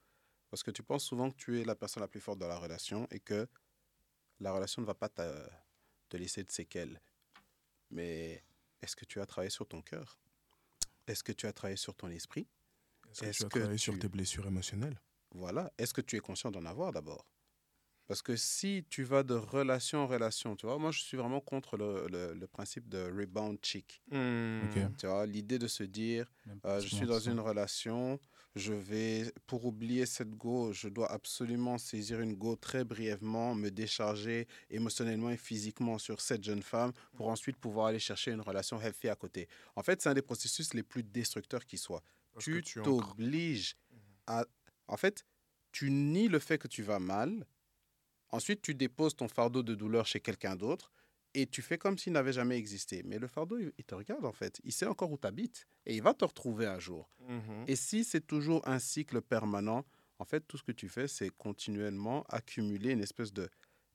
Parce que tu penses souvent que tu es la personne la plus forte dans la relation et que la relation ne va pas te laisser de séquelles. Mais est-ce que tu as travaillé sur ton cœur? Est-ce que tu as travaillé sur ton esprit? Est-ce que tu as que travaillé sur tes blessures émotionnelles? Voilà. Est-ce que tu es conscient d'en avoir d'abord? Parce que si tu vas de relation en relation, tu vois, moi je suis vraiment contre le, le- le principe de rebound chick. Ok. Tu vois, l'idée de se dire, euh, je suis dans une relation, je vais, pour oublier cette go, je dois absolument saisir une go très brièvement, me décharger émotionnellement et physiquement sur cette jeune femme pour ensuite pouvoir aller chercher une relation healthy à côté. En fait, c'est un des processus les plus destructeurs qui soit Parce tu t'obliges à... En fait, tu nies le fait que tu vas mal. Ensuite, tu déposes ton fardeau de douleur chez quelqu'un d'autre et tu fais comme s'il n'avait jamais existé. Mais le fardeau, il te regarde en fait. Il sait encore où tu habites et il va te retrouver un jour. Mhm. Et si c'est toujours un cycle permanent, en fait, tout ce que tu fais, c'est continuellement accumuler une espèce de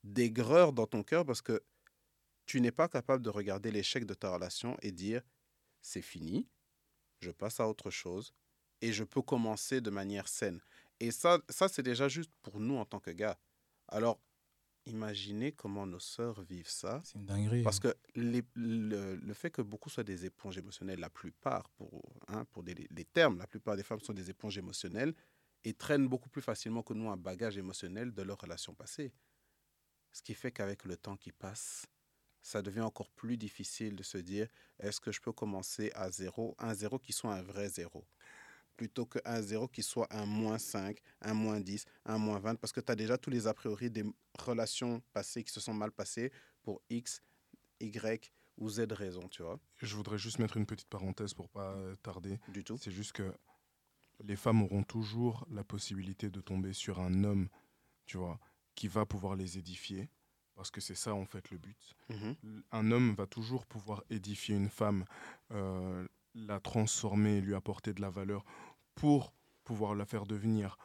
d'aigreur dans ton cœur parce que tu n'es pas capable de regarder l'échec de ta relation et dire c'est fini, je passe à autre chose et je peux commencer de manière saine. Et ça, ça c'est déjà juste pour nous en tant que gars. Alors, imaginez comment nos sœurs vivent ça. C'est une dinguerie. Parce que les- le, le fait que beaucoup soient des éponges émotionnelles, la plupart, pour, hein, pour des, les termes, la plupart des femmes sont des éponges émotionnelles et traînent beaucoup plus facilement que nous un bagage émotionnel de leur relation passée. Ce qui fait qu'avec le temps qui passe, ça devient encore plus difficile de se dire est-ce que je peux commencer à zéro, un zéro qui soit un vrai zéro? Plutôt qu'un zéro qui soit un moins 5, un moins 10, un moins 20, parce que tu as déjà tous les a priori des relations passées qui se sont mal passées pour X, Y ou Z raison, tu vois, Je voudrais juste mettre une petite parenthèse pour pas euh, tarder. du tout. C'est juste que les femmes auront toujours la possibilité de tomber sur un homme, tu vois, qui va pouvoir les édifier, parce que c'est ça en fait le but. Mhm. Un homme va toujours pouvoir édifier une femme, euh, la transformer, lui apporter de la valeur pour pouvoir la faire devenir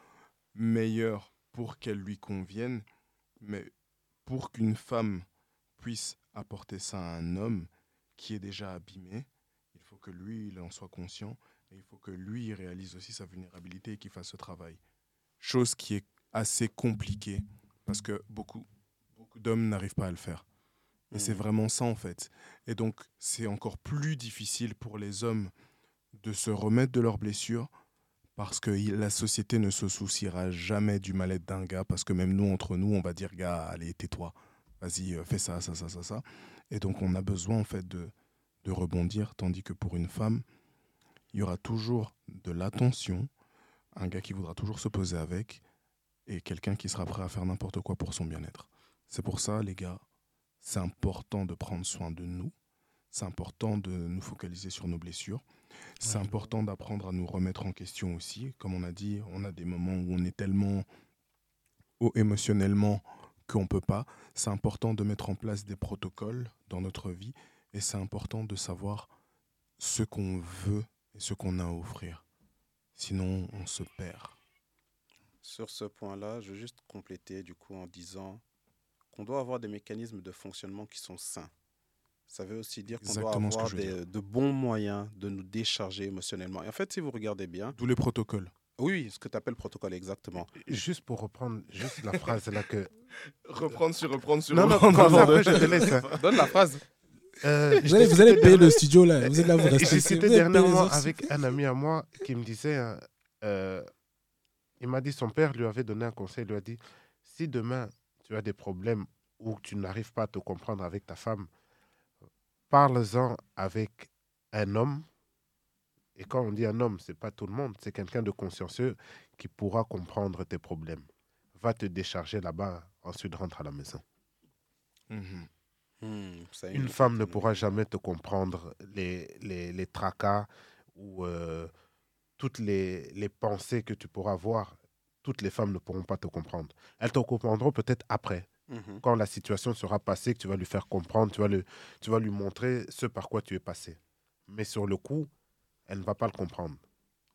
meilleure pour qu'elle lui convienne. Mais pour qu'une femme puisse apporter ça à un homme qui est déjà abîmé, il faut que lui, il en soit conscient et il faut que lui, il réalise aussi sa vulnérabilité et qu'il fasse ce travail. Chose qui est assez compliquée parce que beaucoup, beaucoup d'hommes n'arrivent pas à le faire. Et c'est Mhm. vraiment ça, en fait. Et donc, c'est encore plus difficile pour les hommes de se remettre de leurs blessures parce que la société ne se souciera jamais du mal-être d'un gars parce que même nous, entre nous, on va dire, gars, allez, tais-toi. Vas-y, euh, fais ça, ça, ça, ça, ça. Et donc, on a besoin, en fait, de, de rebondir. Tandis que pour une femme, il y aura toujours de l'attention, un gars qui voudra toujours se poser avec et quelqu'un qui sera prêt à faire n'importe quoi pour son bien-être. C'est pour ça, les gars, c'est important de prendre soin de nous. C'est important de nous focaliser sur nos blessures. C'est Ouais. important d'apprendre à nous remettre en question aussi. Comme on a dit, on a des moments où on est tellement haut émotionnellement qu'on ne peut pas. C'est important de mettre en place des protocoles dans notre vie et c'est important de savoir ce qu'on veut et ce qu'on a à offrir. Sinon, on se perd. Sur ce point-là, je veux juste compléter du coup en disant qu'on doit avoir des mécanismes de fonctionnement qui sont sains. Ça veut aussi dire qu'on doit avoir des- de bons moyens de nous décharger émotionnellement. Et en fait, si vous regardez bien, D'où les protocoles. oui, ce que tu appelles protocole exactement. Juste pour reprendre juste la phrase là que. Reprendre sur reprendre sur Non, non, ça, après, je te laisse. hein. Donne la phrase. Euh, Vous allez, vous allez payer le studio là. Vous êtes là, vous restez. les dernièrement avec un ami à moi qui me disait, hein, euh, il m'a dit, son père lui avait donné un conseil, il lui a dit, si demain tu as des problèmes ou tu n'arrives pas à te comprendre avec ta femme, parle-en avec un homme. Et quand on dit un homme, c'est pas tout le monde, c'est quelqu'un de consciencieux qui pourra comprendre tes problèmes. Va te décharger là-bas, ensuite rentre à la maison. Mhm. Hmm, ça Une femme ne pourra jamais te comprendre les, les, les tracas ou euh, toutes les, les pensées que tu pourras avoir. Toutes les femmes ne pourront pas te comprendre. Elles te comprendront peut-être après, Mhm. quand la situation sera passée, que tu vas lui faire comprendre, tu vas, lui montrer ce par quoi tu es passé. Mais sur le coup, elle ne va pas le comprendre.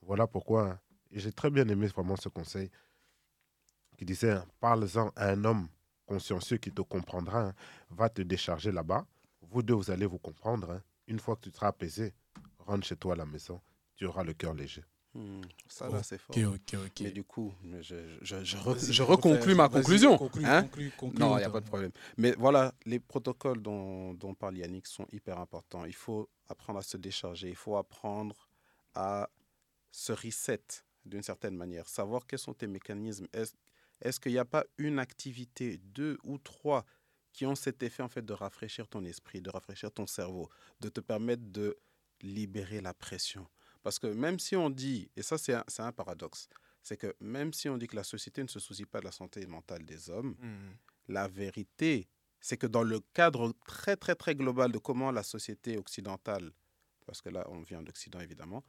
Voilà pourquoi j'ai très bien aimé vraiment ce conseil qui disait hein, parle-en à un homme consciencieux qui te comprendra, hein, va te décharger là-bas. Vous deux, vous allez vous comprendre. hein. Une fois que tu seras apaisé, rentre chez toi à la maison. Tu auras le cœur léger. Hmm, Ça, là, c'est fort. Ok, ok, ok. Mais du coup, je, je, je, je re- je ma conclusion. conclue, hein? conclue, conclue, Non, il n'y a pas de problème. Mais voilà, les protocoles dont, dont parle Yannick sont hyper importants. Il faut apprendre à se décharger, il faut apprendre à se reset d'une certaine manière, savoir quels sont tes mécanismes. Est-ce est qu'il n'y a pas une activité, deux ou trois, qui ont cet effet en fait de rafraîchir ton esprit, de rafraîchir ton cerveau, de te permettre de libérer la pression? Parce que même si on dit, et ça c'est un, paradoxe, c'est que même si on dit que la société ne se soucie pas de la santé mentale des hommes, Mhm. la vérité, c'est que dans le cadre très, très, très global de comment la société occidentale, parce que là, on vient d'Occident évidemment,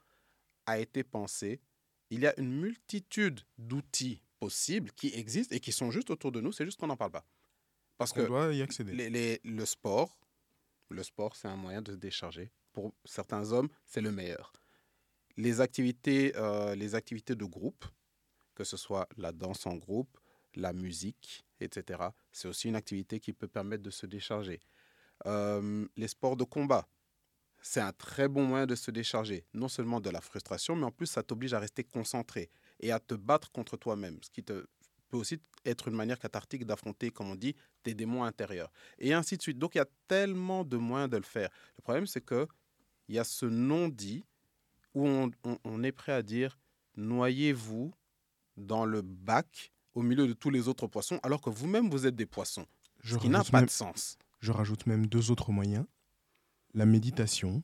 a été pensée, il y a une multitude d'outils possibles qui existent et qui sont juste autour de nous, c'est juste qu'on n'en parle pas. Parce On que doit y accéder. les- les- le sport, le sport, c'est un moyen de se décharger. Pour certains hommes, c'est le meilleur. Les activités, euh, les activités de groupe, que ce soit la danse en groupe, la musique, etc., c'est aussi une activité qui peut permettre de se décharger. Euh, les sports de combat, c'est un très bon moyen de se décharger, non seulement de la frustration, mais en plus, ça t'oblige à rester concentré et à te battre contre toi-même, ce qui peut aussi être une manière cathartique d'affronter, comme on dit, tes démons intérieurs. Et ainsi de suite. Donc, il y a tellement de moyens de le faire. Le problème, c'est que il y a ce non-dit où on, on- on est prêt à dire noyez-vous dans le bac au milieu de tous les autres poissons, alors que vous-même, vous êtes des poissons. Je Ce qui n'a pas même, de sens. je rajoute même deux autres moyens. La méditation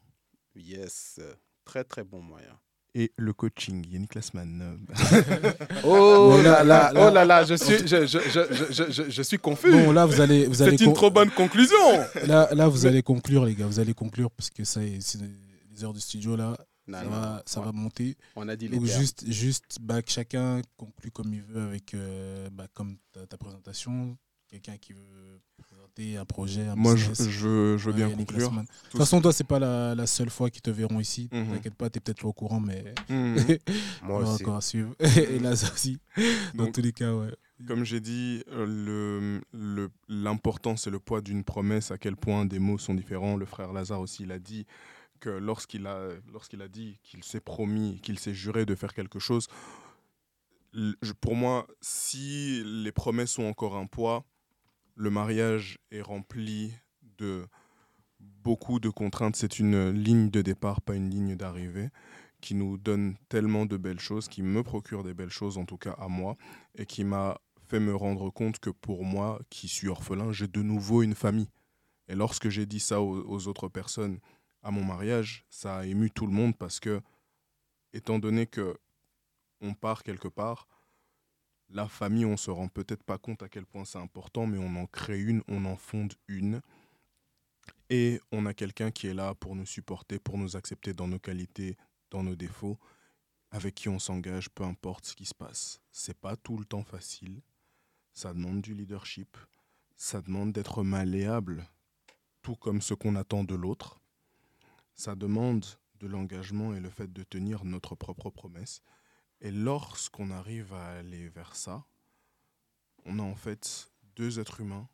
Yes, très très bon moyen. et le coaching. Yannick Lassman. Oh Bon, là, là, là. oh là là, je suis, je, je, je, je, je- je- je suis confus. Bon, là, vous allez, vous allez C'est une trop bonne conclusion. là, là, vous allez conclure, les gars. Vous allez conclure parce que ça, c'est les heures de studio là, Non, ça, non, va, ça va monter. on a dit les juste, juste, bah, que chacun conclut comme il veut avec, euh, bah, comme ta, ta présentation. Quelqu'un qui veut présenter un projet, un Moi, je, business. je, je veux Ouais, bien conclure. De Tout toute façon, toi, c'est pas la, la seule fois qu'ils te verront ici. Mhm. T'inquiète pas, t'es peut-être pas au courant, mais Mhm. Moi on va aussi. encore suivre. Et là, ça aussi. Dans Donc, tous les cas, ouais. Comme j'ai dit, euh, le- le- c'est le poids d'une promesse, à quel point des mots sont différents. Le frère Lazare aussi, il a dit lorsqu'il a, a dit qu'il s'est promis, qu'il s'est juré de faire quelque chose, pour moi, si les promesses ont encore un poids, le mariage est rempli de beaucoup de contraintes. C'est une ligne de départ, pas une ligne d'arrivée, qui nous donne tellement de belles choses, qui me procure des belles choses, en tout cas à moi, et qui m'a fait me rendre compte que pour moi, qui suis orphelin, j'ai de nouveau une famille. Et lorsque j'ai dit ça aux, autres personnes à mon mariage, ça a ému tout le monde parce que, étant donné que on part quelque part, la famille, on se rend peut-être pas compte à quel point c'est important, mais on en crée une, on en fonde une. Et on a quelqu'un qui est là pour nous supporter, pour nous accepter dans nos qualités, dans nos défauts, avec qui on s'engage, peu importe ce qui se passe. C'est pas tout le temps facile. Ça demande du leadership. Ça demande d'être malléable, tout comme ce qu'on attend de l'autre. Ça demande de l'engagement et le fait de tenir notre propre promesse. Et lorsqu'on arrive à aller vers ça, on a en fait deux êtres humains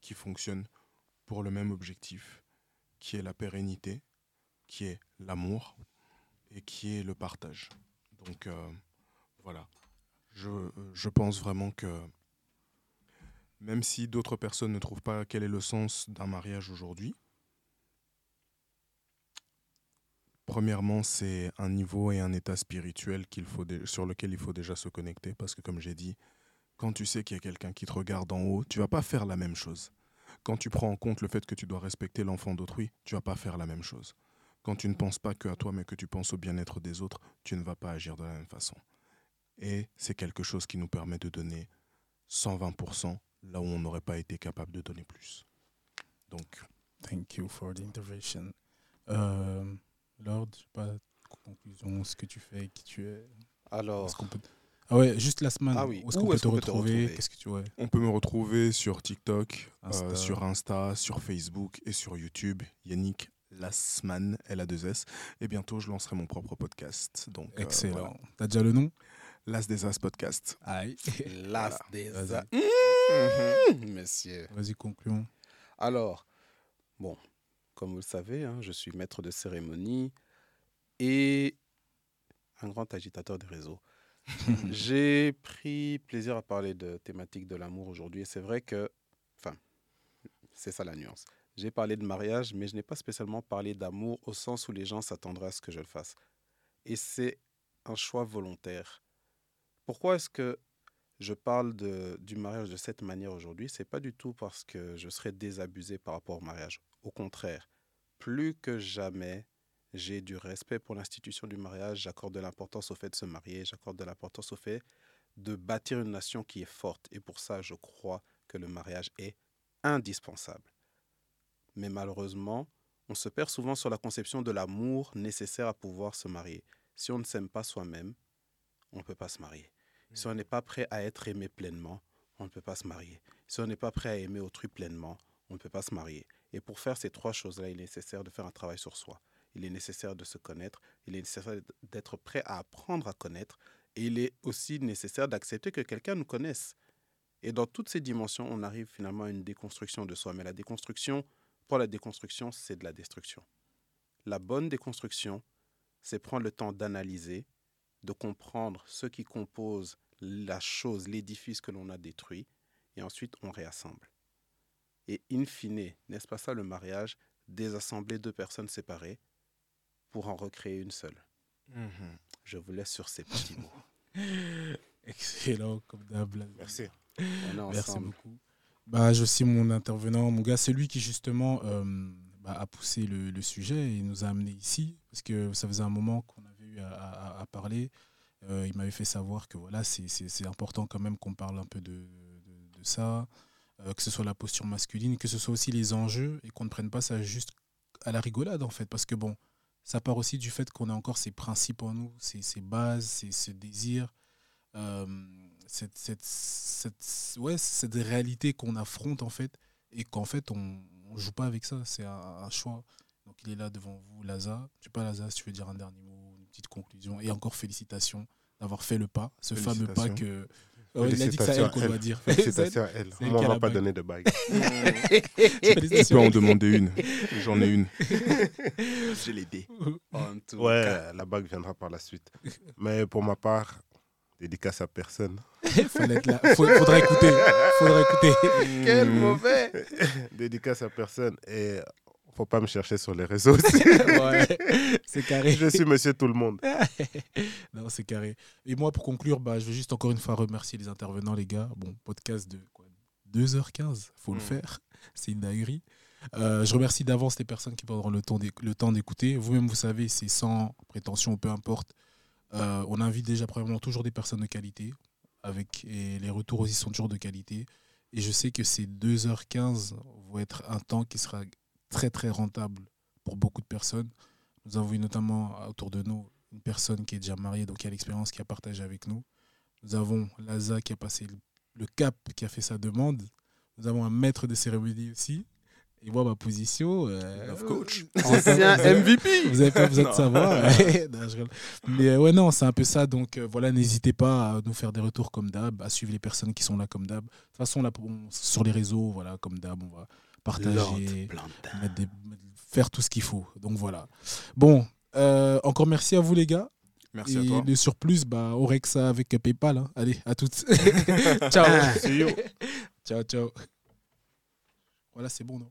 qui fonctionnent pour le même objectif, qui est la pérennité, qui est l'amour et qui est le partage. Donc euh, voilà, je, je, pense vraiment que même si d'autres personnes ne trouvent pas quel est le sens d'un mariage aujourd'hui, Premièrement, c'est un niveau et un état spirituel sur lequel il faut déjà se connecter parce que comme j'ai dit, quand tu sais qu'il y a quelqu'un qui te regarde en haut, tu vas pas faire la même chose. Quand tu prends en compte le fait que tu dois respecter l'enfant d'autrui, tu vas pas faire la même chose. Quand tu ne penses pas que à toi mais que tu penses au bien-être des autres, tu ne vas pas agir de la même façon. Et c'est quelque chose qui nous permet de donner 120% là où on n'aurait pas été capable de donner plus. Donc, thank you for the intervention. Euh, Lord, je sais pas, conclusion, ce que tu fais, qui tu es. Alors. Ah ouais, juste la semaine. Ah oui. Où est-ce qu'on peut, te retrouver, Qu'est-ce que tu ouais? On peut me retrouver sur TikTok, euh, sur Insta, sur Facebook et sur YouTube. Yannick Lasman, L a 2 S. Et bientôt, je lancerai mon propre podcast. Donc, euh, Excellent. T'as déjà le nom? Las des As Podcast. Aïe. Las des As. Mmh, monsieur. Vas-y, concluons. Alors, bon, comme vous le savez, hein, je suis maître de cérémonie et un grand agitateur des réseaux. J'ai pris plaisir à parler de thématiques de l'amour aujourd'hui et c'est vrai que, enfin, c'est ça la nuance. J'ai parlé de mariage, mais je n'ai pas spécialement parlé d'amour au sens où les gens s'attendraient à ce que je le fasse. Et c'est un choix volontaire. Pourquoi est-ce que je parle de, du mariage de cette manière aujourd'hui? C'est pas du tout parce que je serais désabusé par rapport au mariage. Au contraire, plus que jamais, j'ai du respect pour l'institution du mariage, j'accorde de l'importance au fait de se marier, j'accorde de l'importance au fait de bâtir une nation qui est forte. Et pour ça, je crois que le mariage est indispensable. Mais malheureusement, on se perd souvent sur la conception de l'amour nécessaire à pouvoir se marier. Si on ne s'aime pas soi-même, on ne peut pas se marier. Si on n'est pas prêt à être aimé pleinement, on ne peut pas se marier. Si on n'est pas prêt à aimer autrui pleinement, on ne peut pas se marier. Et pour faire ces trois choses-là, il est nécessaire de faire un travail sur soi. Il est nécessaire de se connaître, il est nécessaire d'être prêt à apprendre à connaître, et il est aussi nécessaire d'accepter que quelqu'un nous connaisse. Et dans toutes ces dimensions, on arrive finalement à une déconstruction de soi. Mais la déconstruction, pour la déconstruction, c'est de la destruction. La bonne déconstruction, c'est prendre le temps d'analyser, de comprendre ce qui compose la chose, l'édifice que l'on a détruit, et ensuite on réassemble. Et in fine, n'est-ce pas ça le mariage Désassembler deux personnes séparées pour en recréer une seule? Mhm. Je vous laisse sur ces petits mots. Excellent, comme d'hab. Merci. Merci beaucoup. Bah, je suis mon intervenant, mon gars, c'est lui qui justement euh, bah, a poussé le, sujet et nous a amené ici, parce que ça faisait un moment qu'on avait eu à, parler. Euh, il m'avait fait savoir que voilà, c'est important quand même qu'on parle un peu de, de ça. Euh, que ce soit la posture masculine, que ce soit aussi les enjeux, et qu'on ne prenne pas ça juste à la rigolade, en fait. Parce que, bon, ça part aussi du fait qu'on a encore ces principes en nous, ces, ces bases, ces, ce désir, euh, cette, cette, cette, ouais, cette réalité qu'on affronte, en fait, et qu'en fait, on ne joue pas avec ça. C'est un, choix. Donc, il est là devant vous, Laza. Je sais pas, Laza, si tu veux dire un dernier mot, une petite conclusion. Et encore félicitations d'avoir fait le pas, ce fameux pas que il a dit que c'est elle qu'on doit dire. Félicitations à elle. Moi, on ne m'a pas donné de bague. Tu peux en demander une. J'en ai une. Je l'ai dit. ouais, la bague viendra par la suite. Mais pour ma part, dédicace à personne. Fallait là. Faudrait écouter. Faudrait écouter. Quel mauvais Dédicace à personne. Et faut pas me chercher sur les réseaux. Ouais, c'est carré. Je suis monsieur tout le monde. Non, c'est carré. Et moi, pour conclure, bah, je veux juste encore une fois remercier les intervenants, les gars. Bon, podcast de quoi, 2h15, faut le Mm. faire. C'est une dinguerie. Euh, je remercie d'avance les personnes qui prendront le temps d'éc- le temps d'écouter. Vous-même, vous savez, c'est sans prétention, peu importe. Euh, on invite déjà probablement toujours des personnes de qualité. Avec, et les retours aussi sont toujours de qualité. Et je sais que ces 2h15 vont être un temps qui sera très très rentable pour beaucoup de personnes. Nous avons eu notamment autour de nous une personne qui est déjà mariée, donc qui a l'expérience, qui a partagé avec nous. Nous avons Laza qui a passé le- cap, qui a fait sa demande. Nous avons un maître de cérémonie aussi. Et moi, ma position. euh, Love coach. Ancien MVP vous avez pas besoin de savoir. Non. Mais euh, ouais, non, c'est un peu ça. Donc euh, voilà, n'hésitez pas à nous faire des retours comme d'hab, à suivre les personnes qui sont là comme d'hab. De toute façon, là, on- sur les réseaux, voilà, comme d'hab, on va partager, des- faire tout ce qu'il faut. Donc voilà. Bon, euh, encore merci à vous les gars. Merci Et à toi. le surplus, bah, règle ça avec PayPal. hein. Allez, à toutes. ciao. Ciao, ciao. Voilà, c'est bon, non?